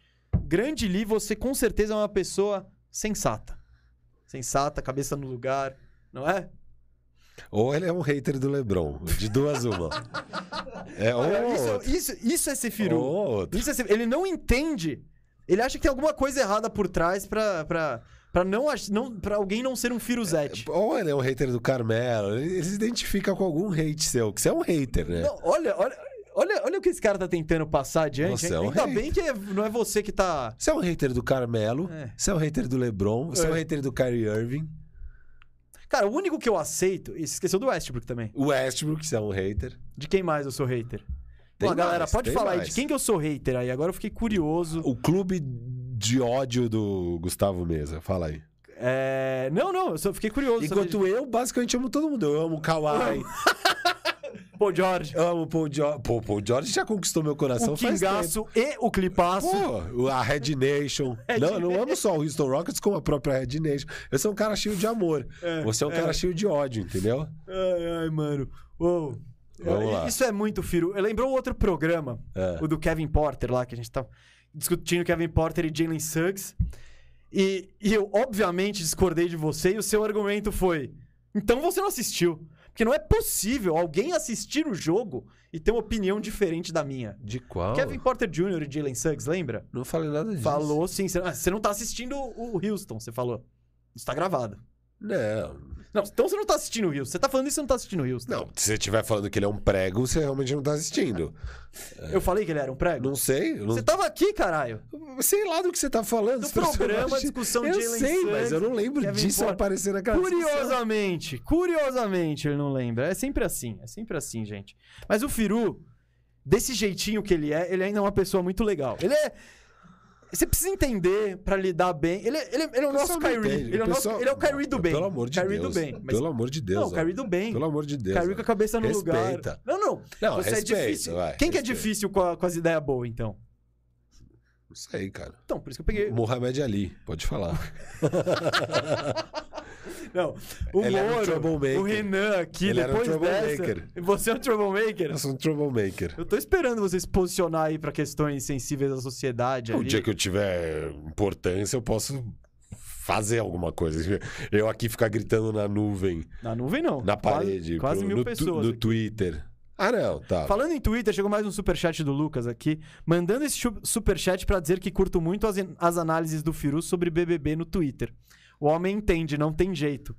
Grande Li, você com certeza é uma pessoa sensata. Sensata, cabeça no lugar, não é? Ou ele é um hater do Lebron. De duas uma. É ou isso, isso, isso é ser firu. Ou. Isso é ser- Ele não entende. Ele acha que tem alguma coisa errada por trás pra, pra, pra, não, não, pra alguém não ser um firuzete. Ou ele é um hater do Carmelo. Ele, se identifica com algum hate seu. Que você é um hater, né? Não, olha, olha, olha, olha o que esse cara tá tentando passar adiante. Você é um Ainda hater. bem que é- não é você que tá. Você é um hater do Carmelo. É. Você é um hater do LeBron. Você é, um É. hater do Kyrie Irving. Cara, o único que eu aceito. e Esqueceu do Westbrook também. O Westbrook, você é um hater. De quem mais eu sou hater? Tem Pô, galera, mais, pode tem falar aí mais. de quem que eu sou hater aí. Agora eu fiquei curioso. O clube de ódio do Gustavo Mesa. Fala aí. É... Não, não, eu só fiquei curioso. Enquanto eu, basicamente, amo todo mundo. Eu amo o Kawhi. Pô, George. amo o Paul George. Pô, Paul George já conquistou meu coração O faz. Kingaço e o Clipaço. Pô, a Red Nation. Red não, eu não amo só o Houston Rockets como a própria Red Nation. Eu sou um cara cheio de amor. Você é um cara cheio de ódio, entendeu? Ai, ai, mano. Uou. Vamos lá. Isso é muito firo. Eu lembrou outro programa, É. o do Kevin Porter lá, que a gente tava discutindo Kevin Porter e Jalen Suggs. E, e eu, obviamente, discordei de você e o seu argumento foi: então você não assistiu. Porque não é possível alguém assistir o jogo e ter uma opinião diferente da minha. De qual? Kevin Porter Jr. e Jalen Suggs, lembra? Não falei nada disso. Falou sim. Você, não tá assistindo o o Houston, você falou. Isso tá gravado. Não. Não, então você não tá assistindo o Houston. Você tá falando isso e você não tá assistindo o Houston. Não, se você estiver falando que ele é um prego, você realmente não tá assistindo. Eu falei que ele era um prego? Não sei. eu Não... Você tava aqui, caralho. Sei lá do que você tá falando. Do esse personagem. programa, discussão de Eu Jalen sei, mas eu não lembro Kevin disso Porter. aparecer naquela discussão. Curiosamente, curiosamente ele não lembra. É sempre assim, é sempre assim, gente. Mas o Firu, desse jeitinho que ele é, ele ainda é uma pessoa muito legal. Ele é. Você precisa entender pra lidar bem. Ele, é- ele, é- ele é o nosso Kyrie. entende. Ele é o, nosso- pessoal- ele é o Kyrie do bem. Pelo amor de Kyrie Deus. do bem. Mas- Pelo amor de Deus. não, o Kyrie do bem. Pelo amor de Deus. Kyrie com a cabeça no Respeita. lugar. Não, não. Não, Você respeita, é difícil. vai, Quem que é respeita. difícil com, a- com as ideias boas, então? Não sei, cara. Então, por isso que eu peguei. Mohamed Ali, pode falar. Não, o Ele um Moro, troublemaker. o Renan aqui, Ele era um depois dessa... Você é um troublemaker? Eu sou um troublemaker. Eu tô esperando você se posicionar aí pra questões sensíveis da sociedade O ali. dia que eu tiver importância, eu posso fazer alguma coisa. Eu aqui ficar gritando na nuvem, Na nuvem, não. na Quase- parede, Quase, pro- mil no, pessoas. no aqui. Twitter. Ah, não, tá. Falando em Twitter, chegou mais um superchat do Lucas aqui, mandando esse superchat pra dizer que curto muito as, as análises do Firu sobre BBB no Twitter. O homem entende, não tem jeito.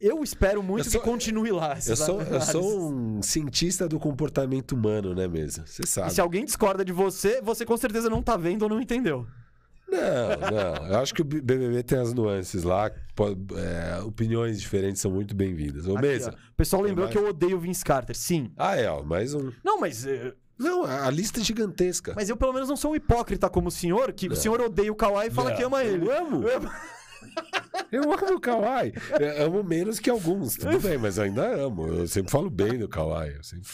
Eu espero muito Eu sou- que continue lá. Eu sou, eu sou um cientista do comportamento humano, né, mesmo? Você E sabe. se alguém discorda de você, você com certeza não tá vendo ou não entendeu. Não, não. Eu acho que o BBB tem as nuances lá. é, opiniões diferentes são muito bem-vindas. Ô, mesa. O pessoal lembrou Vai. que eu odeio o Vince Carter. Sim. Ah, é, ó, mais um. Não, mas, eh, Não, a lista é gigantesca. mas eu pelo menos não sou um hipócrita como o senhor, que o senhor odeia o Kawhi e fala Não, que ama ele. Eu amo. Eu amo. Eu amo o Kawhi. Eu amo menos que alguns, tudo bem, mas eu ainda amo. Eu sempre falo bem do Kawhi. Eu sempre...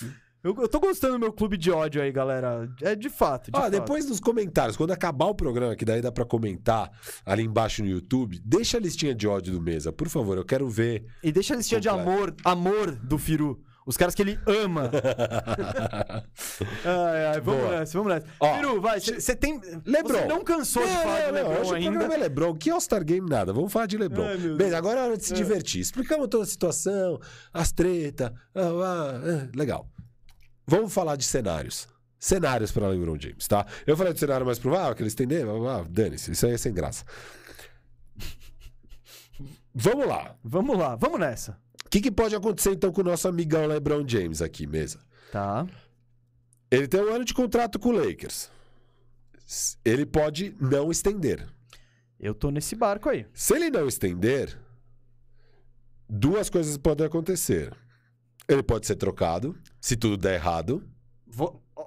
Eu, eu tô gostando do meu clube de ódio aí, galera. É de fato. De Ó, fato. depois nos comentários, quando acabar o programa, que daí dá pra comentar ali embaixo no YouTube, deixa a listinha de ódio do mesa, por favor. Eu quero ver. E deixa a listinha de Completo. amor, amor do Firu. Os caras que ele ama. ai, ai, vamos Boa. nessa, vamos nessa. Ó, Firu, vai, você tem. Lebron. Você não cansou de falar do Lebron hoje o ainda. programa é Lebron. Que All-Star Game nada. Vamos falar de Lebron. Ai, Bem, agora é hora de se divertir. Explicamos toda a situação, as tretas. ah, ah, ah, legal. Vamos falar de cenários. Cenários para LeBron James, tá? Eu falei do cenário mais provável, que ele estender, ah, dane-se. Isso aí é sem graça. Vamos lá. Vamos lá, vamos nessa. O que, que pode acontecer então com o nosso amigão LeBron James aqui, mesa? Tá. Ele tem um ano de contrato com o Lakers. Ele pode não estender. Eu tô nesse barco aí. Se ele não estender, duas coisas podem acontecer. Ele pode ser trocado, se tudo der errado.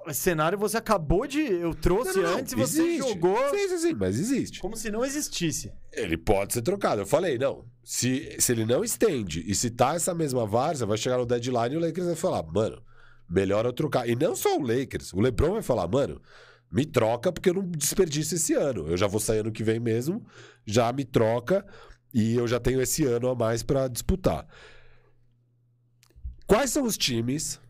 Esse cenário você acabou de. Eu trouxe Não, não, antes e você jogou Sim, sim, sim, mas existe. como se não existisse. Ele pode ser trocado. Eu falei, não. Se, se ele não estende e se tá essa mesma várzea, vai chegar no deadline e o Lakers vai falar, mano, melhor eu trocar. E não só o Lakers, o LeBron vai falar, mano, me troca porque eu não desperdiço esse ano. Eu já vou sair ano que vem mesmo, já me troca e eu já tenho esse ano a mais pra disputar. Quais são os times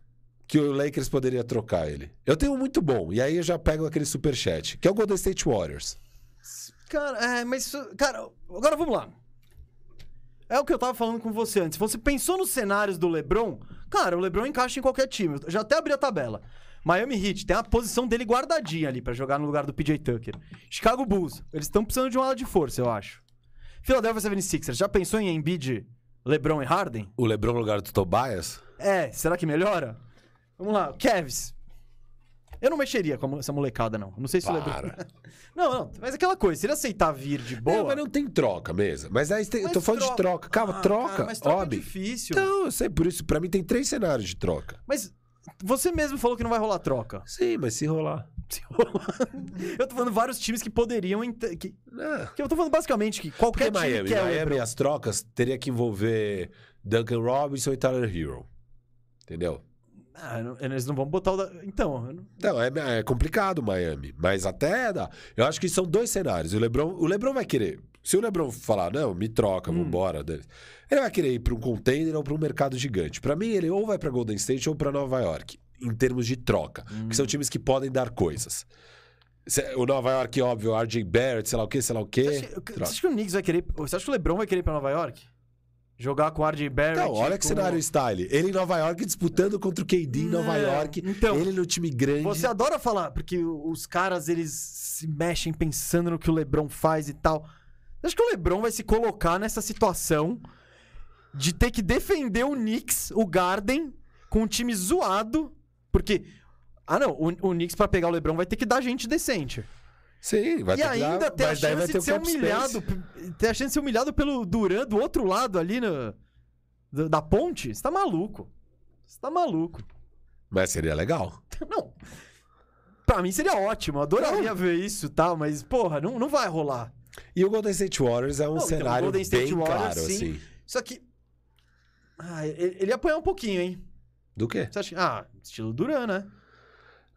que o Lakers poderia trocar ele? Eu tenho um muito bom, e aí eu já pego aquele superchat, que é o Golden State Warriors. Cara, é, mas. Cara, agora vamos lá. É o que eu tava falando com você antes. Você pensou nos cenários do LeBron? Cara, o LeBron encaixa em qualquer time. Eu já até abri a tabela. Miami Heat tem a posição dele guardadinha ali pra jogar no lugar do PJ Tucker. Chicago Bulls, eles estão precisando de uma ala de força, eu acho. Philadelphia 76ers, já pensou em Embiid, LeBron e Harden? O LeBron no lugar do Tobias? É, será que melhora? Vamos lá, Cavs. Eu não mexeria com essa molecada, não. Não sei se o LeBron. Para. Não, não, mas aquela coisa, se ele aceitar vir de boa. Não, mas não tem troca mesmo. Mas aí tem- eu Mas tô falando de troca. Calma, Ah, troca. cara, mas troca é Obi. difícil. Então, eu sei, por isso, pra mim tem três cenários de troca. Mas você mesmo falou que não vai rolar troca. Sim, mas se rolar. Se rolar. eu tô falando vários times que poderiam. Que, É. que eu tô falando basicamente que Porque qualquer time Miami, quer Miami as trocas teria que envolver Duncan Robinson e Tyler Hero. Entendeu? Ah, não- eles não vão botar o. Da... Então, não- Não, é, é complicado Miami, mas até dá. Eu acho que são dois cenários. O LeBron, o LeBron vai querer. Se o LeBron falar, não, me troca, Hum. vambora, dane-se", ele vai querer ir para um container ou para um mercado gigante. Pra mim, ele ou vai pra Golden State ou pra Nova York, em termos de troca, Hum. que são times que podem dar coisas. O Nova York, óbvio, o RJ Barrett, sei lá o quê, sei lá o quê. Você acha, você acha que o Knicks vai querer. Você acha que o LeBron vai querer ir pra Nova York? Jogar com o RJ Barrett? Então, olha que com- cenário está ele. Em Nova York disputando contra o KD em Nova Não, York. então, ele no time grande. Você adora falar, porque os caras, eles se mexem pensando no que o LeBron faz e tal. Acho que o LeBron vai se colocar nessa situação de ter que defender o Knicks, o Garden, com um time zoado, porque... Ah, não, o, o Knicks pra pegar o LeBron vai ter que dar gente decente. Sim, vai e ter que ainda dar, ter a chance de ser cap space. humilhado, ter a chance de ser humilhado pelo Duran do outro lado ali no, do- da ponte. Você tá maluco. Você tá maluco. Mas seria legal. Não. Pra mim seria ótimo, eu adoraria ver isso e tal, mas, porra, não, não vai rolar. E o Golden State Warriors é um Não, então, cenário State bem Warriors, claro, sim. assim. Só que. Ah, ele, ele ia apanhar um pouquinho, hein? Do quê? Acha que. Ah, estilo Duran, né?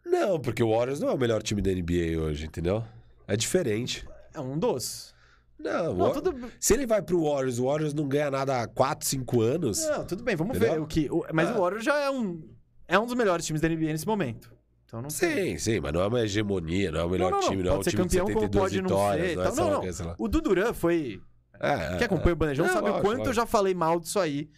Não, porque o Warriors não é o melhor time da NBA hoje, entendeu? É diferente. É um dos. Não, Não, Wa- tudo, se ele vai pro Warriors, o Warriors não ganha nada há 4, 5 anos. não, tudo bem, vamos Entendeu? ver o que. o- mas Ah. o Warriors já é um. É um dos melhores times da NBA nesse momento. Então não sei. Sim, sim, mas não é uma hegemonia, não é o melhor não, não, time, não é um pode ser time campeão, de como 72 pode não vitórias, ser. não é tal. Não, lá o não. que, sei lá. O do Duran foi. É, é, Quem acompanha o Bandejão Não, sabe lógico, o quanto eu lógico. já falei mal disso aí.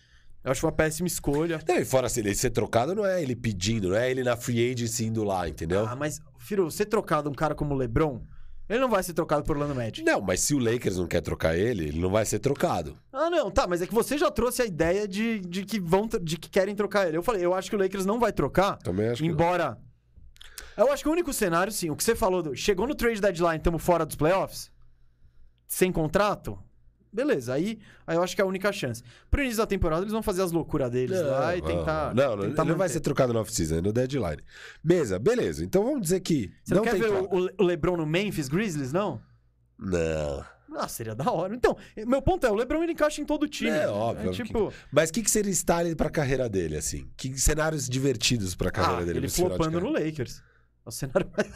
Eu acho uma péssima escolha. Não, e fora assim, ele ser trocado não é ele pedindo, não é ele na free agency indo lá, entendeu? Ah, mas, Firo, ser trocado um cara como o LeBron, ele não vai ser trocado por Orlando Magic. Não, mas se o Lakers não quer trocar ele, ele não vai ser trocado. Ah, não, tá, mas é que você já trouxe a ideia de, de que vão de que querem trocar ele. Eu falei, eu acho que o Lakers não vai trocar, Também acho que. embora. Eu acho que o único cenário, sim, o que você falou, do, chegou no trade deadline, estamos fora dos playoffs, sem contrato, beleza, aí, aí eu acho que é a única chance. Pro início da temporada, eles vão fazer as loucuras deles lá e não, tentar. Não, não, tentar não vai ser trocado no off-season, é no deadline. Mesa, beleza. Então vamos dizer que. Você não, não quer ver o, o LeBron no Memphis Grizzlies, não? Não. Ah, seria da hora. Então, meu ponto é, o LeBron ele encaixa em todo time. É, óbvio, É, tipo, Mas o que, que seria style pra carreira dele, assim? Que cenários divertidos pra carreira ah, dele? ele flopando no? Lakers. É o cenário mais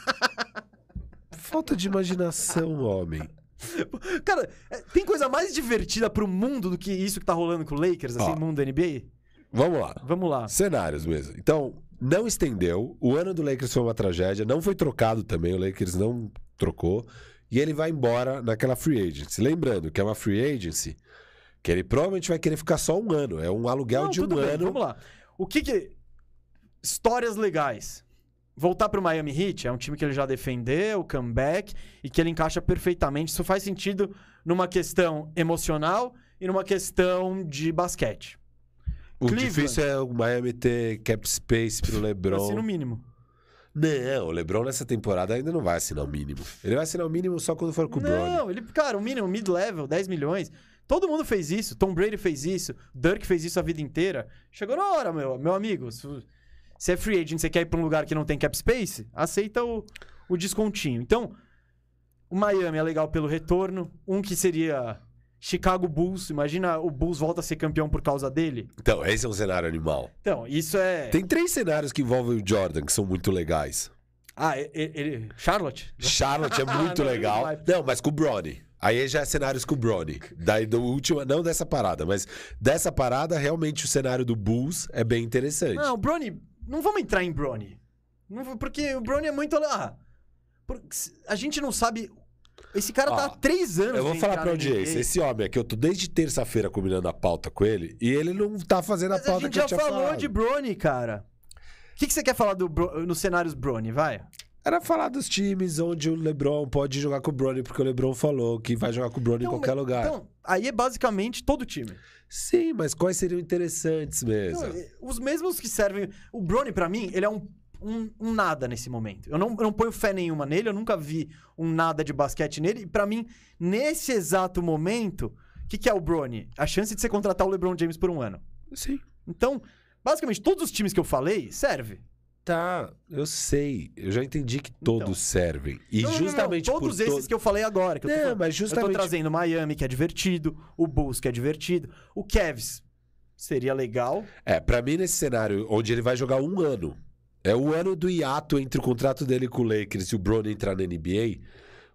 Falta de imaginação, homem. Cara, é, tem coisa mais divertida pro mundo do que isso que tá rolando com o Lakers, assim, Ó. mundo da NBA? Vamos lá. Vamos lá. Cenários mesmo. Então, não estendeu. O ano do Lakers foi uma tragédia. Não foi trocado também. O Lakers não trocou. E ele vai embora naquela free agency. Lembrando que é uma free agency que ele provavelmente vai querer ficar só um ano. É um aluguel Não, de um bem, ano. Vamos lá. O que que... Histórias legais. Voltar pro Miami Heat é um time que ele já defendeu, comeback, e que ele encaixa perfeitamente. Isso faz sentido numa questão emocional e numa questão de basquete. O Cleveland. difícil é o Miami ter cap space pro LeBron. Assim, no mínimo. Não, o LeBron nessa temporada ainda não vai assinar o mínimo. Ele vai assinar o mínimo só quando for com o Bronny. Não, ele, cara, o mínimo, mid-level, 10 milhões. Todo mundo fez isso. Tom Brady fez isso. Dirk fez isso a vida inteira. Chegou na hora, meu, meu amigo. Se, é free agent, você quer ir pra um lugar que não tem cap space, aceita o, o descontinho. Então, o Miami é legal pelo retorno. Um que seria Chicago Bulls. Imagina o Bulls volta a ser campeão por causa dele. Então, esse é um cenário animal. Então, isso é. Tem três cenários que envolvem o Jordan que são muito legais. Ah, ele. Charlotte? Charlotte é muito Não, legal. Não, mas com o Bronny. Aí já é cenários com o Bronny. Daí do último, não dessa parada, mas dessa parada, realmente o cenário do Bulls é bem interessante. Não, o Brony. Não vamos entrar em Brony. Porque o Brony é muito. Ah, a gente não sabe. Esse cara tá há três anos. Eu vou falar pra audiência, esse homem aqui, eu tô desde terça-feira combinando a pauta com ele, e ele não tá fazendo a Mas a pauta gente que eu já tinha falou falado. de Brony, cara. O que, que você quer falar do nos cenários Brony? Vai. Era falar dos times onde o LeBron pode jogar com o Bronny, porque o LeBron falou que vai jogar com o Bronny em Então, qualquer mas- lugar. Então, aí é basicamente todo time. Sim, mas quais seriam interessantes mesmo? Então, os mesmos que servem. O Brony, pra mim, ele é um, um, um nada nesse momento. Eu não, eu não ponho fé nenhuma nele, eu nunca vi um nada de basquete nele. E pra mim, nesse exato momento, o que, que é o Brony? A chance de você contratar o LeBron James por um ano. Sim. Então, basicamente, todos os times que eu falei serve. Tá, eu sei. Eu já entendi que todos Então. servem. E Não, não, não, justamente todos por esses to- que eu falei agora. Que eu tô Não, mas Eu tô justamente trazendo Miami, que é divertido, o Bulls, que é divertido, o Cavs seria legal. É, pra mim, nesse cenário, onde ele vai jogar um ano, é o ano do hiato entre o contrato dele com o Lakers e o Bronny entrar na NBA,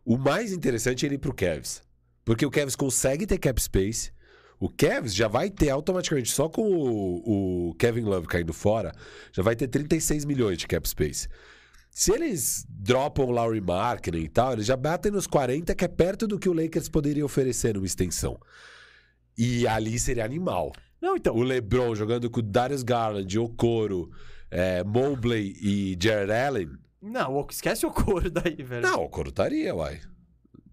o mais interessante é ele ir pro Cavs. Porque o Cavs consegue ter cap space, o Cavs já vai ter automaticamente, só com o, o Kevin Love caindo fora, já vai ter 36 milhões de cap space. Se eles dropam o Laurie Markkinen e tal, eles já batem nos 40, que é perto do que o Lakers poderia oferecer numa extensão. E ali seria animal. Não, então. O LeBron jogando com o Darius Garland, Okoro, é, Mobley e Jared Allen. Não, esquece o couro daí, velho. Não, o Okoro estaria, uai.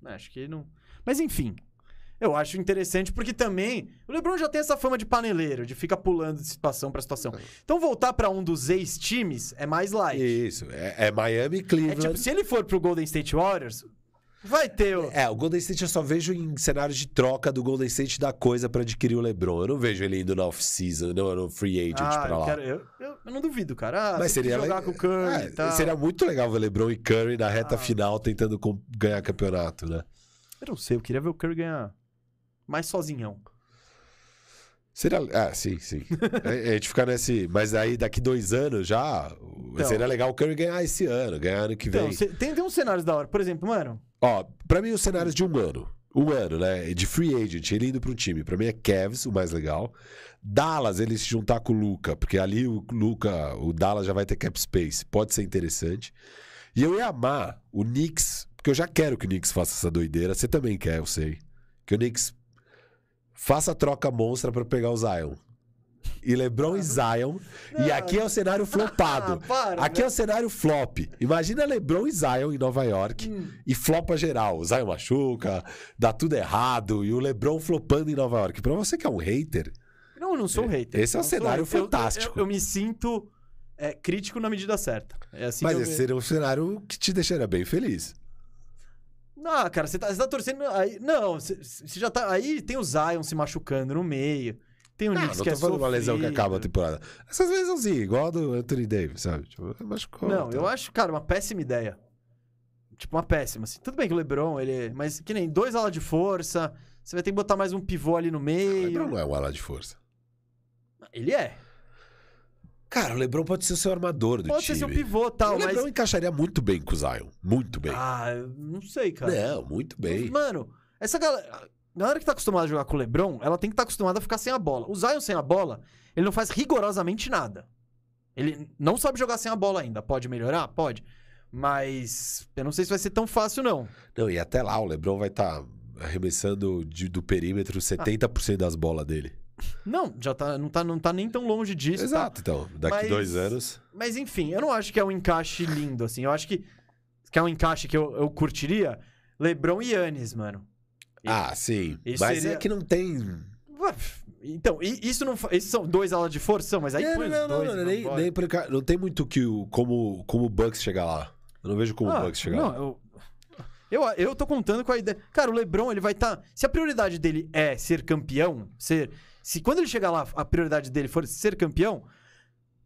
Acho que não. Mas enfim. Eu acho interessante porque também o LeBron já tem essa fama de paneleiro, de ficar pulando de situação pra situação. Então voltar pra um dos ex-times é mais light. Isso, é, é Miami e É Cleveland. tipo, se ele for pro Golden State Warriors, vai ter o... É, o Golden State eu só vejo em cenários de troca do Golden State da coisa pra adquirir o LeBron. Eu não vejo ele indo na off-season, no, no free agent Ah, pra eu, lá. quero- eu- eu- eu não duvido, cara. Ah, Mas seria jogar le- com o Curry É, e tal. Seria muito legal ver LeBron e Curry na reta Ah. final tentando ganhar campeonato, né? Eu não sei, eu queria ver o Curry ganhar mais sozinhão. Seria. Ah, sim, sim. a, a gente ficar nesse. Mas aí daqui dois anos já. Então. seria legal o Curry ganhar esse ano, ganhar ano que vem. Então, tem, tem uns cenários da hora. Por exemplo, mano, Ó, pra mim, os cenários de um ano. Um ano, né? De free agent, ele indo pro time. Pra mim é Cavs, o mais legal. Dallas, ele se juntar com o Luca, porque ali o Luca, o Dallas já vai ter cap space. Pode ser interessante. E eu ia amar o Knicks, porque eu já quero que o Knicks faça essa doideira. Você também quer, eu sei. Que o Knicks faça troca monstra pra pegar o Zion. E LeBron e Zion. E aqui é o cenário flopado. Ah, para, aqui é o cenário flop. Imagina LeBron e Zion em Nova York Hum. e flopa geral. O Zion machuca, dá tudo errado e o LeBron flopando em Nova York. Pra você que é um hater, Não, eu não sou hater. Esse é um cenário hater. Eu- eu- fantástico. Eu, eu me sinto é, crítico na medida certa. É assim mas esse seria um cenário que te deixaria bem feliz. Não, cara, você tá, você tá torcendo. Aí, não, você, você já tá. Aí tem o Zion se machucando no meio. Tem o Não, Knicks não que é falando uma lesão que acaba a temporada. Essas lesãozinhas, igual a do Anthony Davis, sabe? Tipo, machucou. Não, tá. eu acho, cara, uma péssima ideia. Tipo, uma péssima. Assim. Tudo bem que o LeBron, ele. Mas que nem dois alas de força. Você vai ter que botar mais um pivô ali no O meio. LeBron não é um ala de força. Ele é. Cara, o LeBron pode ser o seu armador do Pode time. ser seu pivô tal, o LeBron mas. encaixaria muito bem com o Zion. Muito bem. Ah, não sei, cara. não, muito bem. Mano, essa galera. A galera que tá acostumada a jogar com o LeBron, ela tem que estar acostumada a ficar sem a bola. O Zion sem a bola, ele não faz rigorosamente nada. Ele não sabe jogar sem a bola ainda. Pode melhorar? Pode. Mas eu não sei se vai ser tão fácil, não. Não, e até lá o LeBron vai estar arremessando de- do perímetro 70% das bolas dele. Não, já tá, não, tá, não tá nem tão longe disso. tá? Exato, então. Daqui Mas- dois anos. Mas enfim, eu não acho que é um encaixe lindo, assim. Eu acho que, que é um encaixe que eu, eu curtiria. LeBron e Yannis, mano. E- Ah, sim. Mas seria- é que não tem. Então, isso não. Esses são dois alas de força, mas aí não, põe não, não, dois. não, e nem, nem cá- não tem muito que o, como, como o Bucks chegar lá. Eu não vejo como o Ah, Bucks chegar não, lá. eu, eu, eu tô contando com a ideia. Cara, o LeBron, ele vai estar. se a prioridade dele é ser campeão, ser. Se quando ele chegar lá, a prioridade dele for ser campeão,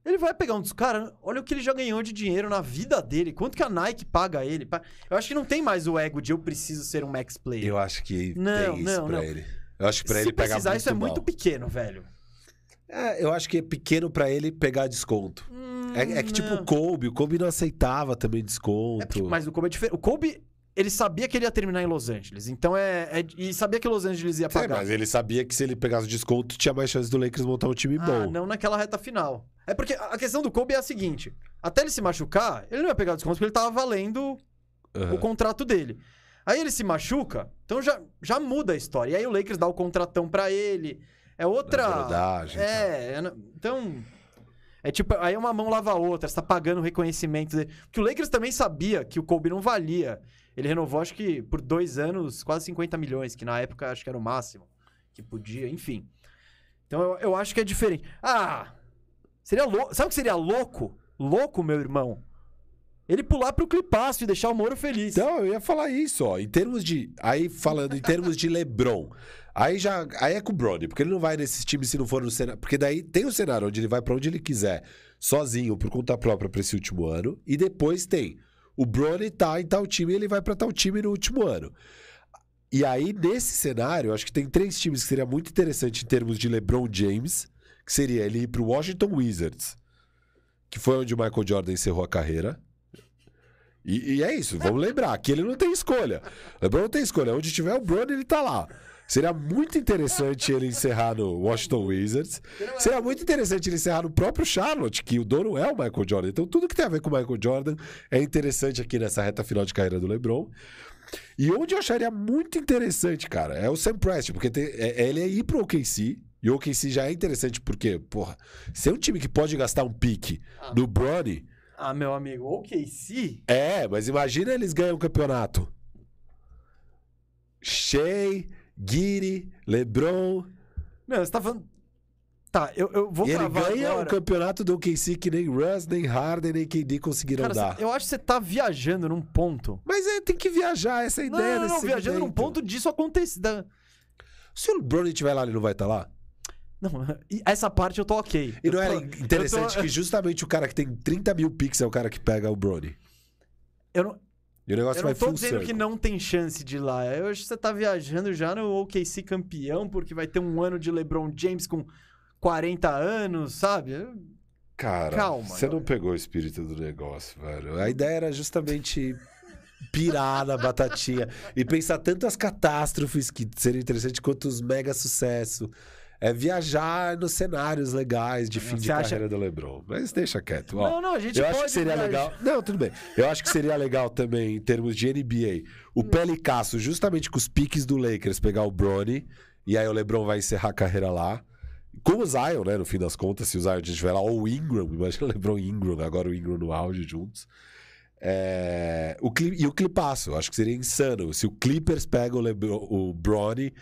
Ele vai pegar um dos caras, olha o que ele já ganhou de dinheiro na vida dele. Quanto que a Nike paga ele? Eu acho que não tem mais o ego de eu preciso ser um max player. Eu acho que Não, tem isso não, pra não. ele. Eu acho que pra Se ele pegar precisar, isso é mal. muito pequeno, velho. É, eu acho que é pequeno pra ele pegar desconto. Hum, É, é que tipo não. o Kobe, o Kobe não aceitava também desconto. É porque- mas o Kobe é diferente. O Kobe, ele sabia que ele ia terminar em Los Angeles. Então é. é- e sabia que Los Angeles ia Sim, pagar. mas ele sabia que se ele pegasse desconto, tinha mais chance do Lakers montar um time Ah, bom. não naquela reta final. É porque a questão do Kobe é a seguinte: até ele se machucar, ele não ia pegar desconto porque ele tava valendo Aham. o contrato dele. Aí ele se machuca, então já, já muda a história. E aí o Lakers dá o contratão pra ele. É outra. Verdade, é, é na- então. É tipo, aí uma mão lava a outra, você tá pagando o reconhecimento dele. Porque o Lakers também sabia que o Kobe não valia. Ele renovou, acho que por dois anos, quase 50 milhões, que na época acho que era o máximo que podia, enfim. Então eu, eu acho que é diferente. Ah! Seria louco. Sabe o que seria louco? Louco, meu irmão. Ele pular pro clipaço e deixar o Moro feliz. Então, eu ia falar isso, ó. Em termos de. Aí, falando em termos de LeBron. Aí já. Aí é com o Brony, porque ele não vai nesses times se não for no cenário. Porque daí tem o cenário onde ele vai pra onde ele quiser, sozinho, por conta própria, pra esse último ano. E depois tem. O Brony tá em tal time e ele vai pra tal time no último ano. E aí, nesse cenário, acho que tem três times que seria muito interessante em termos de LeBron James, que seria ele ir pro Washington Wizards, que foi onde o Michael Jordan encerrou a carreira. E, e é isso, vamos lembrar que ele não tem escolha. O LeBron não tem escolha. Onde tiver o Bron, ele tá lá. Seria muito interessante ele encerrar no Washington Wizards. Seria muito interessante ele encerrar no próprio Charlotte, que o dono é o Michael Jordan. Então, tudo que tem a ver com o Michael Jordan é interessante aqui nessa reta final de carreira do LeBron. E onde eu acharia muito interessante, cara, é o Sam Preston, porque tem- é, é ele é ir pro OKC. E o OKC já é interessante porque, porra, se é um time que pode gastar um pique no Bronny, Ah, meu amigo, o OKC? é, mas imagina eles ganham o campeonato. Shea, Giri, LeBron. Não, você tá falando. Tá, eu, eu vou e ele ganha agora. o campeonato do OKC que nem Russ, nem Harden, nem KD conseguiram Cara, dar. você- eu acho que você tá viajando num ponto. Mas é, tem que viajar, essa é a Não, ideia não, não, desse viajando num ponto disso acontecer. da- Se o LeBron estiver lá, ele não vai estar lá? Não, essa parte eu tô ok. E não era tô- interessante eu tô- que justamente o cara que tem 30 mil pix é o cara que pega o Brony. Eu não, E o negócio eu vai não tô dizendo circle. que não tem chance de ir lá. Eu acho que você tá viajando já no OKC campeão, porque vai ter um ano de LeBron James com 40 anos, sabe? Cara, Calma, você não pegou o espírito do negócio, velho. A ideia era justamente pirar na batatinha e pensar tanto as catástrofes que seriam interessantes quanto os mega sucesso. É viajar nos cenários legais de fim de Você acha- carreira do LeBron. Mas deixa quieto. ó. Não, não, a gente Eu acho que seria viajar. legal. Não, tudo bem. Eu acho que seria legal também, em termos de NBA, o Pelicasso, justamente com os piques do Lakers, pegar o Bronny, e aí o LeBron vai encerrar a carreira lá. Com o Zion, né? No fim das contas, se o Zion estiver lá, ou o Ingram, imagina o LeBron e Ingram, agora o Ingram no auge juntos. É, o Cli- e o Clipasso, eu acho que seria insano. Se o Clippers pega o, Lebron, o Bronny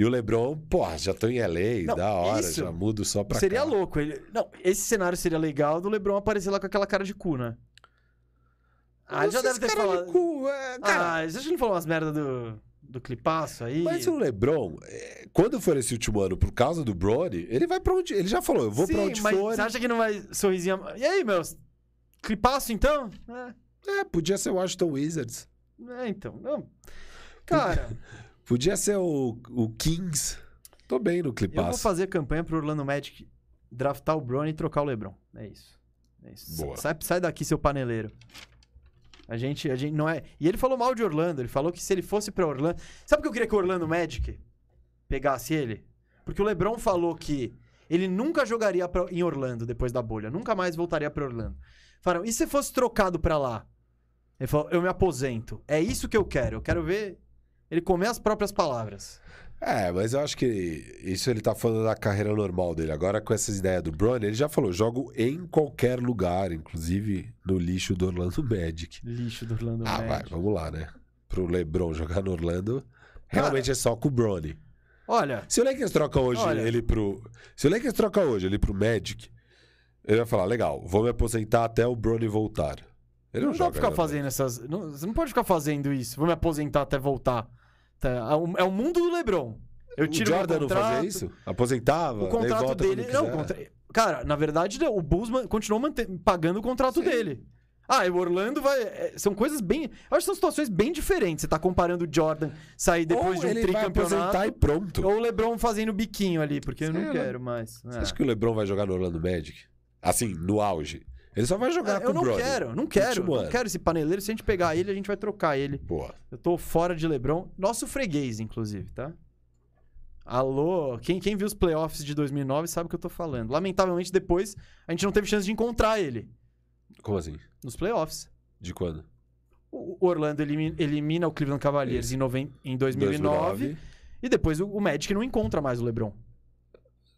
e o LeBron, porra, já tô em LA, Não, da hora, isso já mudo só pra Seria cá. louco. Ele... Não, esse cenário seria legal do LeBron aparecer lá com aquela cara de cu, né? Ah, ele já deve ter de falado. cu, é, cara, Ah, que ele falou umas merda do, do clipaço aí? Mas o LeBron, é, quando for esse último ano por causa do Brody, ele vai pra onde. Ele já falou, eu vou pra Sim, onde mas for. Você acha que não vai sorrisinho. E aí, meus? Clipaço então? É, É, podia ser o Washington Wizards. é, então. Não. Cara, Podia ser o, o Kings. Tô bem no eu vou clipaço. fazer campanha pro Orlando Magic draftar o Bron e trocar o LeBron. É isso. É isso. Boa. Sai, sai daqui, seu paneleiro. A gente, a gente não é. E ele falou mal de Orlando. Ele falou que se ele fosse pra Orlando. Sabe por que eu queria que o Orlando Magic pegasse ele? Porque o LeBron falou que ele nunca jogaria pra- em Orlando depois da bolha. Nunca mais voltaria pra Orlando. Falaram, e se fosse trocado pra lá? Ele falou, eu me aposento. É isso que eu quero. Eu quero ver ele comer as próprias palavras. É, mas eu acho que isso ele tá falando da carreira normal dele. Agora, com essas ideias do Bronny, ele já falou: jogo em qualquer lugar, inclusive no lixo do Orlando Magic. Lixo do Orlando Ah, vai, Magic. vamos lá, né? Pro LeBron jogar no Orlando, realmente é só com o Bronny. Olha, Se o Lakers troca hoje Olha. ele pro. Se o Lakers troca hoje ele pro Magic, ele vai falar: legal, vou me aposentar até o Brony voltar. Ele não, não dá pra joga. ficar fazendo essas. não- você não pode ficar fazendo isso. Vou me aposentar até voltar. Tá, É o- o mundo do Lebron. Eu O tiro meu Jordan não contrato, fazia isso? Aposentava? O daí contrato dele. Não, o contra- Cara, na verdade, o Bulls continuou mante- pagando o contrato dele. Ah, e o Orlando vai. é, São coisas bem. Eu acho que são situações bem diferentes. Você tá comparando o Jordan sair depois Ou de um ele vai aposentar e tricampeonato. pronto. Ou o LeBron fazendo biquinho ali, porque eu Sei não lá. quero mais. Você É. acha que o LeBron vai jogar no Orlando Magic? Assim, no auge. Ele só vai jogar Ah, com eu o não brother. quero, não quero. Não quero esse paneleiro. Se a gente pegar ele, a gente vai trocar ele. Boa. Eu tô fora de LeBron. Nosso freguês, inclusive, tá? Alô, quem, quem viu os playoffs de 2009 sabe o que eu tô falando. Lamentavelmente, depois a gente não teve chance de encontrar ele Como assim? nos playoffs. De quando? O Orlando elimi- elimina o Cleveland Cavaliers em, noven- em 2009, e depois o, o Magic não encontra mais o LeBron.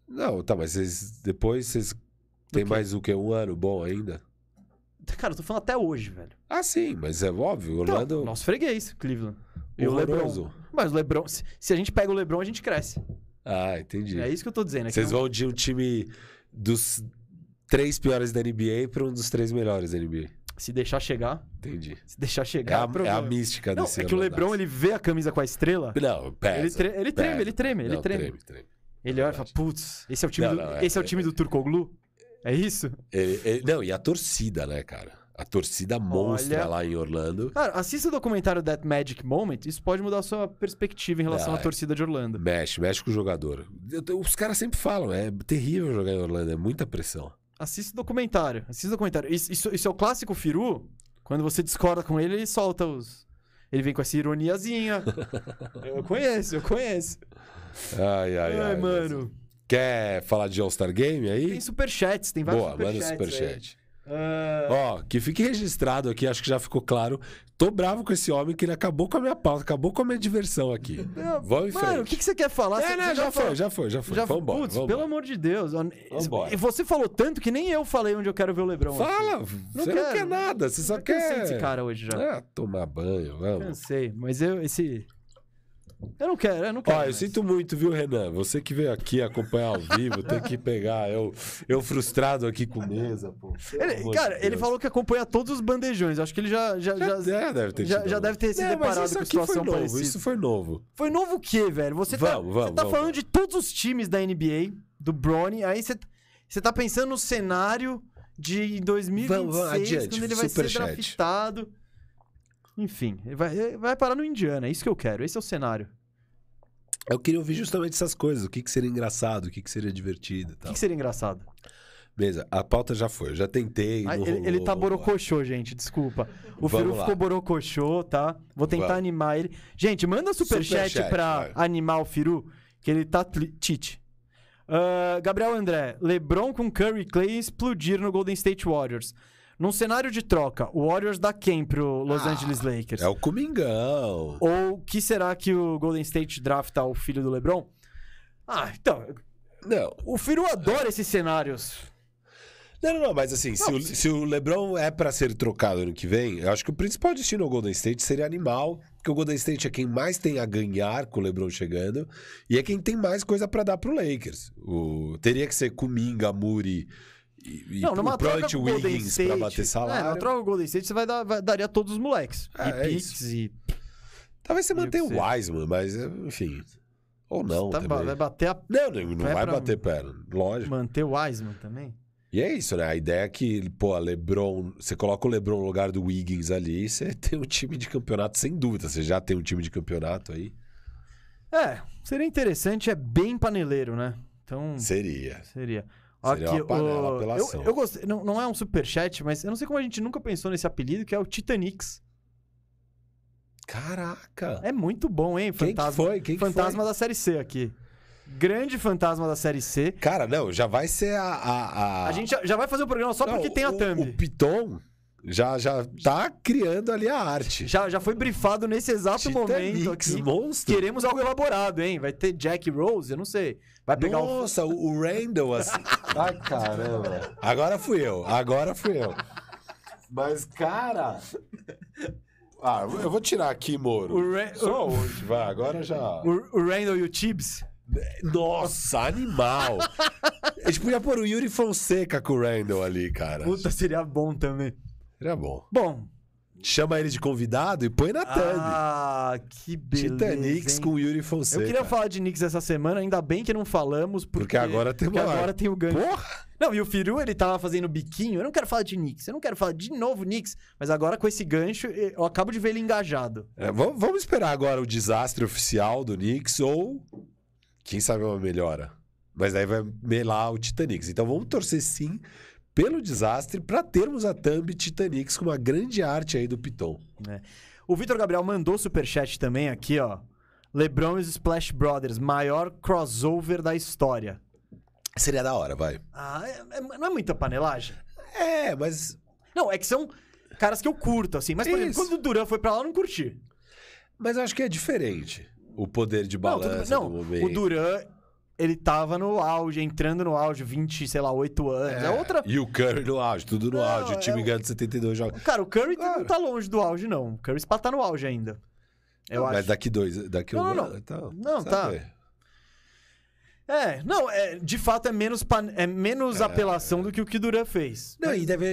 Não, tá, mas vocês, depois vocês tem mais o que? Um ano bom ainda? Cara, eu tô falando até hoje, velho. Ah, sim, mas é óbvio. O Então, Orlando. nosso freguês, Cleveland. E o. LeBron. Mas o LeBron, se, se a gente pega o LeBron, a gente cresce. Ah, entendi. É isso que eu tô dizendo. é Vocês não- vão de um time dos três piores da NBA para um dos três melhores da NBA. Se deixar chegar, Entendi. se deixar É chegar, a, é a mística Não, desse é que o LeBron, Orlando. ele vê a camisa com a estrela, Não, pesa. ele, tre- ele treme, ele treme, ele Não, treme. treme, treme. Ele olha e fala, putz, esse é o time, Não, do, não, é- esse é o time do Turcoglu? É isso? Ele- ele- não, e a torcida, né, cara? A torcida monstra Olha- lá em Orlando. Cara, assista o documentário That Magic Moment, isso pode mudar a sua perspectiva em relação Não, à é- torcida de Orlando. Mexe, mexe com o jogador. Os caras sempre falam, é terrível jogar em Orlando, é muita pressão. Assista o documentário, assista o documentário. Isso, isso- isso é o clássico Firu, quando você discorda com ele, ele solta os... Ele vem com essa ironiazinha. eu conheço, eu conheço. Ai, ai, ai. mano. Quer falar de All-Star Game aí? Tem superchats, tem vários Boa, manda superchats. aí. superchat. Ah, Ó, que fique registrado aqui, acho que já ficou claro. Tô bravo com esse homem que ele acabou com a minha pauta, acabou com a minha diversão aqui. não, Vamos em Mano, frente. o que, que você quer falar? É, né, já foi, já foi, já foi. Já, vambora, putz, vambora. pelo amor de Deus. Vambora. E Você falou tanto que nem eu falei onde eu quero ver o Lebron. Fala, você não quero. quer nada, você só Eu quer... desse cara hoje já. Ah, tomar banho, vamos. Cansei, mas eu, esse... Eu não quero, eu não quero. Ó, eu mais. sinto muito, viu, Renan? Você que veio aqui acompanhar ao vivo, tem que pegar. Eu, eu frustrado aqui com mesa, pô. Ele- cara, de ele Deus. falou que acompanha todos os bandejões. Acho que ele já... Já, Já, já, já deve ter já- já deve ter se mas deparado isso com situação novo, parecida. Isso foi novo. Foi novo o quê, velho? Você tá, Vamos, vamos, você tá vamos, falando de todos os times da NBA, do Bronny, aí você, você tá pensando no cenário de 2026, Vamos, vamos, adiante, quando ele vai ser superchat. draftado. Enfim, vai, vai parar no Indiana, é isso que eu quero, esse é o cenário. Eu queria ouvir justamente essas coisas. O que, que seria engraçado, o que, que seria divertido e O tal. que, que seria engraçado? Beleza, a pauta já foi. Eu já tentei. Ah, ele, rolou, ele tá borocochô, gente, desculpa. O Vamos Firu lá. ficou borocochô, tá? Vou tentar Vamos. animar ele. Gente, manda superchat, Superchat, pra vai. animar o Firu, que ele tá tite. Ah, Gabriel André, LeBron com Curry Clay explodir no Golden State Warriors. Num cenário de troca, o Warriors dá quem pro Los Ah, Angeles Lakers? É o Comingão. Ou que será que o Golden State drafta o filho do LeBron? Ah, então, Não. o Firu adora esses cenários. Não, não, não, mas assim, se, Não, o, se- se o LeBron é pra ser trocado ano que vem, eu acho que o principal destino ao Golden State seria animal, porque o Golden State é quem mais tem a ganhar com o LeBron chegando e é quem tem mais coisa pra dar pro Lakers. O, teria que ser Kuminga, Muri e, e Não, numa o troca com o Golden Wiggins State... pra bater É, salário. na troca com o Golden State você vai dar, vai- daria todos os moleques. É, e é picks isso. e... Talvez você E mantenha o Wiseman, mas enfim. Ou não, Tá, também. vai bater a... Não, não, não Vai bater perna, lógico. manter o Wiseman também. E é isso, né? A ideia é que, pô, a LeBron, você coloca o LeBron no lugar do Wiggins ali, você tem um time de campeonato sem dúvida. Você já tem um time de campeonato aí? É, seria interessante, é bem paneleiro, né? Então, Seria. seria. Seria uma panela o- apelação. eu, eu gostei, não, não é um superchat, mas eu não sei como a gente nunca pensou nesse apelido, que é o Titanix. Caraca! É muito bom, hein? Quem que Fantasma, foi? Quem que fantasma foi? da Série C aqui. Grande fantasma da Série C. Cara, não, já vai ser a. A, a... A gente já, já vai fazer o programa só Não, porque tem a o- thumb. O Piton já, já tá criando ali a arte. Já, já foi brifado nesse exato momento Titanix, aqui. monstro. Queremos algo elaborado, hein? Vai ter Jack Rose, eu não sei. Vai pegar o Nossa, o, o Randall assim. Ai, caramba. Agora fui eu, agora fui eu. Mas, cara. Ah, eu vou tirar aqui, Moro. O Ra- Só hoje, vai, agora já. o, o Randall e o Tibbs. Nossa, animal! A gente podia pôr o Yuri Fonseca com o Randall ali, cara. Puta, seria bom também. Seria bom. Bom. Chama ele de convidado e põe na thumb. Ah, que beleza. Titanix hein? com o Yuri Fonseca. Eu queria falar de Knicks essa semana, ainda bem que não falamos, porque, Porque agora tem porque uma- agora tem o gancho. Porra! Não, e o Firu, ele tava fazendo biquinho. Eu não quero falar de Knicks, eu não quero falar de novo Knicks. Mas agora, com esse gancho, eu acabo de ver ele engajado. É, vamos, vamos esperar agora o desastre oficial do Knicks ou, quem sabe, uma melhora. Mas daí vai melar o Titanic. Então vamos torcer sim pelo desastre para termos a thumb Titanic com uma grande arte aí do Piton. O Vitor Gabriel mandou superchat também aqui, ó. LeBron e os Splash Brothers, maior crossover da história. Seria da hora, vai. Ah, é- é- não é muita panelagem? É, mas. Não, é que são caras que eu curto, assim. Mas, por exemplo, Isso. quando o Duran foi pra lá, eu não curti. Mas eu acho que é diferente. O poder de Não, tudo balança não do momento. o Duran, ele tava no auge, entrando no auge, 20, sei lá, 8 anos. É, outra... E o Curry no auge, tudo no Não, auge. O time é o- ganha de 72 jogos. Cara, o Curry não tá longe do auge, não. O Curry tá tá no auge ainda. Eu Mas acho. daqui dois, daqui Não, um não, ano, então, Não, tá. É, não, é, de fato é menos, pan- é menos apelação do que o que o Duran fez. Não, e, deve,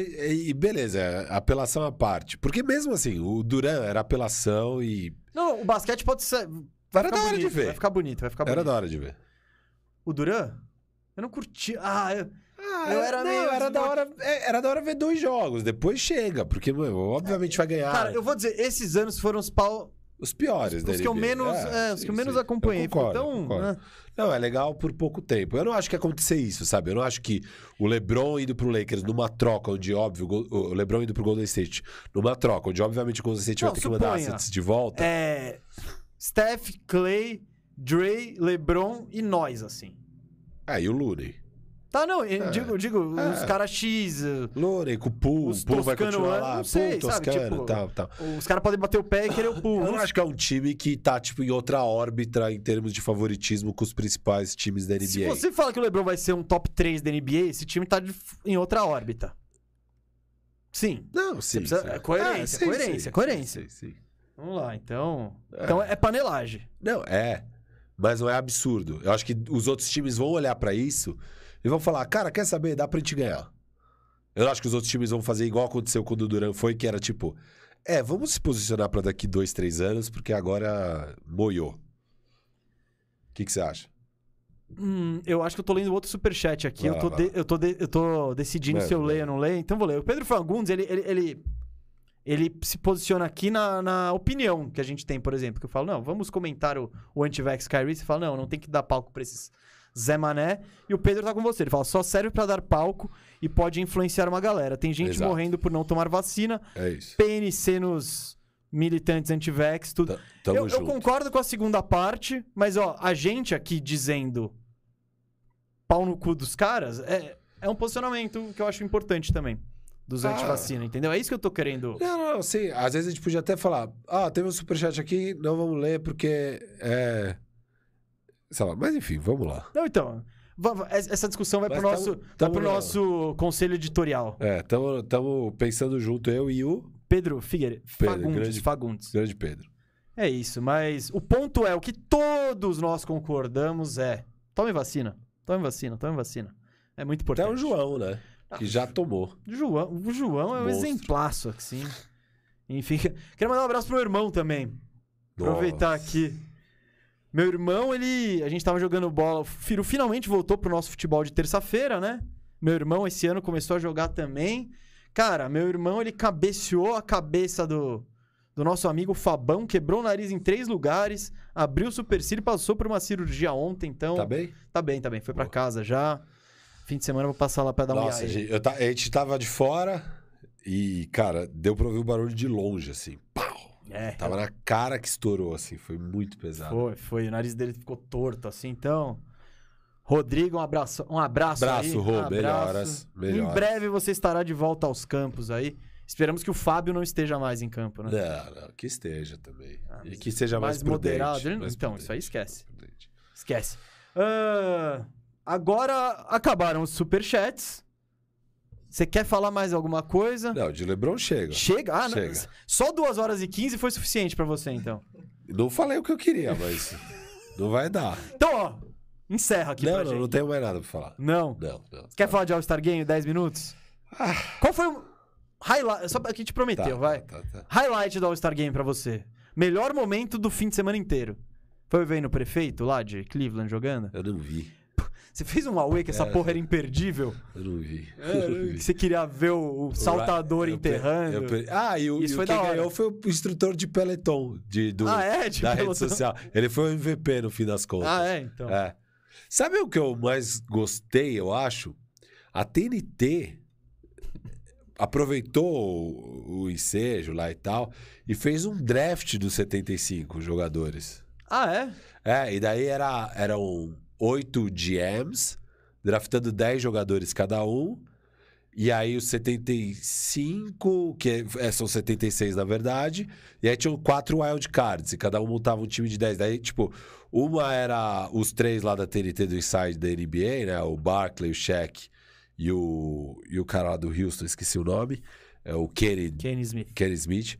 e beleza, é apelação à parte. Porque mesmo assim, o Duran era apelação e. Não, o basquete pode ser. Vai Era da hora bonito, de ver. Vai ficar bonito, vai ficar bonito. Era da hora de ver. O Duran? Eu não curti. Ah, eu... Ah, Eu era não, meio era da hora, é, era da hora ver dois jogos, depois chega, porque mano, obviamente vai ganhar Cara, eu vou dizer, esses anos foram os pau. os piores da Os que eu menos, é, os sim, que eu menos sim. acompanhei. Eu concordo, então, concordo. né? Não, é legal por pouco tempo. Eu não acho que acontecer isso, sabe? Eu não acho que o LeBron indo pro Lakers numa troca onde, óbvio, o LeBron indo pro Golden State numa troca onde, obviamente, o Golden State Não, vai ter que mandar suponha. assets de volta. É. Steph, Clay, Dre, LeBron e nós, assim. Aí o Looney. Tá, não, eu É. digo, digo É. os caras X. uh, Looney com o Poole, Os o Poole vai continuar eu lá, não sei, sabe? Toscano Tipo, e tal, tal. Os caras podem bater o pé e querer o pulo. Eu não acho que é um time que tá, tipo, em outra órbita em termos de favoritismo com os principais times da NBA. Se você fala que o LeBron vai ser um top 3 da NBA, esse time tá de- em outra órbita. Sim. Não, sim. precisa- sim. é coerência, coerência, coerência. Sim, sim. Vamos lá, então. É. Então é panelagem. Não, é. Mas não é absurdo. Eu acho que os outros times vão olhar pra isso e vão falar: cara, quer saber? Dá pra gente ganhar. Eu acho que os outros times vão fazer igual aconteceu quando o Duran foi, que era tipo: é, vamos se posicionar pra daqui dois, três anos, porque agora moiou. O que, que você acha? Hum, eu acho que eu tô lendo outro superchat aqui. Vai eu, tô lá, de- eu, tô de- eu tô decidindo Manda, se eu leio ou não leio, então vou ler. O Pedro Fagundes, ele, ele, ele, ele se posiciona aqui na, na opinião que a gente tem, por exemplo. Que eu falo, não, vamos comentar o, o anti-vax Kyrie. Você fala, não, não tem que dar palco pra esses Zé Mané. E o Pedro tá com você. Ele fala, só serve pra dar palco e pode influenciar uma galera. Tem gente Exato. morrendo por não tomar vacina, É isso. PNC nos militantes anti-vax, tudo. Tamo eu, eu concordo com a segunda parte, mas ó, a gente aqui dizendo pau no cu dos caras é, é um posicionamento que eu acho importante também. Dos Ah. anti-vacina, entendeu? É isso que eu tô querendo. Não, não, sim. Às vezes a gente podia até falar: ah, teve um superchat aqui, não vamos ler porque é. Sei lá, mas enfim, vamos lá. Não, então. Essa discussão vai pro tamo- nosso, vai tamo pro nosso conselho editorial. É, estamos pensando junto, eu e o Pedro Figueiredo. Pedro, Fagundes, grande- Fagundes. grande Pedro. É isso, mas o ponto é, o que todos nós concordamos é: tome vacina, tome vacina, tome vacina. É muito importante. Até o João, né? Que já tomou. João, o João é um Monstro. exemplaço, assim. Enfim, queria mandar um abraço pro meu irmão também. Aproveitar Nossa. aqui. Meu irmão, ele. A gente tava jogando bola. O Firo finalmente voltou pro nosso futebol de terça-feira, né? Meu irmão esse ano começou a jogar também. Cara, meu irmão, ele cabeceou a cabeça do, do nosso amigo Fabão, quebrou o nariz em três lugares, abriu o supercílio e passou por uma cirurgia ontem, então. Tá bem? Tá bem, tá bem. Foi pra Boa. casa já. Fim de semana eu vou passar lá pra dar um Nossa, a iai. gente, eu ta- a gente tava de fora e, cara, deu pra ouvir o barulho de longe, assim. Pau! É, Tava na cara que estourou, assim. Foi muito pesado. Foi, foi. O nariz dele ficou torto, assim. Então, Rodrigo, um abraço, um abraço, Abraço, aí. Rô, um abraço. melhoras, melhoras. Em breve você estará de volta aos campos aí. Esperamos que o Fábio não esteja mais em campo, né? Não, não, que esteja também. Ah, e que seja mais, mais moderado. prudente, mais Então, prudente, isso aí esquece. Esquece. Ah, agora acabaram os superchats. Você quer falar mais alguma coisa? Não, de Lebron chega. Chega? Ah, não. Chega. Só 2 horas e 15 foi suficiente pra você, então. Não falei o que eu queria, mas não vai dar. Então, ó, encerra aqui não, pra não, gente. não tenho mais nada pra falar. Não. Não, não. Quer falar de All-Star Game 10 minutos? Ah. Qual foi o highlight? Só que a gente prometeu, Tá, vai. tá, tá, tá. Highlight do All-Star Game pra você. Melhor momento do fim de semana inteiro. Foi ver no prefeito lá de Cleveland jogando? Eu não vi. Você fez um Huawei que essa É. porra era imperdível? Eu não vi. É, Eu não vi. que você queria ver o, saltador Eu enterrando. eu pe- Ah, e o, Isso e foi quem ganhou foi o instrutor de Peloton, de, do, ah, é? De da rede social. Ele foi o MVP no fim das contas. Ah, é? Então. É. Sabe o que eu mais gostei, eu acho? A TNT aproveitou o, ensejo lá e tal e fez um draft dos 75 jogadores. Ah, é? É, e daí era, eram oito GMs, draftando 10 jogadores cada um. E aí os 75, que é, são 76 na verdade, e aí tinham quatro wild cards, e cada um montava um time de 10. Daí, tipo, uma era os três lá da TNT do Inside da NBA, né? O Barkley, o Shaq e o, e o cara lá do Houston, esqueci o nome, é o Kenny, Kenny Smith. Kenny Smith.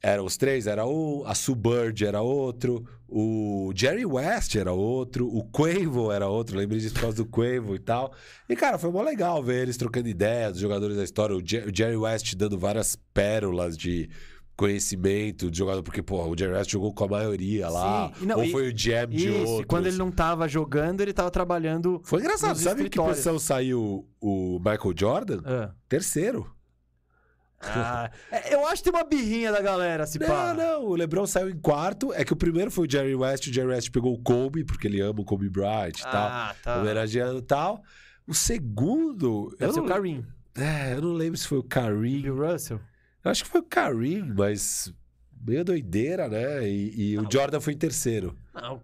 Eram os três, era um, a Bird era outro, o Jerry West era outro, o Quavo era outro, lembrei disso por causa do Quavo e tal. E, cara, foi mó legal ver eles trocando ideias, os jogadores da história, o, Je- o Jerry West dando várias pérolas de conhecimento de jogador, porque, porra, o Jerry West jogou com a maioria lá, Sim, não, ou e- foi o GM de Isso, outros. e quando ele não tava jogando, ele tava trabalhando. Foi engraçado, sabe que posição saiu o Michael Jordan? Ah. Terceiro. Ah, é, eu acho que tem uma birrinha da galera, se pá. Não, não, o LeBron saiu em quarto. É que o primeiro foi o Jerry West. O Jerry West pegou o Kobe, porque ele ama o Kobe Bryant e Ah, tal. tá. Homenageando e tal. O segundo. Deve eu ser o não, Karim. é, eu não lembro se foi o Karim. Bill Russell. Eu acho que foi o Karim, mas meio doideira, né? E, e o Jordan foi em terceiro. Não,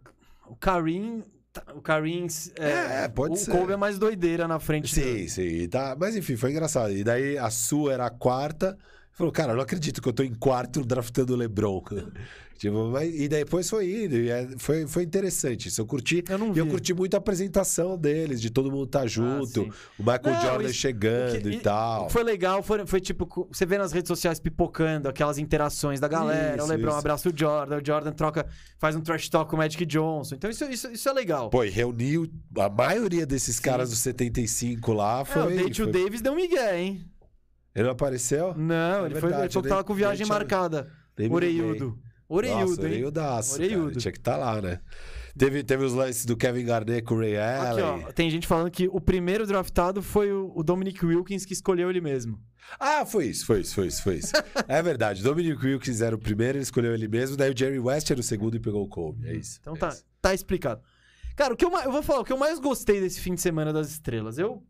o- o Karim. Tá- O Karim. É, É, pode o ser. Kobe é mais doideira na frente Sim, sim. Tá. Mas enfim, foi engraçado. E daí a sua era a quarta. Falou, cara, eu não acredito que eu tô em quarto draftando o LeBron. tipo, mas, e depois foi indo. E é- foi, foi interessante. Isso eu curti. Eu não E eu vi. curti muito a apresentação deles, de todo mundo estar junto, sim. o Michael Não, Jordan isso- chegando que- e tal. Foi legal, foi, foi tipo, você vê nas redes sociais pipocando aquelas interações da galera. Isso, o Lebron isso. abraça o Jordan, o Jordan troca, faz um trash talk com o Magic Johnson. Então isso, isso, isso é legal. Pô, e reuniu a maioria desses Sim. caras dos 75 lá. é, Foi, o Date foi- o Davis deu um migué, hein? Ele não apareceu? Não, É ele, foi, ele verdade, falou que tava com nem- viagem marcada. Liguei. Oreiudo. Nossa, hein? Oreiudaço, Oreiudo. Tinha que estar lá, né? Teve, teve os lances do Kevin Garnett com o Ray Aqui, Allen. ó, tem gente falando que o primeiro draftado foi o, o Dominic Wilkins que escolheu ele mesmo. Ah, foi isso, foi isso, foi isso, foi isso. é verdade. Dominic Wilkins era o primeiro, ele escolheu ele mesmo. Daí o Jerry West era o segundo e pegou o Kobe. É isso. Então é tá, isso. tá explicado. Cara, o que eu, eu vou falar, o que eu mais gostei desse fim de semana das estrelas, eu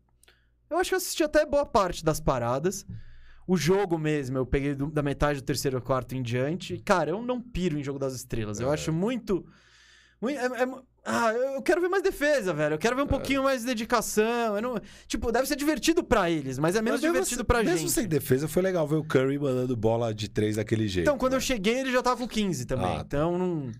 eu acho que eu assisti até boa parte das paradas. O jogo mesmo, eu peguei do- da metade do terceiro quarto em diante. Cara, eu não piro em jogo das estrelas. Eu É. acho muito. mui- é- é- ah, eu quero ver mais defesa, velho. Eu É. quero ver um pouquinho mais de dedicação. Eu não, tipo, deve ser divertido pra eles, mas é menos Mas mesmo divertido assim- pra mesmo gente. sem defesa, foi legal ver o Curry mandando bola de três daquele jeito. Então, quando eu cheguei, ele já tava com 15 também. Ah, tá. Então, não, é,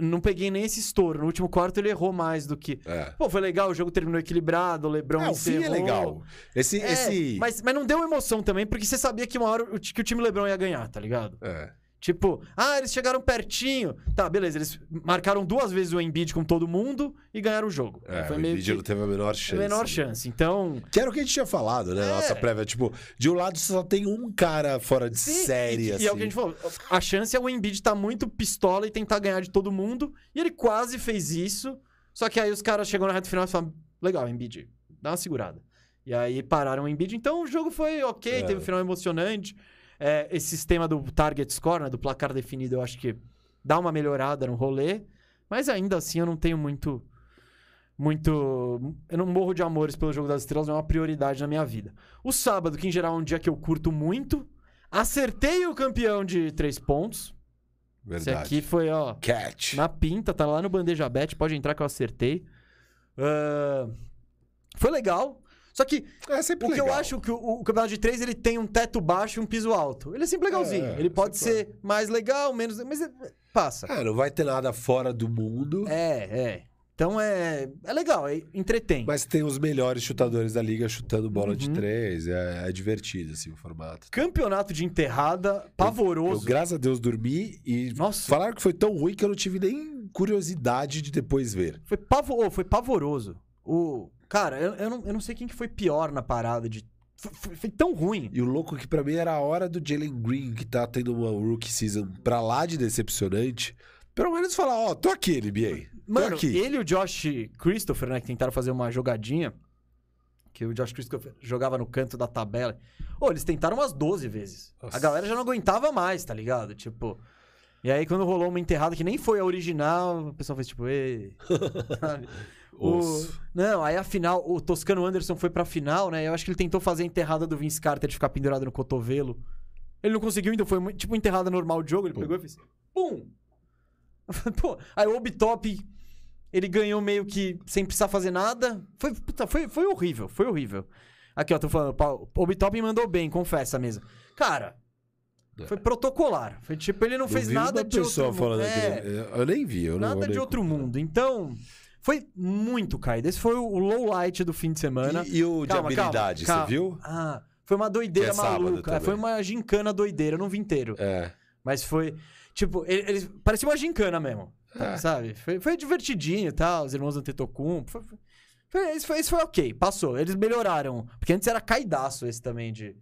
não peguei nem esse estouro. No último quarto, ele errou mais do que. É. Pô, foi legal, o jogo terminou equilibrado, o Lebron Ah, o fim é legal. Esse. É, esse... mas, mas não deu emoção também, porque você sabia que uma hora o, que o time Lebron ia ganhar, tá ligado? É. Tipo, ah, eles chegaram pertinho. Tá, beleza, eles marcaram duas vezes o Embiid com todo mundo e ganharam o jogo. É, foi o meio Embiid que teve a menor a chance. menor né? chance. Então, Que era o que a gente tinha falado, né? É. Nossa prévia. Tipo, de um lado só tem um cara fora de Sim, série, e, assim. e é o que a gente falou. A chance é o Embiid estar muito pistola e tentar ganhar de todo mundo. E ele quase fez isso. Só que aí os caras chegam na reta final e falam: legal, Embiid, dá uma segurada. E aí pararam o Embiid. Então o jogo foi ok, É. teve um final emocionante. É, esse sistema do target score, né, do placar definido, eu acho que dá uma melhorada no rolê. Mas ainda assim eu não tenho muito. Muito. Eu não morro de amores pelo jogo das estrelas, não é uma prioridade na minha vida. O sábado, que em geral é um dia que eu curto muito, acertei o campeão de três pontos. Esse Verdade. aqui foi, ó, Catch. na pinta, tá lá no Bandeja Bet, pode entrar que eu acertei. Ah, foi legal. Só que É sempre o que eu acho que o, o campeonato de três ele tem um teto baixo e um piso alto. Ele é sempre legalzinho. É, ele pode ser mais legal, menos. Mas é- passa. É, não vai ter nada fora do mundo, É, é. Então é, é legal, é, entretém. mas tem os melhores chutadores da liga chutando bola de Uhum. três. É, é divertido, assim, o formato. Campeonato de enterrada, pavoroso. Eu, graças a Deus, dormi e Nossa. falaram que foi tão ruim que eu não tive nem curiosidade de depois ver. Foi, pavo... oh, foi pavoroso. O... Cara, eu, eu, não, eu não sei quem que foi pior na parada de. Foi, foi- tão ruim. E o louco que pra mim era a hora do Jalen Green, que tá tendo uma rookie season pra lá de decepcionante, Pelo menos falar, ó, tô aqui, NBA. Tô Mano, aqui. ele e o Josh Christopher, né, que tentaram fazer uma jogadinha, que o Josh Christopher jogava no canto da tabela. Ô, eles tentaram umas 12 vezes. Nossa. A galera já não aguentava mais, tá ligado? Tipo. E aí, quando rolou uma enterrada que nem foi a original, o pessoal fez tipo, ei. sabe? O- Osso. Não, aí a final, o Toscano Anderson foi pra final, né? Eu acho que ele tentou fazer a enterrada do Vince Carter de ficar pendurado no cotovelo. Ele não conseguiu, então foi tipo enterrada normal de jogo. Ele Pum. pegou e fez. Pum! Pô, aí o Obitop, ele ganhou meio que sem precisar fazer nada. Foi, puta, foi, foi horrível, foi horrível. Aqui, ó, tô falando, o Obitop mandou bem, confessa mesmo. Cara, foi protocolar. Foi tipo, ele não, Não fez nada de outro mundo. falando É. Eu nem vi, eu não nada vou de nem outro mundo. Então, foi muito caído. Esse foi o low light do fim de semana. E, e o de Calma, calma, habilidade, calma. você viu? Ah, foi uma doideira é maluca. Foi uma gincana doideira, eu não vi inteiro. É. Mas foi. Tipo, ele- eles. Parecia uma gincana mesmo. É. Sabe? Foi, foi divertidinho e tal, os irmãos Antetokounmpo. Foi, foi, isso, foi, isso foi ok, passou. Eles melhoraram. Porque antes era caidaço esse também de.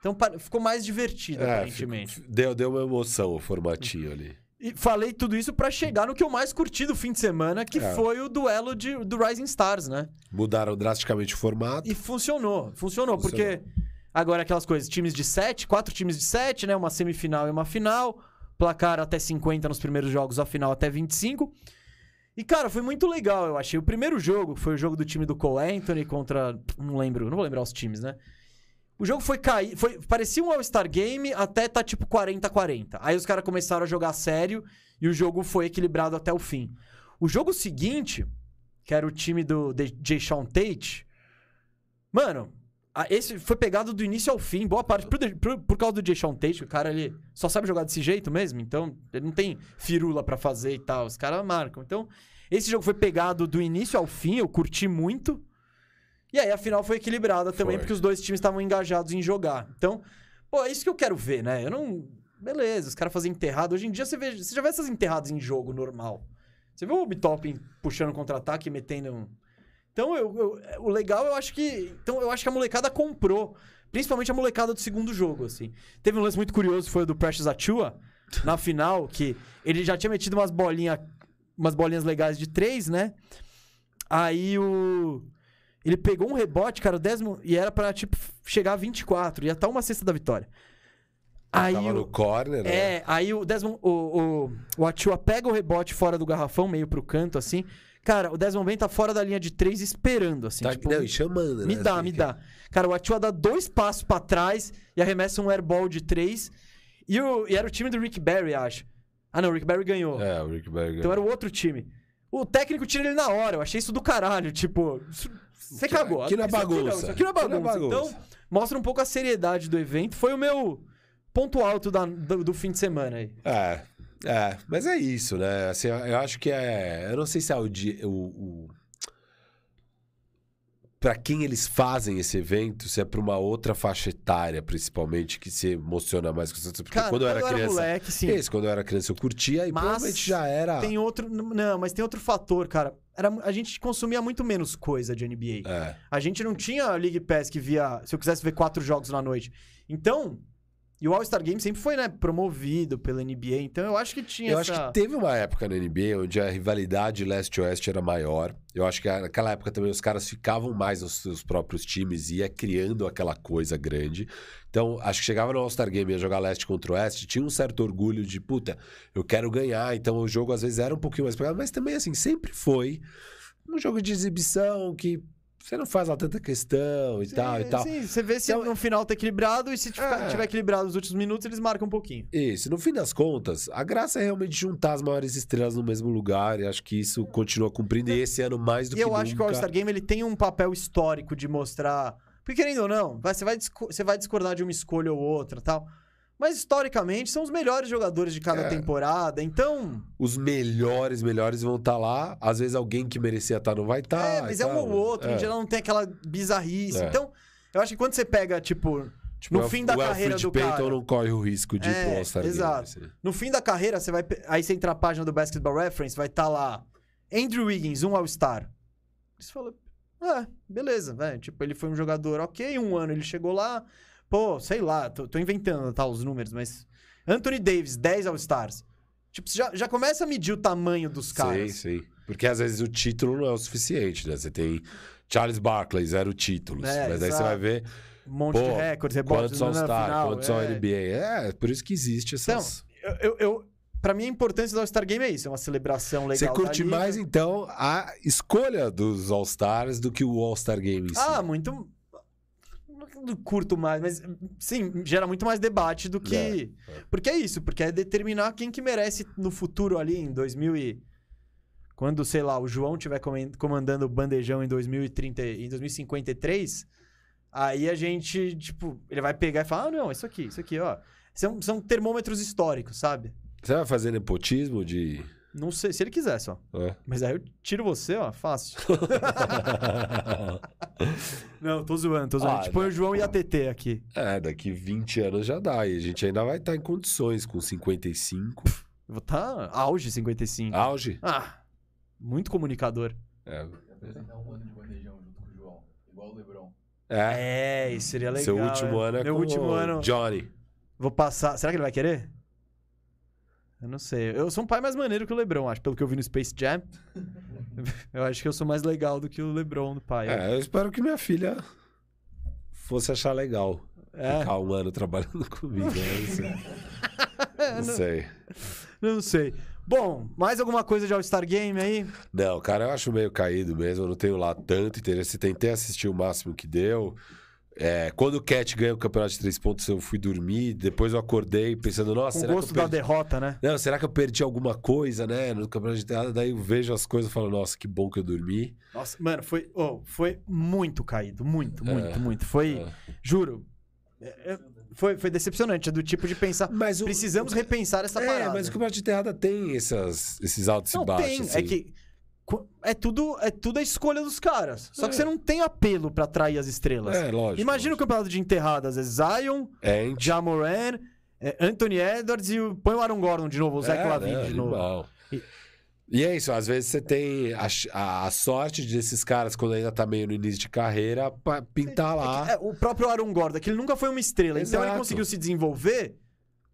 Então ficou mais divertido, É, aparentemente. fico- deu, deu uma emoção o formatinho ali. E falei tudo isso pra chegar no que eu mais curti do fim de semana, que É. foi o duelo de, do Rising Stars, né? Mudaram drasticamente o formato. E funcionou. Funcionou, Funcionou. porque agora aquelas coisas, times de sete, quatro times de sete, né? Uma semifinal e uma final. Placar até 50 nos primeiros jogos, a final até 25. E, cara, foi muito legal, eu achei. O primeiro jogo foi o jogo do time do Cole Anthony contra. Não lembro, não vou lembrar os times, né? O jogo foi cair. Foi, parecia um All-Star Game até tá tipo 40-40. Aí os caras começaram a jogar sério e o jogo foi equilibrado até o fim. O jogo seguinte, que era o time do Jay Sean Tate. Mano, esse foi pegado do início ao fim, boa parte por, por, causa do Jay Sean Tate. O cara ele só sabe jogar desse jeito mesmo, então ele não tem firula pra fazer e tal. Os caras marcam. Então, esse jogo foi pegado do início ao fim, eu curti muito. E aí a final foi equilibrada também, Foi. porque os dois times estavam engajados em jogar. Então, pô, é isso que eu quero ver, né? Eu não. Beleza, os caras fazem enterrado. Hoje em dia você, vê, você já vê essas enterradas em jogo normal. Você vê o Bitop puxando contra-ataque e metendo. um- Então, eu, eu- o legal, eu acho que. Então, eu acho que a molecada comprou. Principalmente a molecada do segundo jogo, assim. Teve um lance muito curioso, foi o do Precious Achua, na final, que ele já tinha metido umas bolinhas. Umas bolinhas legais de três, né? Aí o. Ele pegou um rebote, cara, o décimo. E era pra, tipo, chegar a 24. Ia estar uma cesta da vitória. Aí Tava o- no corner, né? é, aí o Desmond, o, o, o Atua pega o rebote fora do garrafão, meio pro canto, assim. Cara, o Desmond Bain tá fora da linha de três esperando, assim. Tá, tipo, não, e chamando, me né? dá, Assim, me dá. Cara, o Atua dá dois passos pra trás e arremessa um airball de três. E, o, e era o time do Rick Barry, acho. Ah, não, o Rick Barry ganhou. É, o Rick Berger. Então era o outro time. O técnico tira ele na hora. Eu achei isso do caralho. Tipo, isso- você cagou. aqui não é bagunça. Isso aqui não é é bagunça. bagunça. Então, mostra um pouco a seriedade do evento. Foi o meu ponto alto da- do, do fim de semana aí. É, é, mas é isso, né? Assim, eu acho que é. Eu não sei se é o dia. O, o... Pra quem eles fazem esse evento, se é pra uma outra faixa etária, principalmente, que se emociona mais com. Porque Cara, quando eu era criança. moleque, sim. Esse, quando eu era criança, eu curtia e Mas provavelmente já era. Tem outro. Não, mas tem outro fator, cara. Era, a gente consumia muito menos coisa de NBA. É. A gente não tinha League Pass que via. Se eu quisesse ver quatro jogos na noite. Então. E o All-Star Game sempre foi, né, promovido pela NBA. Então eu acho que tinha Eu essa... acho que teve uma época na NBA onde a rivalidade leste-oeste era maior. Eu acho que naquela época também os caras ficavam mais nos seus próprios times e ia criando aquela coisa grande. Então, acho que chegava no All-Star Game e ia jogar leste contra oeste, tinha um certo orgulho de, puta, eu quero ganhar. Então, o jogo às vezes era um pouquinho mais pegado, mas também, assim, sempre foi um jogo de exibição que você não faz lá tanta questão e Sim, tal e tal. Sim, você vê se Então- no final tá equilibrado e se tiver, É. tiver equilibrado nos últimos minutos, eles marcam um pouquinho. Isso, no fim das contas, a graça é realmente juntar as maiores estrelas no mesmo lugar, e acho que isso continua cumprindo, e esse ano mais do E que eu acho que o nunca. All-Star Game ele tem um papel histórico de mostrar. Porque querendo ou não, você, vai, você vai discordar de uma escolha ou outra tal. Mas historicamente são os melhores jogadores de cada É. temporada. Então. Os melhores, melhores vão estar lá. Às vezes alguém que merecia estar não vai estar. é, mas é um ou outro. Em geral não tem aquela bizarrice. É. Então, eu acho que quando você pega, tipo. no fim da carreira do Payton cara. não corre o risco de É, pro All-Star Game, exato. assim. No fim da carreira, você vai. Aí você entra na página do Basketball Reference, vai estar lá. Andrew Wiggins, um All-Star. Você fala. É, beleza, velho. Tipo, ele foi um jogador ok, um ano ele chegou lá. Pô, sei lá, tô, tô inventando tá, os números, mas. Anthony Davis, 10 All-Stars. Tipo, você já, já começa a medir o tamanho dos caras. Sim, sim. Porque às vezes o título não é o suficiente, né? Você tem Charles Barkley, zero títulos. É, mas aí você exato. vai ver Um monte de Pô, recordes, rebotes, quantos All-Star, quantos All é. NBA. É, por isso que existe essas... Eu, eu, eu- pra mim, a importância do All-Star Game é isso. É uma celebração legal Você curte mais, então, a escolha dos All-Stars do que o All-Star Game em si. Ah, muito... Curto mais, mas sim, gera muito mais debate do que... É, é. Porque é isso, porque é determinar quem que merece no futuro ali em 2000 e... Quando, sei lá, o João estiver comandando o bandejão em 2030, em 2053, aí a gente, tipo, ele vai pegar e falar, ah, não, isso aqui, isso aqui, ó. São, são termômetros históricos, sabe? Você vai fazer nepotismo de... Não sei, se ele quiser só. É. Mas aí eu tiro você, ó, fácil. Não, tô zoando, tô zoando. Ah, tipo, põe o João e a TT aqui. é, daqui 20 anos já dá. E a gente ainda vai estar em condições com 55. Eu vou tá auge 55. Auge? Ah, muito comunicador. É. apresentar um ano de bandejão junto com o João, igual o Lebron. É. É, isso seria legal. Seu último é. ano é Meu com último o ano. Johnny. Vou passar. Será que ele vai querer? Eu não sei. Eu sou um pai mais maneiro que o Lebron, acho, pelo que eu vi no Space Jam. eu acho que eu sou mais legal do que o Lebron do pai. É, eu espero que minha filha fosse achar legal É. ficar um ano trabalhando comigo. né? Não sei. Não sei. Não sei. Bom, mais alguma coisa de All-Star Game aí? Não, cara, eu acho meio caído mesmo. Eu não tenho lá tanto interesse. Tentei assistir o máximo que deu. É, quando o Cat ganhou o campeonato de três pontos, eu fui dormir. Depois eu acordei pensando, nossa, Com será gosto que eu da perdi... derrota, né? Não, será que eu perdi alguma coisa, né? No campeonato de teatro. Daí eu vejo as coisas e falo, nossa, que bom que eu dormi. Nossa, mano, foi, oh, foi muito caído. Muito, muito, É. muito. Foi, É. juro. é, é, foi, foi decepcionante. É do tipo de pensar. Mas o, Precisamos repensar essa é, parada. mas o campeonato de terrada tem essas, esses altos Não e baixos. tem, assim. é que é tudo, é tudo a escolha dos caras. Só que É. você não tem apelo pra atrair as estrelas. É, lógico. Imagina o lógico. campeonato de enterradas, é Zion, É, hein? Jamoran, é Anthony Edwards e o, põe o Aaron Gordon de novo, o Zach É, Lavine né, de novo. E- E é isso, às vezes você tem a, a- a sorte desses caras, quando ainda tá meio no início de carreira, pintar lá. É, o próprio Aaron Gordon, que ele nunca foi uma estrela, então ele Exato. conseguiu se desenvolver,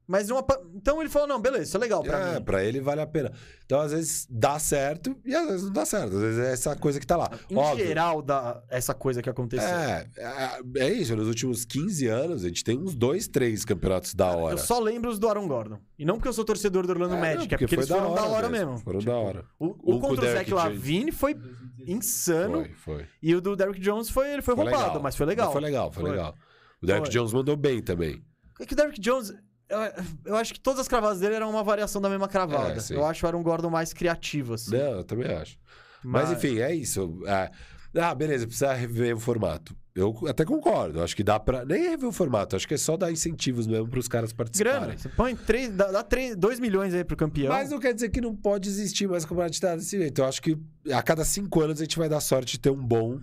mas apa- então ele falou, não, beleza, isso é legal pra É, mim. pra ele vale a pena. Então, às vezes dá certo e às vezes não dá certo. Às vezes é essa coisa que tá lá. Em Óbvio. geral, da, essa coisa que aconteceu. É, é, é isso. Nos últimos 15 anos, a gente tem uns dois, três campeonatos da hora. Eu só lembro os do Aaron Gordon. E não porque eu sou torcedor do Orlando É, Magic, não, é porque eles foi foram da hora mesmo. Foram da hora. O, o Um com o contra o Derrick Zach Jones. Lavine foi insano. Foi, foi. E o do Derrick Jones foi, ele foi, roubado, legal. mas foi legal. Foi legal, foi, Foi. legal. O Derrick Foi. Jones mandou bem também. É que o Derrick Jones, eu, eu acho que todas as cravadas dele eram uma variação da mesma cravada. É, eu acho o Aaron Gordon mais criativo, assim. Não, eu também acho. Mas, enfim, é isso. É, Ah, beleza, precisa rever o formato. Eu até concordo. Acho que dá pra. Nem rever o formato, acho que é só dar incentivos mesmo pros caras participarem. Grana. Você põe 3, dá, dá 3, 2 milhões aí pro campeão. Mas não quer dizer que não pode existir mais campeonato de desse jeito. Eu acho que a cada cinco anos a gente vai dar sorte de ter um bom,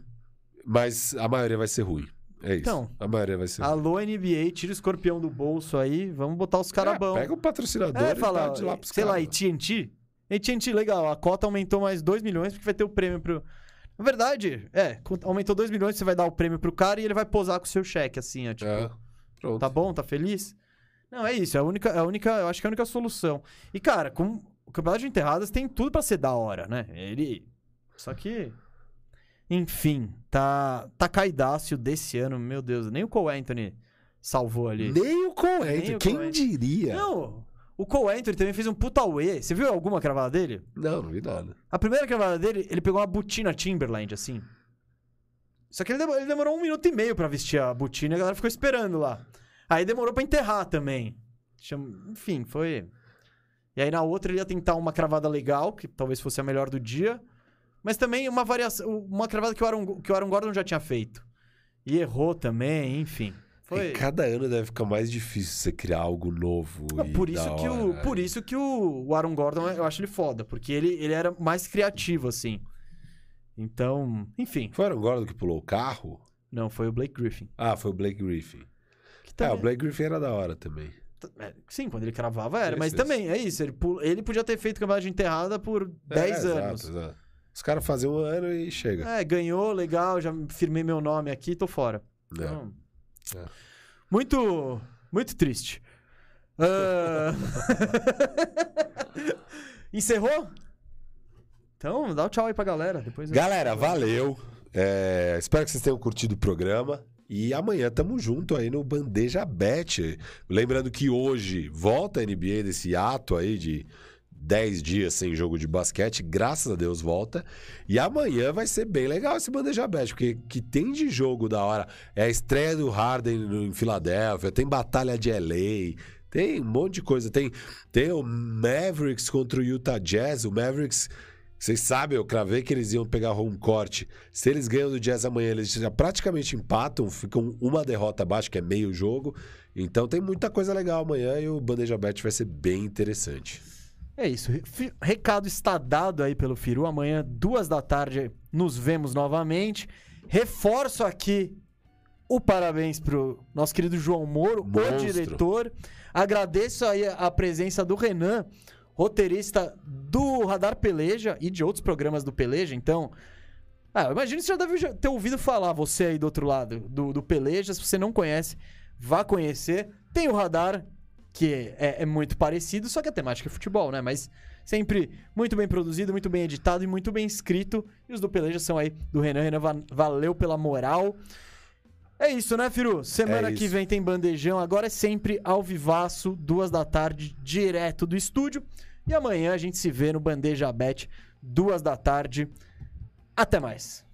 mas a maioria vai ser ruim. É isso. Então, a maioria vai ser. Alô, NBA, tira o escorpião do bolso aí, vamos botar os caras É, bons. Pega o patrocinador É, e fala, dá de lá pros sei lá, caras. AT&T. AT&T, legal, a cota aumentou mais 2 milhões porque vai ter o prêmio pro... Na verdade, é, aumentou 2 milhões, você vai dar o prêmio pro cara e ele vai posar com o seu cheque, assim, ó, tipo, É, pronto. tá bom, tá feliz? Não, é isso, é a única, é a única, eu acho que é a única solução. E, cara, com o Campeonato de Enterradas tem tudo pra ser da hora, né? Ele... Só que... Enfim, tá, tá caidácio desse ano, meu Deus, nem o Cole Anthony salvou ali. Nem o Cole Nem Anthony, o Quem Cole Anthony. diria? Não, o Cole Anthony também fez um puta uê. Você viu alguma cravada dele? Não, não vi nada. A primeira cravada dele, ele pegou uma botina Timberland, assim. Só que ele demorou, ele demorou um minuto e meio pra vestir a botina e a galera ficou esperando lá. Aí demorou pra enterrar também. Enfim, foi... E aí na outra ele ia tentar uma cravada legal, que talvez fosse a melhor do dia. Mas também uma variação... Uma cravada que o Aaron, que o Aaron Gordon já tinha feito. E errou também, enfim. Foi... E cada ano deve ficar mais difícil você criar algo novo. Não, e por isso que o por isso que o, o Aaron Gordon eu acho ele foda, porque ele, ele era mais criativo assim. Então, enfim, Foi o Aaron Gordon que pulou o carro? não foi o Blake Griffin. Ah, foi o Blake Griffin. Que É, também, o Blake Griffin era da hora também. é, sim, quando ele cravava era, Isso, mas isso. também é isso, ele, ele podia ter feito campeonato de enterrada por 10 É, anos. Exato, exato. Os caras fazem um ano e chega. É, ganhou, legal, já firmei meu nome aqui, tô fora. É. Então, É. Muito, muito triste. Ah. Encerrou? Então, dá o tchau aí pra galera. Depois Galera, valeu. É, espero que vocês tenham curtido o programa. E amanhã tamo junto aí no Bandeja Bet. Lembrando que hoje volta a NBA desse ato aí de 10 dias sem jogo de basquete. Graças a Deus volta. E amanhã vai ser bem legal esse Bandeja Bet, porque que tem de jogo da hora. É a estreia do Harden em Filadélfia, tem batalha de LA. Tem um monte de coisa. Tem, tem o Mavericks contra o Utah Jazz. O Mavericks vocês sabem, eu cravei que eles iam pegar home court. Se eles ganham do Jazz amanhã, eles já praticamente empatam, ficam uma derrota abaixo, que é meio jogo. Então tem muita coisa legal amanhã e o Bandeja Bet vai ser bem interessante. É isso. Recado está dado aí pelo Firu. Amanhã, duas da tarde, nos vemos novamente. Reforço aqui o parabéns pro nosso querido João Moro, o Monstro. diretor. Agradeço aí a presença do Renan, roteirista do Radar Peleja e de outros programas do Peleja. Então, ah, imagino que você já deve ter ouvido falar, você aí do outro lado, do, do Peleja. Se você não conhece, vá conhecer. Tem o Radar, que é, é muito parecido, só que a temática é futebol, né? Mas sempre muito bem produzido, muito bem editado e muito bem escrito. E os do Peleja são aí do Renan. Renan, va- valeu pela moral. É isso, né, Firu? Semana É que vem tem bandejão. Agora é sempre ao vivaço, duas da tarde, direto do estúdio. E amanhã a gente se vê no Bandeja Bet, duas da tarde. Até mais.